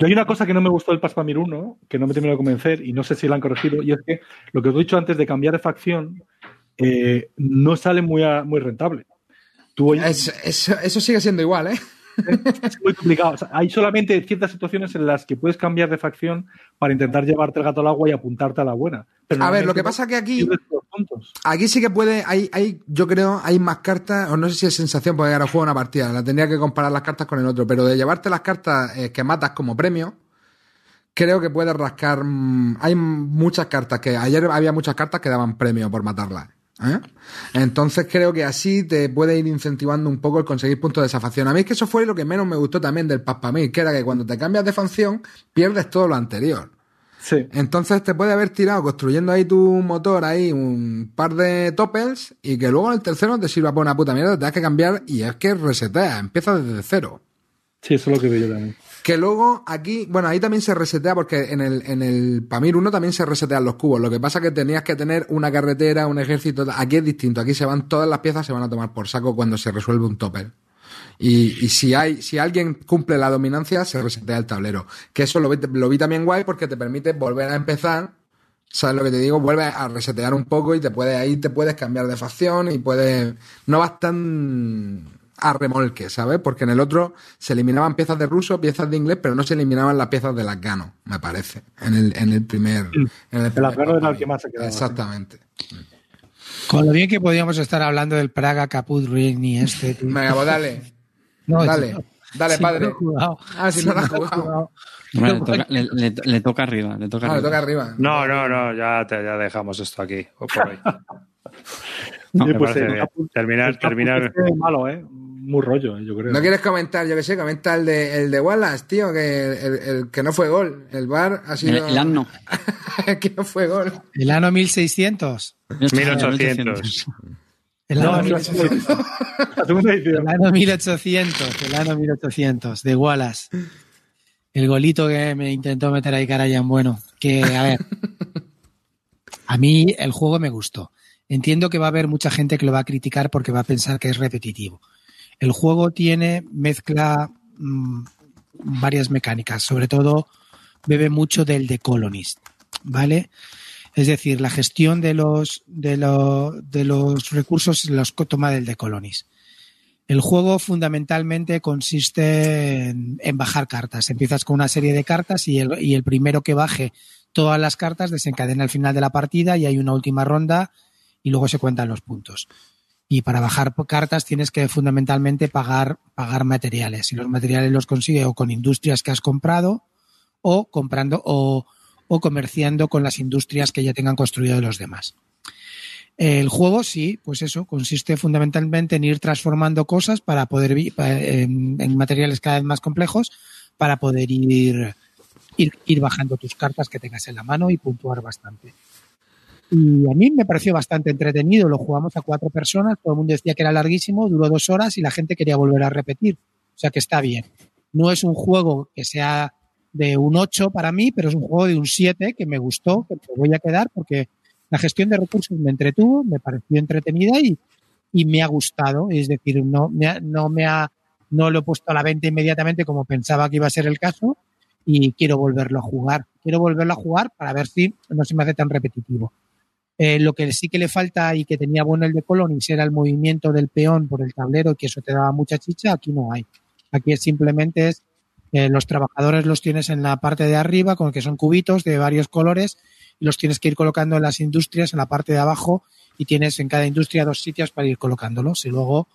Yo hay una cosa que no me gustó del Paspamir 1, que no me terminó de convencer, y no sé si la han corregido, y es que lo que os he dicho antes de cambiar de facción eh, no sale muy, a- muy rentable. Eso, eso sigue siendo igual, ¿eh? Es muy complicado. O sea, hay solamente ciertas situaciones en las que puedes cambiar de facción para intentar llevarte el gato al agua y apuntarte a la buena. Pero A ver, lo que pasa que aquí, aquí sí que puede, hay, hay, yo creo, hay más cartas, o no sé si es sensación, porque ahora juego una partida, la tendría que comparar las cartas con el otro, pero de llevarte las cartas eh, que matas como premio, creo que puedes rascar. mm, hay muchas cartas que ayer había muchas cartas que daban premio por matarlas. ¿Eh? Entonces creo que así te puede ir incentivando un poco el conseguir puntos de esa facción. A mí es que eso fue lo que menos me gustó también del Paspamir, que era que cuando te cambias de facción pierdes todo lo anterior. Sí. Entonces te puede haber tirado construyendo ahí tu motor, ahí un par de toppers, y que luego en el tercero te sirva por una puta mierda, te das que cambiar y es que resetea, empieza desde cero. Sí, eso es lo que veo yo también. Que luego aquí, bueno, ahí también se resetea porque en el, en el Pamir 1 también se resetean los cubos. Lo que pasa es que tenías que tener una carretera, un ejército. Aquí es distinto. Aquí se van todas las piezas, se van a tomar por saco cuando se resuelve un topper. Y, y si hay, si alguien cumple la dominancia, se resetea el tablero. Que eso lo vi, lo vi también guay porque te permite volver a empezar. ¿Sabes lo que te digo? Vuelves a resetear un poco y te puedes, ahí te puedes cambiar de facción y puedes. No vas tan a remolque, ¿sabes? Porque en el otro se eliminaban piezas de ruso, piezas de inglés, pero no se eliminaban las piezas de afgano, me parece. En el, en el primer. En el, primer era el papel. que más se quedaba, Exactamente. con lo bien que podíamos estar hablando del Praga Caput Rini este. <laughs> tío. Venga, pues dale. No, dale. Dale, Si padre. Ah, si no lo has jugado. Le, toca, le- le- le toca arriba. Le toca Ah, arriba. toca arriba. No, no, no, ya, te- ya dejamos esto aquí. por hoy. <laughs> No, pues Terminar, terminar. este es malo, ¿eh? Muy rollo, ¿eh? yo creo. ¿No quieres comentar? Yo que sé, comenta el de, el de Wallace, tío, que el, el que no fue gol. El bar ha sido. el el <laughs> que no fue gol. El ano 1600. 1800. El No, ano, la 1800. la segunda edición. El ano 1800. El ano 1800. De Wallace. El golito que me intentó meter ahí Karayan. Bueno, que a ver. A mí el juego me gustó. Entiendo que va a haber mucha gente que lo va a criticar porque va a pensar que es repetitivo. El juego tiene mezcla mm, varias mecánicas, sobre todo bebe mucho del The Colonist, ¿vale? Es decir, la gestión de los, de, lo- de los recursos los toma del The Colonist. El juego fundamentalmente consiste en, bajar cartas. Empiezas con una serie de cartas y el, y el primero que baje todas las cartas desencadena al final de la partida y hay una última ronda y luego se cuentan los puntos. Y para bajar cartas tienes que fundamentalmente pagar, pagar materiales. Y los materiales los consigues o con industrias que has comprado o comprando o, o comerciando con las industrias que ya tengan construido los demás. El juego, sí, pues eso, consiste fundamentalmente en ir transformando cosas para poder en, en materiales cada vez más complejos para poder ir, ir, ir bajando tus cartas que tengas en la mano y puntuar bastante. Y a mí me pareció bastante entretenido. Lo jugamos a cuatro personas, todo el mundo decía que era larguísimo, duró dos horas y la gente quería volver a repetir. O sea que está bien. No es un juego que sea de un 8 para mí, pero es un juego de un 7 que me gustó, que me voy a quedar porque la gestión de recursos me entretuvo, me pareció entretenida y, y me ha gustado. Es decir, no me ha, no me ha, no lo he puesto a la venta inmediatamente como pensaba que iba a ser el caso y quiero volverlo a jugar. Quiero volverlo a jugar para ver si no se me hace tan repetitivo. Eh, lo que sí que le falta y que tenía bueno el de Colonis era el movimiento del peón por el tablero, que eso te daba mucha chicha, aquí no hay. Aquí simplemente es eh, los trabajadores los tienes en la parte de arriba, con que son cubitos de varios colores, y los tienes que ir colocando en las industrias en la parte de abajo, y tienes en cada industria dos sitios para ir colocándolos. Y luego,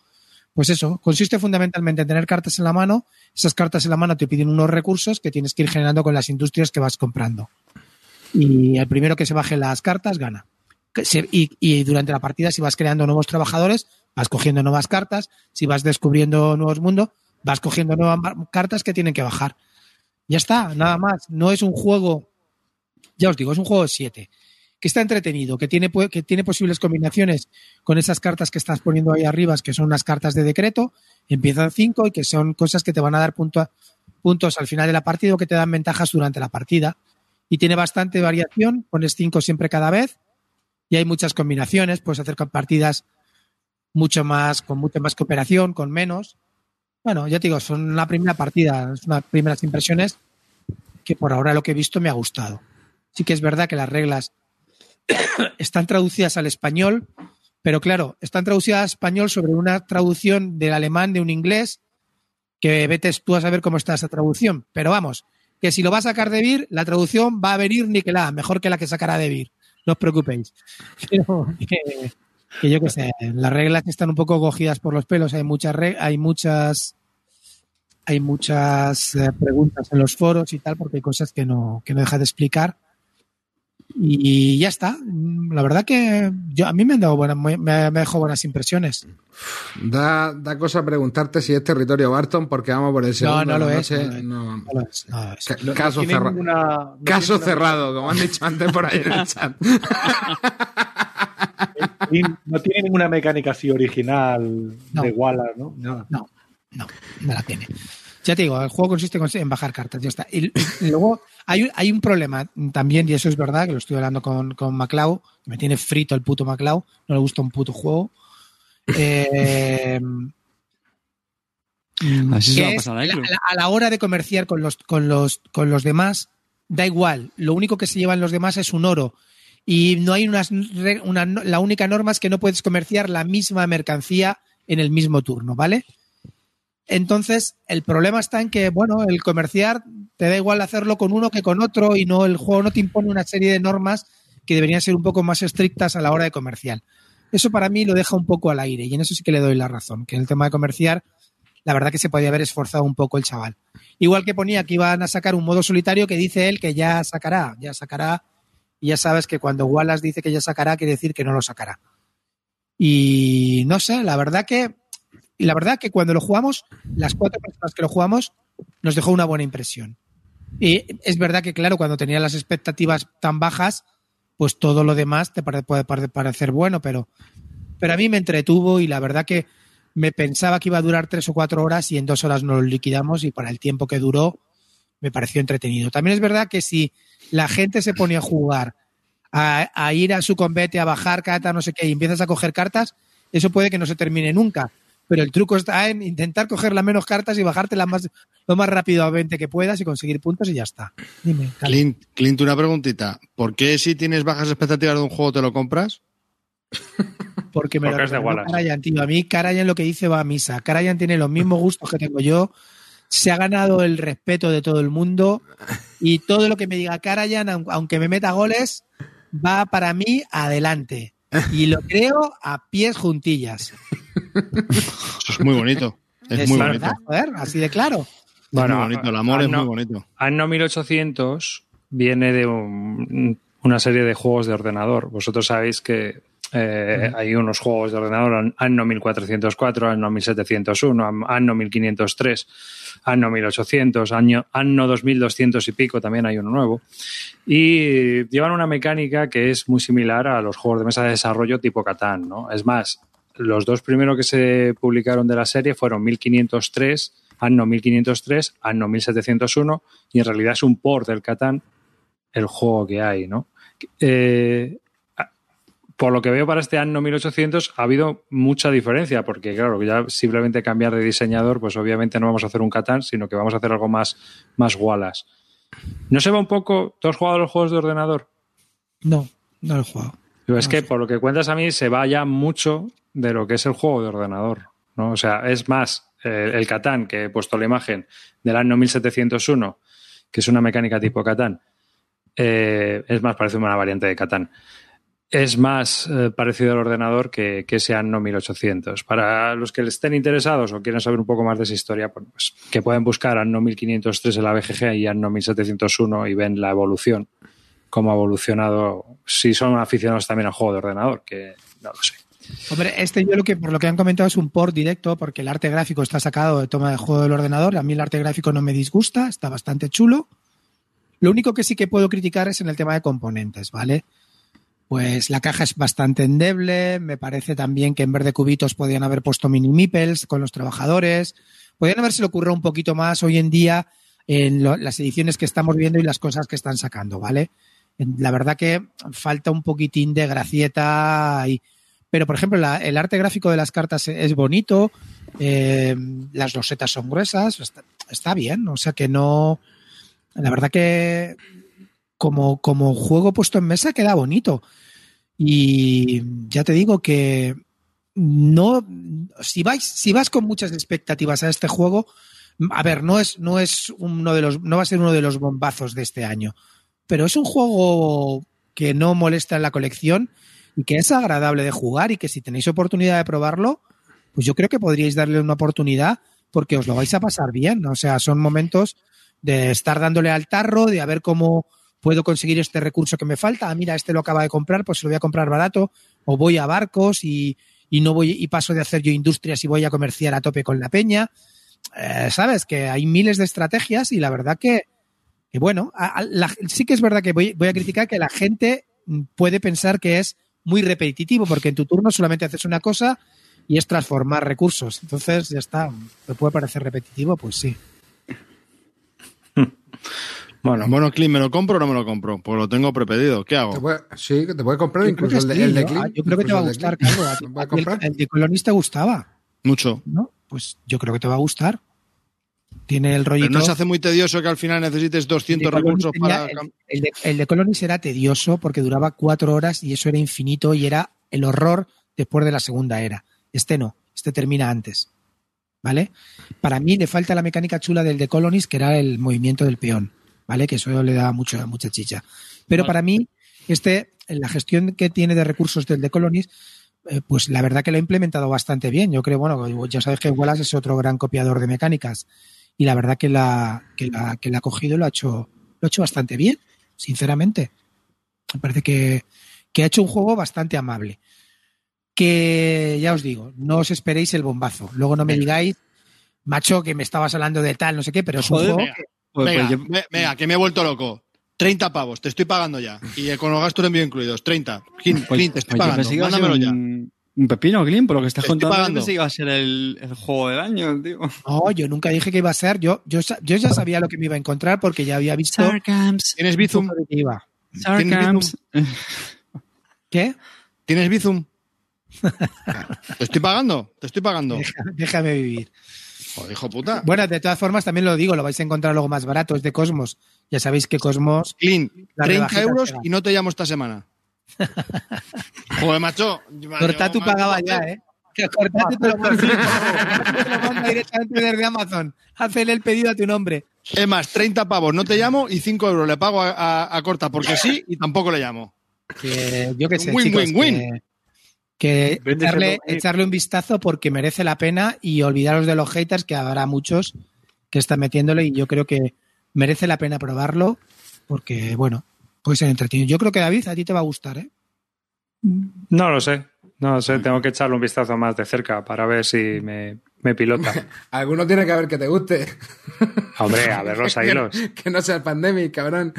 Pues eso, consiste fundamentalmente en tener cartas en la mano. Esas cartas en la mano te piden unos recursos que tienes que ir generando con las industrias que vas comprando. Y el primero que se baje las cartas gana. Y, durante la partida, si vas creando nuevos trabajadores, vas cogiendo nuevas cartas. Si vas descubriendo nuevos mundos, vas cogiendo nuevas cartas que tienen que bajar. Ya está, nada más. No es un juego, ya os digo, es un juego de 7. Que está entretenido, que tiene, que tiene posibles combinaciones con esas cartas que estás poniendo ahí arriba, que son unas cartas de decreto, empiezan 5 y que son cosas que te van a dar punto- puntos al final de la partida o que te dan ventajas durante la partida. Y tiene bastante variación, pones 5 siempre cada vez y hay muchas combinaciones, puedes hacer partidas mucho más, con mucha más cooperación, con menos. Bueno, ya te digo, son la primera partida, son unas primeras impresiones que por ahora lo que he visto me ha gustado. Sí que es verdad que las reglas <coughs> están traducidas al español, pero claro, están traducidas al español sobre una traducción del alemán de un inglés, que vete tú a saber cómo está esa traducción. Pero vamos, que si lo va a sacar de Vir, la traducción va a venir niquelada, mejor que la que sacará de Vir. No os preocupéis. <laughs> Pero que, yo qué sé, las reglas están un poco cogidas por los pelos, hay muchas hay muchas hay muchas eh, preguntas en los foros y tal, porque hay cosas que no, que no deja de explicar. Y ya está. La verdad que yo, a mí me han dado buenas, me, me ha dejado buenas impresiones. Da, da cosa preguntarte si es territorio Barton, porque vamos por el segundo. no no lo es. no- No no No- no caso cerrado. ninguna- no Caso cerrado, como han dicho antes por ahí en el chat. <laughs> No tiene ninguna mecánica así original No. de Wallace, ¿no? Nada. No, no, no la tiene. Ya te digo, el juego consiste en bajar cartas, ya está. Y, y luego hay, un- hay un problema también, y eso es verdad, que lo estoy hablando con, con Maclau, que me tiene frito el puto Maclau, no le gusta un puto juego. Eh, Así se va a pasar a la- Iclo. la- a la hora de comerciar con los, con los, con los demás, da igual. Lo único que se llevan los demás es un oro. Y no hay unas, una, la única norma es que no puedes comerciar la misma mercancía en el mismo turno, ¿vale? Entonces, el problema está en que, bueno, el comerciar te da igual hacerlo con uno que con otro y no el juego no te impone una serie de normas que deberían ser un poco más estrictas a la hora de comerciar. Eso para mí lo deja un poco al aire y en eso sí que le doy la razón, que en el tema de comerciar, la verdad que se podía haber esforzado un poco el chaval. Igual que ponía que iban a sacar un modo solitario que dice él que ya sacará, ya sacará, y ya sabes que cuando Wallace dice que ya sacará, quiere decir que no lo sacará. Y no sé, la verdad que y la verdad que cuando lo jugamos, las cuatro personas que lo jugamos, nos dejó una buena impresión. Y es verdad que, claro, cuando tenía las expectativas tan bajas, pues todo lo demás te puede pare- parecer bueno, pero, pero a mí me entretuvo y la verdad que me pensaba que iba a durar tres o cuatro horas y en dos horas nos lo liquidamos y para el tiempo que duró me pareció entretenido. También es verdad que si la gente se pone a jugar, a, a ir a su combate, a bajar cartas, no sé qué, y empiezas a coger cartas, eso puede que no se termine nunca. Pero el truco está en intentar coger las menos cartas y bajártelas más, lo más rápidamente que puedas y conseguir puntos y ya está. Dime. Clint, Clint, una preguntita. ¿Por qué si tienes bajas expectativas de un juego te lo compras? <laughs> porque me Porque lo es de. Karayan, tío. A mí Karayan lo que dice va a misa. Karayan tiene los mismos gustos que tengo yo. Se ha ganado el respeto de todo el mundo. Y todo lo que me diga Karayan, aun- aunque me meta goles, va para mí adelante. Y lo creo a pies juntillas. Eso es muy bonito. Es, muy bonito. verdad, joder, así de claro. Bueno, es muy bonito. El amor es muy bonito. Anno 1800 viene de un- una serie de juegos de ordenador. Vosotros sabéis que eh, hay unos juegos de ordenador, Anno 1404, Anno 1701, An- Anno 1503, Anno 1800, año, Anno 2200 y pico, también hay uno nuevo. Y llevan una mecánica que es muy similar a los juegos de mesa de desarrollo tipo Catán, ¿no? Es más, los dos primeros que se publicaron de la serie fueron 1503, Anno 1503, Anno 1701, y en realidad es un port del Catán el juego que hay, ¿no? Eh, por lo que veo para este Anno 1800 ha habido mucha diferencia, porque claro, ya simplemente cambiar de diseñador, pues obviamente no vamos a hacer un Catán, sino que vamos a hacer algo más, más Wallace. ¿No se va un poco? ¿Tú has jugado a los juegos de ordenador? No, no lo he jugado. Pero es que por lo que cuentas a mí se va ya mucho de lo que es el juego de ordenador. ¿no? O sea, es más eh, el Catán, que he puesto la imagen del año 1701, que es una mecánica tipo Catán. eh, es más, parece una variante de Catán. Es más eh, parecido al ordenador que, que ese Anno 1800. Para los que estén interesados o quieran saber un poco más de esa historia, pues, que pueden buscar Anno 1503 en la BGG y Anno 1701 y ven la evolución, cómo ha evolucionado, si son aficionados también al juego de ordenador, que no lo sé. Hombre, este yo lo que por lo que han comentado es un port directo porque el arte gráfico está sacado de toma de juego del ordenador. A mí el arte gráfico no me disgusta, está bastante chulo. Lo único que sí que puedo criticar es en el tema de componentes, ¿vale? Pues la caja es bastante endeble, me parece también que en vez de cubitos podían haber puesto mini meeples con los trabajadores, podían haberse le ocurrido un poquito más hoy en día en las ediciones que estamos viendo y las cosas que están sacando, ¿vale? La verdad que falta un poquitín de gracieta y, pero por ejemplo el arte gráfico de las cartas es bonito, eh, las losetas son gruesas, está, está bien, o sea que no, la verdad que como, como juego puesto en mesa queda bonito. Y ya te digo que no, si vais, si vas con muchas expectativas a este juego, a ver, no es, no es uno de los, no va a ser uno de los bombazos de este año, pero es un juego que no molesta en la colección y que es agradable de jugar y que si tenéis oportunidad de probarlo, pues yo creo que podríais darle una oportunidad porque os lo vais a pasar bien. O sea, son momentos de estar dándole al tarro, de a ver cómo puedo conseguir este recurso que me falta. Ah, mira, este lo acaba de comprar, pues se lo voy a comprar barato. O voy a barcos y, y no voy y paso de hacer yo industrias y voy a comerciar a tope con la peña. Eh, Sabes que hay miles de estrategias y la verdad que, que bueno, a- a- sí que es verdad que voy, voy a criticar que la gente puede pensar que es muy repetitivo porque en tu turno solamente haces una cosa y es transformar recursos. Entonces, ya está. ¿Me puede parecer repetitivo? Pues sí. <laughs> Bueno, Bueno, Clint, ¿me lo compro o no me lo compro? Pues lo tengo prepedido. ¿Qué Te hago? puede- sí, que te puede comprar Yo incluso el de, el de yo- Clean, ah, yo creo que te va a incluso el de gustar, claro. A <laughs> ti- ¿Lo puede a ti el- de Colonista gustaba, Mucho. ¿no? Pues yo creo que te va a gustar. Tiene el Pero rollito. no se hace muy tedioso que al final necesites el 200 de Colonis recursos tenía- para... el, el de, el de Colonis era tedioso porque duraba cuatro horas y eso era infinito y era el horror después de la segunda era. Este no, este termina antes. ¿Vale? Para mí le falta la mecánica chula del de Colonies, que era el movimiento del peón, ¿vale? Que eso le da mucho, mucha chicha. Pero para mí, este, la gestión que tiene de recursos del de Colonies, eh, pues la verdad que lo ha implementado bastante bien. Yo creo, bueno, ya sabes que Wallace es otro gran copiador de mecánicas y la verdad que la, que la, que la ha cogido y lo ha hecho, lo ha hecho bastante bien, sinceramente. Me parece que, que ha hecho un juego bastante amable. Que ya os digo, no os esperéis el bombazo. Luego no me digáis, macho, que me estabas hablando de tal, no sé qué, pero es un juego. Pues- venga, pues yo- venga, que me he vuelto loco. 30 pavos, te estoy pagando ya. Y eh, con los gastos de envío incluidos, 30. Clint, pues- te estoy pues pagando. Mándamelo ya. un, un pepino, Clint, por lo que estás Te estoy contando. yo pagando. pensé que iba a ser el, el juego del año, tío. No, yo nunca dije que iba a ser. Yo, yo, yo ya sabía lo que me iba a encontrar porque ya había visto ¿Tienes Bizum? qué. Sarcams. ¿Tienes Bizum? <laughs> te estoy pagando, te estoy pagando. Déjame vivir. Joder, hijo puta. Bueno, de todas formas, también lo digo, lo vais a encontrar luego más barato, es de Cosmos. Ya sabéis que Cosmos. Clint, La 30 rebajita euros y no te llamo esta semana. <laughs> Joder, macho. Cortatu pagaba ya, ¿eh? Que Cortatu manda, te lo manda directamente desde Amazon. Hazle el pedido a tu nombre. Es más, 30 pavos, no te llamo y 5 euros le pago a, a- a Corta porque <laughs> sí y tampoco le llamo. Que, yo qué sé, Win, chicos, win, win. que, que echarle, echarle un vistazo porque merece la pena y olvidaros de los haters, que habrá muchos que están metiéndole y yo creo que merece la pena probarlo porque, bueno, puede ser entretenido. Yo creo que David, a ti te va a gustar, ¿eh? no lo sé. No lo sé, tengo que echarle un vistazo más de cerca para ver si me, me pilota. <laughs> Alguno tiene que haber que te guste. <laughs> Hombre, a ver los <laughs> que, hilos. que no sea el pandemic, cabrón.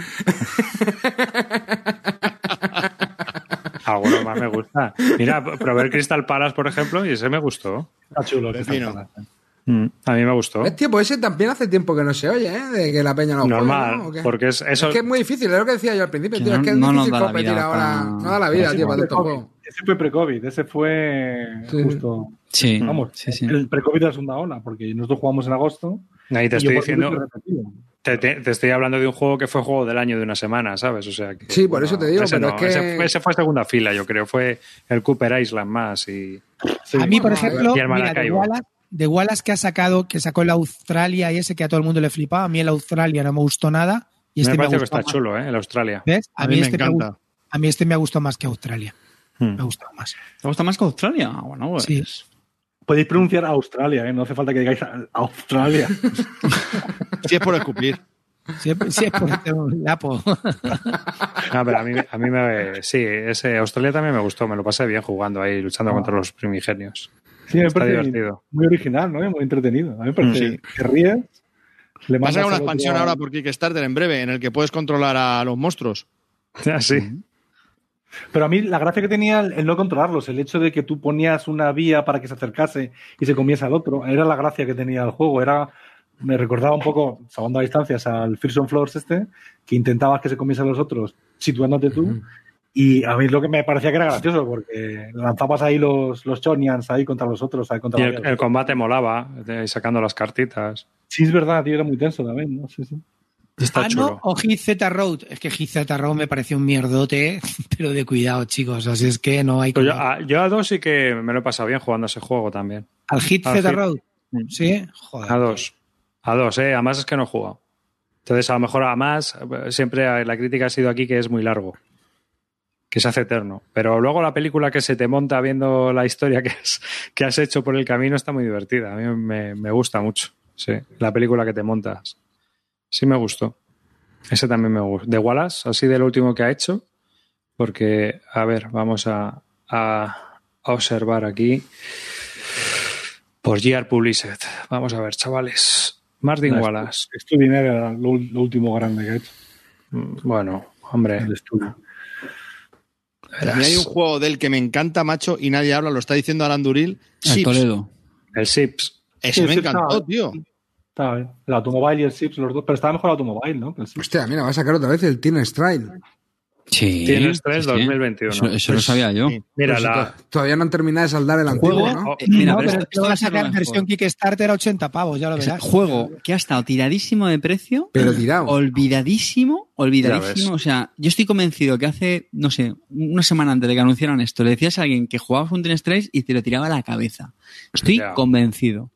Alguno más me gusta. Mira, probé el Crystal Palace, por ejemplo, y ese me gustó. Está chulo. para- Mm, A mí me gustó. Hostia, pues ese también hace tiempo que no se oye, ¿eh? De que la peña no Normal, juega, ¿no? Porque es eso. Es que es muy difícil, es lo que decía yo al principio, Que tío. no- es que es no difícil competir vida ahora. para- No da la vida, Ese tío, fue para juego. Ese fue pre-COVID, ese fue Sí. justo. Sí, Vamos, sí, sí. el pre-COVID de la segunda ola, porque nosotros jugamos en agosto. Ahí te estoy diciendo. Te, te- te estoy hablando de un juego que fue juego del año de una semana, ¿sabes? O sea que, Sí, por eso te digo, ese pero no, es que- ese, fue- ese fue segunda fila, yo creo. Fue el Cooper Island más y Sí. a mí, por ejemplo, y el mira, de. Wallace, de Wallace que ha sacado, que sacó el Australia y ese que a todo el mundo le flipaba, a mí el Australia no me gustó nada. Y este me me, parece que está más. chulo, ¿eh? El Australia. ¿Ves? A mí me este encanta. a A mí este me ha gustado más que Australia. Hmm. Me ha gustado más. ¿Te gusta más que Australia? Ah, Bueno, pues. Sí. Podéis pronunciar Australia, ¿eh? no hace falta que digáis Australia. Si es por escupir. Si es, si es por hacer un lapo. Ah, pero a mí, a mí me. Sí, ese Australia también me gustó. Me lo pasé bien jugando ahí, luchando contra los primigenios. Sí, me Está parece divertido. muy original, ¿no? Muy entretenido. A mí me parece Sí. que ríes. Le Va a una expansión a- ahora por Kickstarter en breve, en el que puedes controlar a los monstruos. <laughs> Así. Pero a mí la gracia que tenía el, no controlarlos, el hecho de que tú ponías una vía para que se acercase y se comiese al otro, era la gracia que tenía el juego. Era, me recordaba un poco, salvando a distancias, al Fears on Floors este, que intentabas que se comiese a los otros situándote tú. Y a mí lo que me parecía que era gracioso, porque lanzabas ahí los, los Chonians ahí contra los otros, ahí contra Y el, el combate molaba, de- sacando las cartitas. Sí, es verdad, tío, era muy tenso también, ¿no? Sí, sí. Está ah, chulo. no, o Hit Z Road. Es que Hit Z Road me pareció un mierdote, <laughs> pero de cuidado, chicos. Así es que no hay que. yo, a, yo a dos sí que me lo he pasado bien jugando ese juego también. Al Hit al Z Hit. Road. Mm. Sí, joder. A dos. A dos, ¿eh? Además es que no he jugado. Entonces, a lo mejor a más, siempre la crítica ha sido aquí que es muy largo. Que se hace eterno. Pero luego la película que se te monta viendo la historia que, has- que has hecho por el camino está muy divertida. A mí me, me gusta mucho. Sí, la película que te montas. Sí me gustó. Ese también me gusta. De Wallace, así de lo último que ha hecho. Porque, a ver, vamos a, a observar aquí. Por Gear Published. Vamos a ver, chavales. Martin No, Wallace. Estudio era lo, lo último grande que he hecho. Mm, Bueno, hombre. Mí hay un juego del que me encanta, macho, y nadie habla, lo está diciendo Alan Duril. El Sips. Toledo. El Sips. Ese Sí, me Sips encantó, tío. Estaba bien. El Automobile y el Sips, los dos. Pero estaba mejor el Automobile, ¿no? El. Hostia, mira, va a sacar otra vez el Teen Strike. Sí. Tienes tres, sí, sí. 2021. Eso, eso lo Pues- sabía yo. sí. Mira, Pues la, to- Todavía no han terminado de saldar el antiguo, Juego- ¿no? Eh, mira, no, pero pero esto- van a sacar versión. Kickstarter a 80 pavos, ya lo Es verás. un juego que ha estado tiradísimo de precio, Pero tirado. olvidadísimo, olvidadísimo. O sea, yo estoy convencido que hace, no sé, una semana antes de que anunciaran esto, le decías a alguien que jugabas un Ten Strikes y te lo tiraba a la cabeza. Estoy Ya. convencido.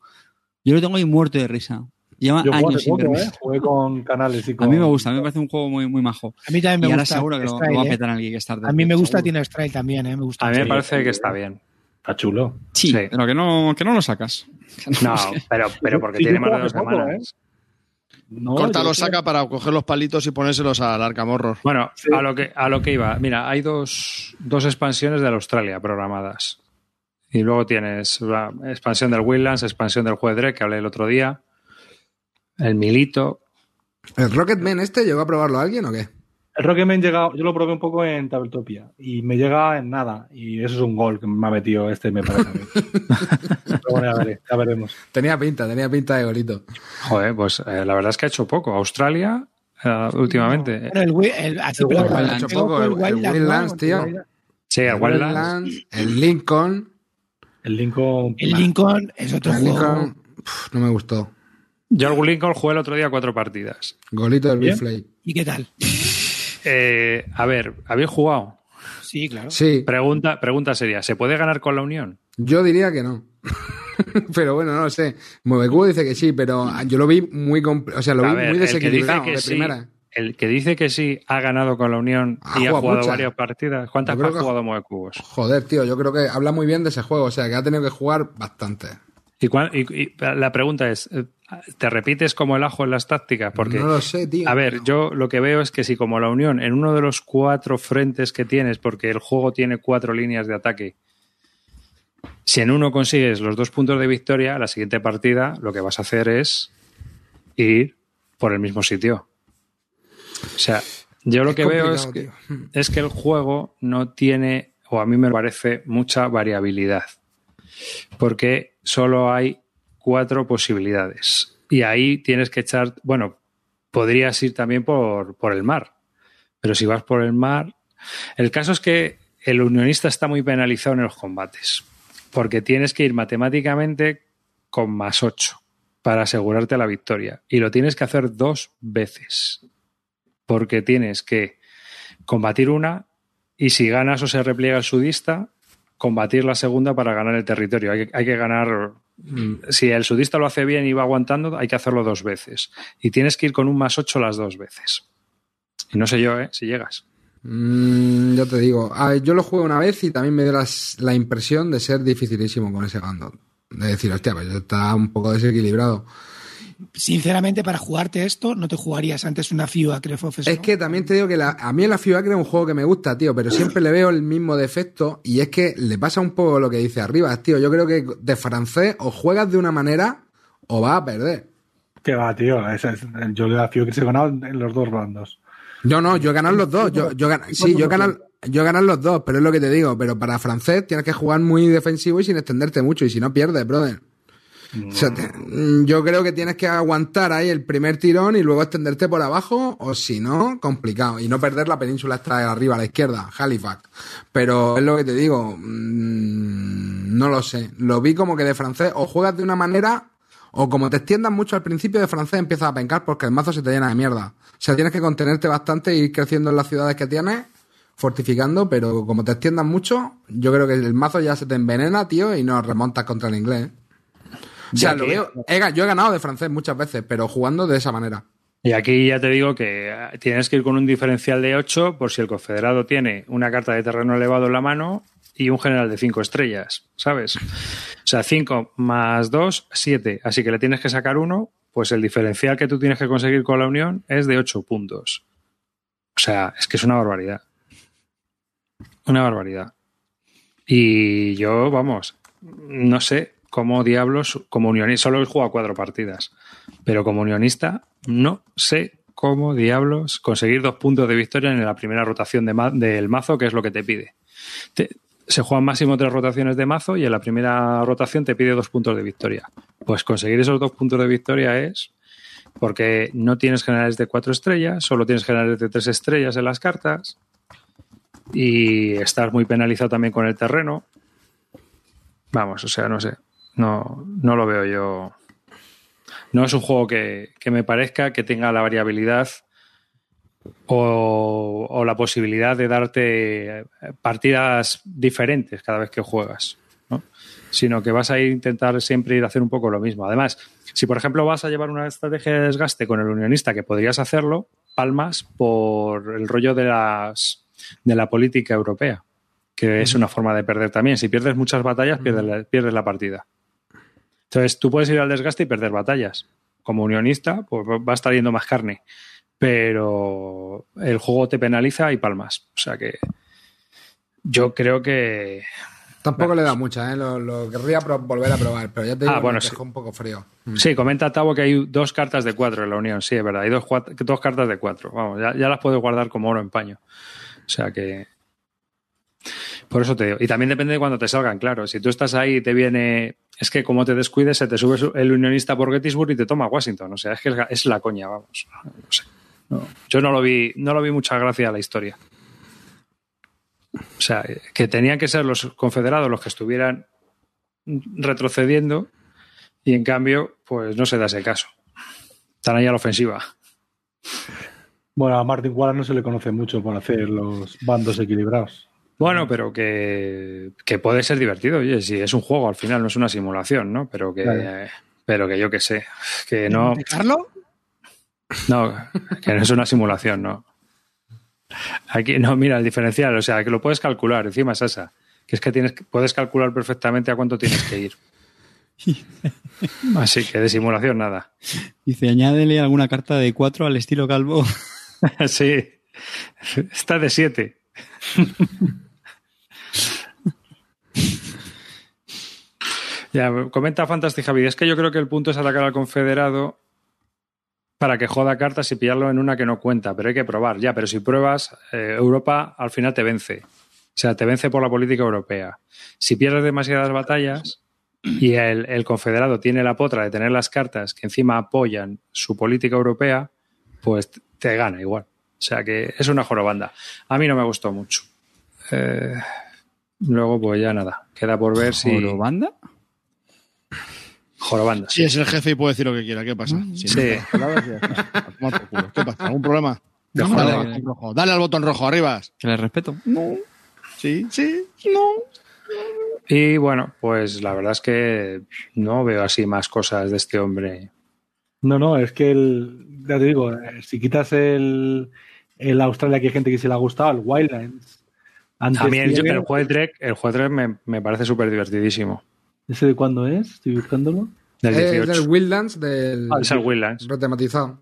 Yo lo tengo ahí muerto de risa. Lleva Yo jugué años sin poco. ¿eh? Jugué con canales y con... <laughs> A mí me gusta, a mí me parece un juego muy, muy majo. A mí también me y ahora gusta. seguro que lo, va a ¿eh? petar en el Kickstarter. A mí me gusta. Teen Strike también, ¿eh? Me gusta. a mí me parece que está bien. Está chulo. Sí, Sí. pero que no, que no lo sacas. <laughs> No, pero, pero porque Sí, tiene más de dos poco, semanas. No, Corta lo saca para coger los palitos y ponérselos al arcamorro. Bueno, Sí. a, lo que, a lo que iba. Mira, hay dos, dos expansiones del Australia programadas. Y luego tienes la expansión del Wildlands, expansión del juez Drake, que hablé el otro día. El Milito. ¿El Rocketman este llegó a probarlo alguien o qué? El Rocketman llega, yo lo probé un poco en Tabletopia y me llega en nada. Y eso es un gol que me ha metido este, me parece a mí. <laughs> Pero bueno, ya, veré, ya veremos. Tenía pinta, tenía pinta de golito. Joder, pues eh, la verdad es que ha hecho poco. Australia, eh, últimamente. Bueno, el, el, así, El pero el Ha hecho pego poco, fue el- el Wildlands, tío. sí, el. Wildlands, el Lincoln. El Lincoln. El Lincoln es otro El juego. Lincoln pf, no me gustó. Yo al Lincoln jugué el otro día cuatro partidas. Golito del. Big Flay. ¿Y qué tal? Eh, a ver, ¿habéis jugado? Sí, claro. Sí, Pregunta, pregunta seria, ¿se puede ganar con la Unión? yo diría que no. <laughs> pero bueno, no lo sé. Muevecubo dice que sí, pero yo lo vi muy, o sea, lo A vi ver, muy el que dice desequilibrado que de sí, primera. El que dice que sí ha ganado con la Unión Ha y ha jugado muchas. varias partidas. ¿Cuántas que- jugado Mueve Cubos? Joder, tío, yo creo que habla muy bien de ese juego, o sea, que ha tenido que jugar bastante. Y, y- y la pregunta es, ¿te repites como el ajo en las tácticas? Porque, no lo sé, tío. a ver, yo lo que veo es que si como la Unión, en uno de los cuatro frentes que tienes, porque el juego tiene cuatro líneas de ataque, si en uno consigues los dos puntos de victoria, la siguiente partida lo que vas a hacer es ir por el mismo sitio. O sea, yo lo Es que veo es que, tío. es que el juego no tiene, o a mí me parece, mucha variabilidad. Porque solo hay cuatro posibilidades. Y ahí tienes que echar, bueno, podrías ir también por, por el mar. Pero si vas por el mar. El caso es que el unionista está muy penalizado en los combates. Porque tienes que ir matemáticamente con más 8 para asegurarte la victoria. Y lo tienes que hacer dos veces. Porque tienes que combatir una y si ganas o se repliega el sudista, combatir la segunda para ganar el territorio. Hay que, ganar. mm, Si el sudista lo hace bien y va aguantando, hay que hacerlo dos veces. Y tienes que ir con un más 8 las dos veces. Y no sé yo, ¿eh? Si llegas. Mm, ya te digo, ver, yo lo jugué una vez y también me dio la impresión de ser dificilísimo con ese Gandalf. De decir, hostia, pues está un poco desequilibrado. Sinceramente, para jugarte esto, no te jugarías antes una FIU of Es que también te digo que la- a mí la FIBA es un juego que me gusta, tío, pero siempre le veo el mismo defecto y es que le pasa un poco lo que dice arriba, tío. Yo creo que de francés o juegas de una manera o vas a perder. Que va, tío. esa es- yo le da que se ganado en los dos bandos. Yo no, yo he ganado los dos. Yo, yo gan- sí, yo he ganado, yo he ganado los dos, pero es lo que te digo. Pero para francés tienes que jugar muy defensivo y sin extenderte mucho. Y si no pierdes, brother. O sea, te- mm, yo creo que tienes que aguantar ahí el primer tirón y luego extenderte por abajo, o si no, complicado. Y no perder la península esta de arriba a la izquierda, Halifax. Pero es lo que te digo, mm, no lo sé. Lo vi como que de francés o juegas de una manera o como te extiendas mucho al principio de francés empiezas a pencar porque el mazo se te llena de mierda. O sea, tienes que contenerte bastante e ir creciendo en las ciudades que tienes, fortificando, pero como te extiendas mucho, yo creo que el mazo ya se te envenena, tío, y no remontas contra el inglés. O sea, lo que- veo, he yo he ganado de francés muchas veces, pero jugando de esa manera. Y aquí ya te digo que eh, tienes que ir con un diferencial de 8 por si el confederado tiene una carta de terreno elevado en la mano y un general de 5 estrellas, ¿sabes? O sea, 5 más 2, 7. Así que le tienes que sacar uno, pues el diferencial que tú tienes que conseguir con la unión es de 8 puntos. O sea, es que es una barbaridad. Una barbaridad. Y yo, vamos, no sé cómo diablos, como unionista, solo he jugado cuatro partidas, pero como unionista, no sé cómo diablos conseguir dos puntos de victoria en la primera rotación del mazo, que es lo que te pide. Se juegan máximo tres rotaciones de mazo y en la primera rotación te pide dos puntos de victoria. Pues conseguir esos dos puntos de victoria es porque no tienes generales de cuatro estrellas, solo tienes generales de tres estrellas en las cartas y estás muy penalizado también con el terreno. Vamos, o sea, no sé. No, no lo veo yo. No es un juego que, que me parezca que tenga la variabilidad o, o la posibilidad de darte eh, partidas diferentes cada vez que juegas. ¿no? Sino que vas a intentar siempre ir a hacer un poco lo mismo. Además, si por ejemplo vas a llevar una estrategia de desgaste con el unionista, que podrías hacerlo, palmas por el rollo de las de la política europea, que es una forma de perder también. Si pierdes muchas batallas, pierdes la, pierdes la partida. Entonces, tú puedes ir al desgaste y perder batallas. Como unionista, pues va a estar yendo más carne. Pero el juego te penaliza y palmas. O sea que yo creo que Tampoco le da mucha, ¿eh? Lo, lo querría volver a probar, pero ya te digo Ah, bueno, me sí. dejó un poco frío. Sí, comenta Tavo que hay dos cartas de cuatro en la Unión. Sí, es verdad. Hay dos cartas de cuatro. Vamos, ya, ya las puedes guardar como oro en paño. O sea que. Por eso te digo. Y también depende de cuando te salgan, claro. Si tú estás ahí y te viene. Es que como te descuides, se te sube su- el unionista por Gettysburg y te toma Washington. O sea, es que es, la- coña, vamos. No sé. Yo no lo vi, no lo vi mucha gracia a la historia. O sea, que tenían que ser los confederados los que estuvieran retrocediendo y en cambio, pues no se da ese caso. Están ahí a la ofensiva. Bueno, a Martin Wallace no se le conoce mucho por hacer los bandos equilibrados. Bueno, pero que, que puede ser divertido, oye, si es un juego al final, no es una simulación, ¿no? Pero que, Claro. pero que yo que sé, que no, no, que no es una simulación, no. Aquí, no, mira, el diferencial, o sea, que lo puedes calcular, encima es esa, que es que tienes, puedes calcular perfectamente a cuánto tienes que ir. Así que de simulación nada. Dice, añádele alguna carta de 4 al estilo calvo. <laughs> Sí, está de 7. Ya, comenta Fantastic Javi, es que yo creo que el punto es atacar al confederado para que joda cartas y pillarlo en una que no cuenta, pero hay que probar, ya, pero si pruebas, eh, Europa al final te vence. O sea, te vence por la política europea. Si pierdes demasiadas batallas y el, confederado tiene la potra de tener las cartas que encima apoyan su política europea, pues te gana igual. O sea que es una jorobanda. A mí no me gustó mucho. Eh, luego, pues ya nada. Queda por ver si. banda? Jorobanda. Si es el jefe y puede decir lo que quiera, ¿qué pasa? Si Sí. no. A tomar por culo. ¿Qué pasa? ¿Algún problema? De Dale, botón rojo. Dale al botón rojo, arriba. Que le respeto. No. Sí, sí, no. Y bueno, pues la verdad es que no veo así más cosas de este hombre. No, no, es que el, ya te digo, eh, si quitas el, en Australia que hay gente que se le ha gustado, el Wildlands. Antes mí el, tiene- el juego de Trek, el juego de Trek me, me parece súper divertidísimo. ¿Ese de cuándo es? Estoy buscándolo. Del Es 18. del Wildlands, del Ah, es el Wildlands. retematizado.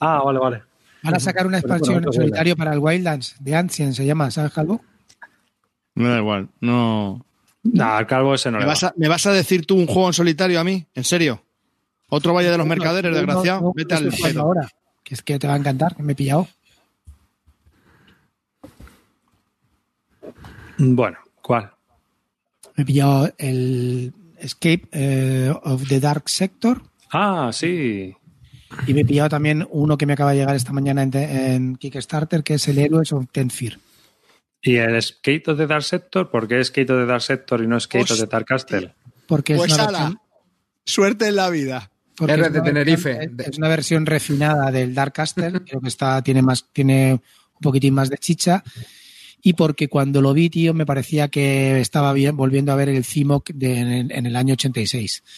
Ah, vale, vale. Van a sacar una bueno, expansión en solitario para el Wildlands de Ancient, se llama, ¿sabes, Calvo? Me da igual. No. No, al calvo ese no ¿Me le va. vas, a, me vas a decir tú un juego en solitario a mí? ¿En serio? ¿Otro Valle de los Mercaderes, No, desgraciado? no, Vete al pedo. ahora, que es que te va a encantar, que me he pillado. Bueno, ¿cuál? Me he pillado el Escape eh, of the Dark Sector Ah, sí. y me he pillado también uno que me acaba de llegar esta mañana en, en Kickstarter, que es el Heroes of Tenfir. ¿Y el Skate of the Dark Sector? ¿Por qué Skate of the Dark Sector y no Skate of the Hostia. Dark Castle? Porque Pues es una ala, versión, suerte en la vida. porque es de una Tenerife. versión- Es una versión refinada del Dark Castle, <laughs> creo que está, tiene más, tiene un poquitín más de chicha. Y porque cuando lo vi, tío, me parecía que estaba bien, volviendo a ver el CIMOC de, en, en el año 86. <laughs>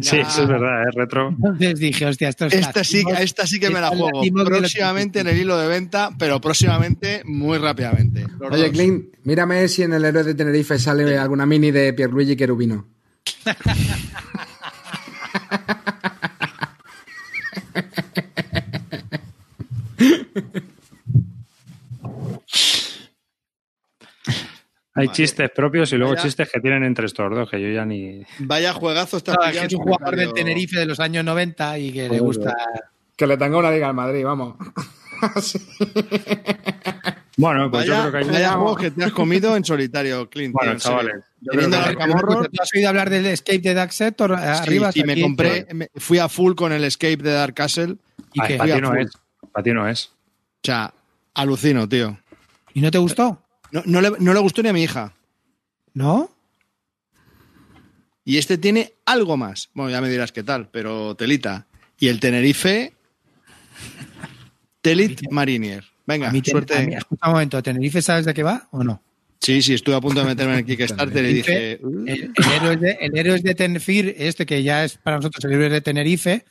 Sí, eso es verdad, es retro. Entonces dije, hostia, esto es Esta sí, CIMOC, esta sí que me la juego. Próximamente en el hilo de venta, pero próximamente muy rápidamente. Los Oye. Clint, mírame si en el héroe de Tenerife sale alguna mini de Pierluigi Cherubino. <laughs> Hay chistes propios y luego Vaya. chistes que tienen entre estos dos, que yo ya ni... Vaya juegazo está No, es que un jugador del Tenerife de los años 90 y que le gusta. Que le tenga una liga al Madrid, vamos. <laughs> Bueno, pues yo Vaya, creo que hay... vaya juegos que te has comido en solitario, Clint. Bueno, tío, chavales, yo Teniendo que- Arcamorro, ¿Tú has oído hablar del Escape de Dark Sector? sí, Arriba, y me aquí, compré, me- fui a full con el Escape de Dark Castle. ¿Y, Ay, qué? para ti no es. Para ti no es. O sea, alucino, tío. ¿Y no te gustó? No, no le, no le gustó ni a mi hija. ¿No? Y este tiene algo más. Bueno, ya me dirás qué tal, pero telita. Y el Tenerife, <laughs> Telit Marinier. Venga, A mí, suerte. a mí- un momento, ¿Tenerife sabes de qué va o no? Sí, sí, estuve a punto de meterme en el <laughs> Kickstarter y dije, El, el héroe de, el de Tenerife, este que ya es para nosotros el héroe de Tenerife,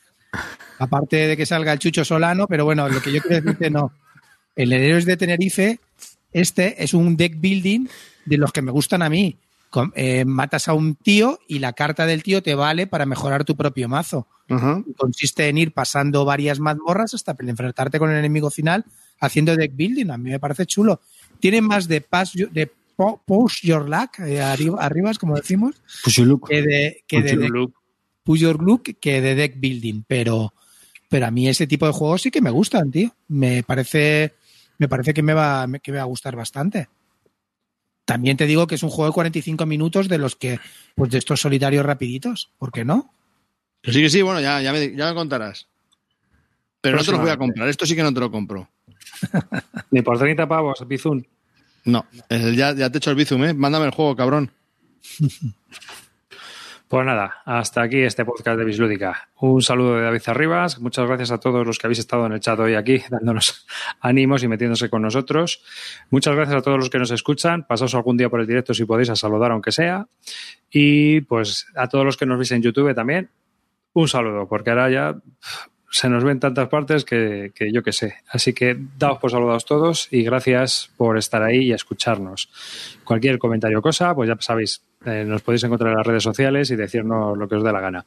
aparte de que salga el Chucho Solano, pero bueno, lo que yo quiero decirte no. El Héroes de Tenerife, este es un deck building de los que me gustan a mí. Eh, matas a un tío y la carta del tío te vale para mejorar tu propio mazo. Consiste en ir pasando varias mazmorras hasta enfrentarte con el enemigo final haciendo deck building. A mí me parece chulo. Tiene más de, pass, de push your luck, eh, arriba, arriba, como decimos, que de, que de deck- Look. push your luck que de deck building. Pero, pero a mí ese tipo de juegos sí que me gustan, tío. Me parece, me parece que me va, que me va a gustar bastante. También te digo que es un juego de 45 minutos de los que, pues de estos solitarios rapiditos. ¿Por qué no? Que sí, que sí, bueno, ya, ya, me, ya me contarás. Pero no te los voy a comprar, esto sí que no te lo compro. <laughs> Ni por 30 pavos, Bizun. No, el- ya, ya te he hecho el bizum, ¿eh? Mándame el juego, cabrón. <laughs> Pues nada, hasta aquí este podcast de Bislúdica. Un saludo de David Arribas. Muchas gracias a todos los que habéis estado en el chat hoy aquí, <laughs> dándonos ánimos y metiéndose con nosotros. Muchas gracias a todos los que nos escuchan. Pasaos algún día por el directo si podéis a saludar, aunque sea. Y pues a todos los que nos veis en YouTube también, un saludo, porque ahora ya se nos ven en tantas partes que, que yo qué sé. Así que daos por saludados todos y gracias por estar ahí y escucharnos. Cualquier comentario o cosa, pues ya sabéis, eh, nos podéis encontrar en las redes sociales y decirnos lo que os dé la gana.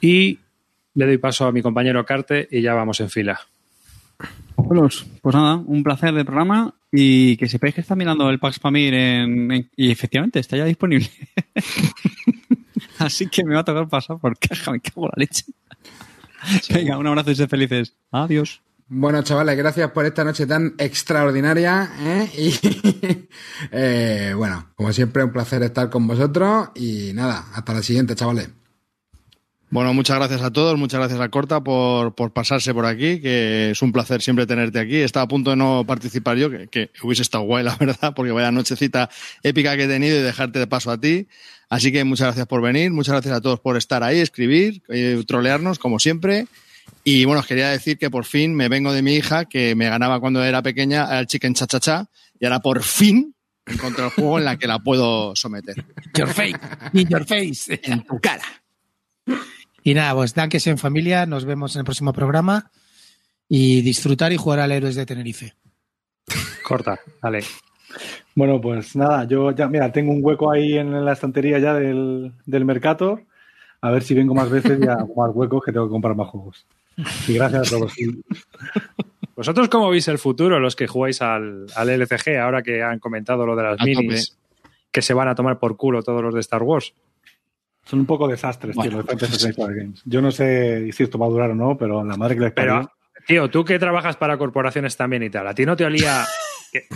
Y le doy paso a mi compañero Carte y ya vamos en fila. Carlos, pues nada, un placer de programa y que sepáis que está mirando el Pax Pamir en, en- y efectivamente está ya disponible. <laughs> Así que me va a tocar pasar por caja, me cago en la leche. Venga, un abrazo y sed felices. Adiós. Bueno, chavales, gracias por esta noche tan extraordinaria. ¿eh? <laughs> Y eh, bueno, como siempre, un placer estar con vosotros. Y nada, hasta la siguiente, chavales. Bueno, muchas gracias a todos, muchas gracias a Corta por, por pasarse por aquí, que es un placer siempre tenerte aquí. Estaba a punto de no participar yo, que, que hubiese estado guay, <laughs> la verdad, porque vaya nochecita épica que he tenido y dejarte de paso a ti. Así que muchas gracias por venir, muchas gracias a todos por estar ahí, escribir, eh, trolearnos, como siempre. Y bueno, os quería decir que por fin me vengo de mi hija, que me ganaba cuando era pequeña al Chicken Cha Cha Cha, y ahora por fin encontré el juego en la que la puedo someter. Your face, in your face. En tu cara. Y nada, pues danques en familia, nos vemos en el próximo programa y disfrutar y jugar al Héroes de Tenerife. Corta, vale. Bueno, pues nada, yo ya, mira, tengo un hueco ahí en la estantería ya del, del Mercator. A ver si vengo más veces y hago más huecos que tengo que comprar más juegos. Y gracias a todos. ¿Vosotros cómo veis el futuro, los que jugáis al, al LCG, ahora que han comentado lo de las A minis, que se van a tomar por culo todos los de Star Wars? Son un poco desastres, Bueno, tío, los Fantasy Flight Games. Yo no sé si esto va a durar o no, pero la madre que les Pero, parió. tío, tú que trabajas para corporaciones también y tal, ¿a ti no te olía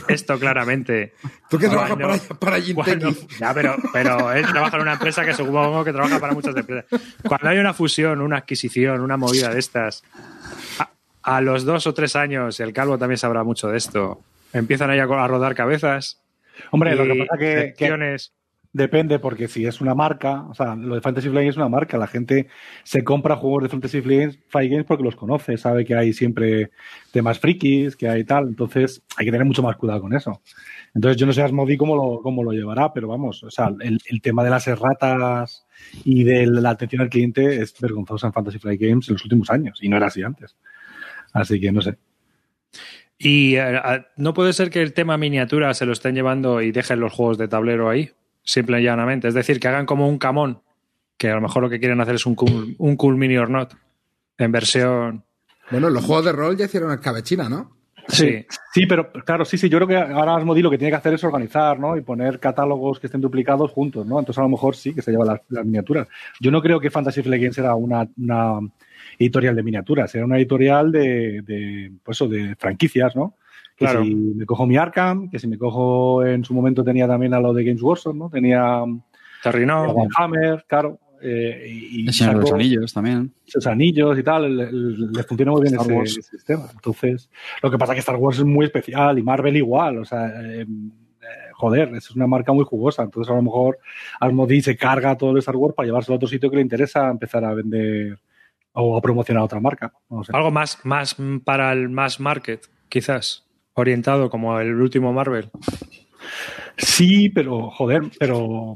esto claramente? ¿Tú qué trabajas Bueno, para? Cuando- ya, pero, pero él trabaja en una empresa que supongo que trabaja para muchas empresas. Cuando hay una fusión, una adquisición, una movida de estas, a, a los dos o tres años, el calvo también sabrá mucho de esto, empiezan ahí a, a rodar cabezas. Hombre, lo que pasa que, que. Depende, porque si es una marca, o sea, lo de Fantasy Flight es una marca, la gente se compra juegos de Fantasy Flight Games- porque los conoce, sabe que hay siempre temas frikis, que hay tal, entonces hay que tener mucho más cuidado con eso. Entonces yo no sé Asmodi cómo lo, cómo lo llevará, pero vamos, o sea, el, tema de las erratas y de la atención al cliente es vergonzosa en Fantasy Flight Games en los últimos años, y no era así antes. Así que no sé. Y a- no puede ser que el tema miniatura se lo estén llevando y dejen los juegos de tablero ahí, simple y llanamente. Es decir, que hagan como un camón, que a lo mejor lo que quieren hacer es un cool, un cool mini or not, en versión. Bueno, los juegos de rol ya hicieron escabechina, ¿no? Sí. Sí, pero claro, sí, sí, yo creo que ahora Asmodi lo que tiene que hacer es organizar, ¿no? Y poner catálogos que estén duplicados juntos, ¿no? Entonces a lo mejor sí que se lleva las, las miniaturas. Yo no creo que Fantasy Flight Games era una, una editorial de miniaturas, era una editorial de, de, pues eso, de franquicias, ¿no? Que Claro. si me cojo mi Arkham, que si me cojo en su momento tenía también a lo de Games Workshop, ¿no? Tenía Terrinó. Hammer, claro. eh, y, los Anillos también. esos anillos y tal, le, funciona muy bien Star ese, Wars. ese sistema. Entonces, lo que pasa es que Star Wars es muy especial y Marvel igual, o sea, eh, eh, joder, es una marca muy jugosa. Entonces, a lo mejor Asmodee se carga todo el Star Wars para llevarse a otro sitio que le interesa empezar a vender o a promocionar otra marca. No sé. Algo más, más para el mass market, quizás. Orientado como el último Marvel. Sí, pero joder, pero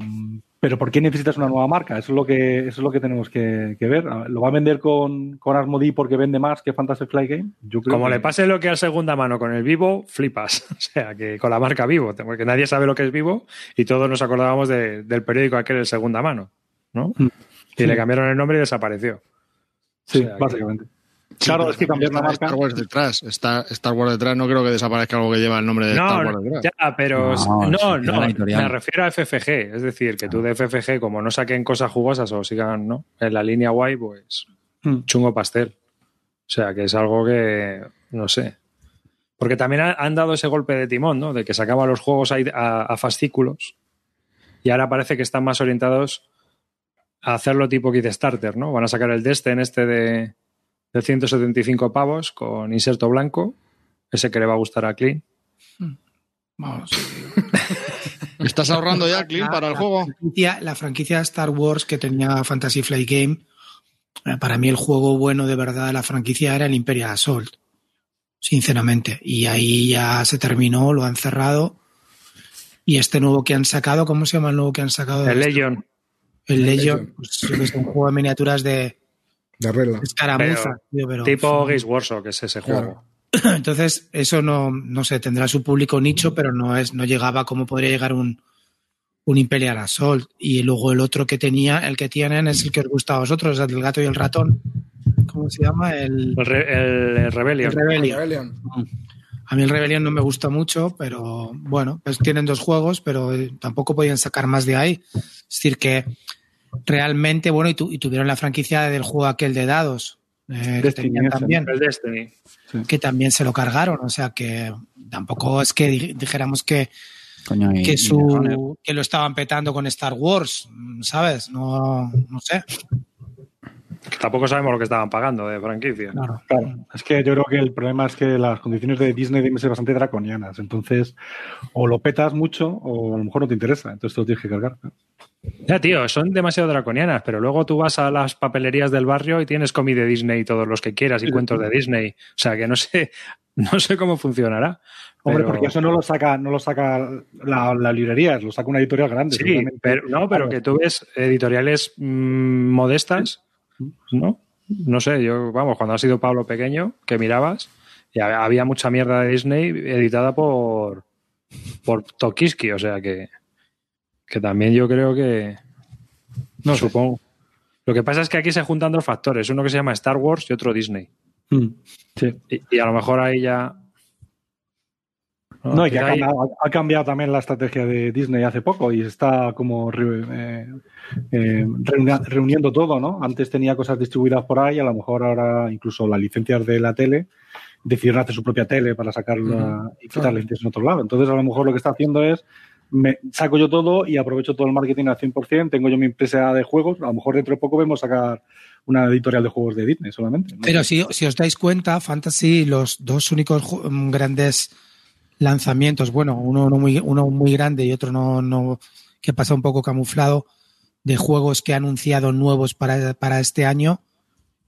pero ¿por qué necesitas una nueva marca? Eso es lo que eso es lo que tenemos que, que ver. ¿Lo va a vender con, con Asmodee porque vende más que Fantasy Flight Game? Yo creo Como que- le pase lo que al segunda mano con el Vivo, flipas. <laughs> O sea, que con la marca Vivo, porque nadie sabe lo que es Vivo y todos nos acordábamos de- del periódico aquel de segunda mano, ¿no? Mm. Y le cambiaron el nombre y desapareció. Sí, O sea, que- básicamente. Claro, es que cambiar la marca. Star Wars detrás. Está Star Wars detrás. No creo que desaparezca algo que lleva el nombre de Star Wars detrás. ya, pero No, no, me refiero a FFG, es decir, que tú de FFG, como no saquen cosas jugosas o sigan ¿no? en la línea guay, pues Hmm. chungo pastel. O sea, que es algo que, no sé. Porque también ha- han dado ese golpe de timón, ¿no? De que sacaban los juegos ahí a, a fascículos y ahora parece que están más orientados a hacerlo tipo Kickstarter, ¿no? Van a sacar el Destin este de, de 175 pavos con inserto blanco, ese que le va a gustar a Clean. Vamos. <laughs> ¿Estás ahorrando ya, Clint, para el La juego? franquicia- la franquicia Star Wars que tenía Fantasy Flight Game, eh, para mí el juego bueno de verdad de la franquicia era el Imperial Assault, sinceramente. Y ahí ya se terminó, lo han cerrado. Y este nuevo que han sacado, ¿cómo se llama el nuevo que han sacado? El Legion. El Legion, Legion. pues sé, un juego de miniaturas de De regla. escaramuza. tío, pero- Tipo Games Workshop, que es ese juego. <clears throat> Entonces, eso no, no sé, tendrá su público nicho, pero no es, no llegaba como podría llegar un, un Imperial Assault. Y luego el otro que tenía, el que tienen es el que os gusta a vosotros, el del gato y el ratón. ¿Cómo se llama? El, El, Re- el- el Rebellion. el Rebellion. Rebellion. A mí el Rebellion no me gusta mucho, pero bueno, pues tienen dos juegos, pero eh, tampoco podían sacar más de ahí. Es decir, que realmente, bueno, y, tu- y tuvieron la franquicia del juego aquel de dados, eh, que tenían también. El Destiny. que también se lo cargaron. O sea que tampoco es que di- dijéramos que, Coño, y- que, su, que lo estaban petando con Star Wars, ¿sabes? No, no sé. Que tampoco sabemos lo que estaban pagando de franquicia. Claro. Claro, es que yo creo que el problema es que las condiciones de Disney deben ser bastante draconianas. Entonces, o lo petas mucho o a lo mejor no te interesa. Entonces te lo tienes que cargar. Ya, tío, son demasiado draconianas, pero luego tú vas a las papelerías del barrio y tienes cómic de Disney todos los que quieras y cuentos de Disney. O sea, que no sé, <laughs> no sé cómo funcionará. Hombre, pero- porque eso no lo saca, no lo saca la, la librería, lo saca una editorial grande. Sí, pero, no, pero Claro. que tú ves editoriales mm, modestas, ¿no? No sé, yo, vamos, cuando ha sido Pablo pequeño, que mirabas Y ha- había mucha mierda de Disney editada por, por Tokiski, o sea que, que también yo creo que. No, supongo. Lo que pasa es que aquí se juntan dos factores, uno que se llama Star Wars y otro Disney. Sí. Y, y a lo mejor ahí ya. No, y que ha cambiado, ha cambiado también la estrategia de Disney hace poco y está como eh, eh, reuni- reuniendo todo, ¿no? Antes tenía cosas distribuidas por ahí, a lo mejor ahora incluso las licencias de la tele decidieron hacer su propia tele para sacarla y quitar licencias en otro lado. Entonces, a lo mejor lo que está haciendo es me saco yo todo y aprovecho todo el marketing al 100%, tengo yo mi empresa de juegos, a lo mejor dentro de poco vemos sacar una editorial de juegos de Disney solamente. ¿no? Pero si, si os dais cuenta, Fantasy, los dos únicos grandes lanzamientos, bueno, uno, no muy, uno muy grande y otro no, no, que pasa un poco camuflado, de juegos que ha anunciado nuevos para, para este año,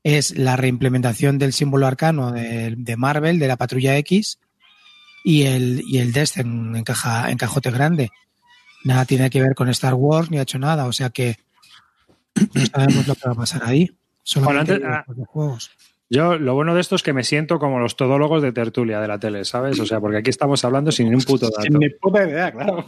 es la reimplementación del símbolo arcano de, de Marvel, de la Patrulla X, y el, y el Dest en, caja, en cajote grande. Nada tiene que ver con Star Wars, ni ha hecho nada, o sea que no sabemos lo que va a pasar ahí. Solamente antes- ah, los juegos. Yo, lo bueno de esto es que me siento como los todólogos de tertulia de la tele, ¿sabes? O sea, porque aquí estamos hablando sin ni un puto dato. Sin ni puta idea, claro.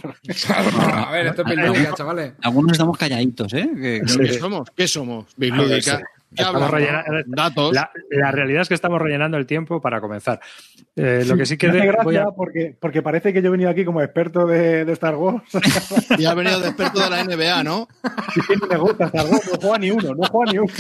A ver, esto es Big chavales. Algunos estamos calladitos, ¿eh? ¿Qué somos? ¿Qué somos? Sí. ¿Qué Estamos hablamos? rellena- Datos. La, la realidad es que estamos rellenando el tiempo para comenzar. Eh, lo que sí que Me hace gracia voy a- porque, porque parece que yo he venido aquí como experto de, de Star Wars. <laughs> Y ha venido de experto de la NBA, ¿no? no me gusta Star Wars, no juega ni uno, no juega ni uno. <laughs>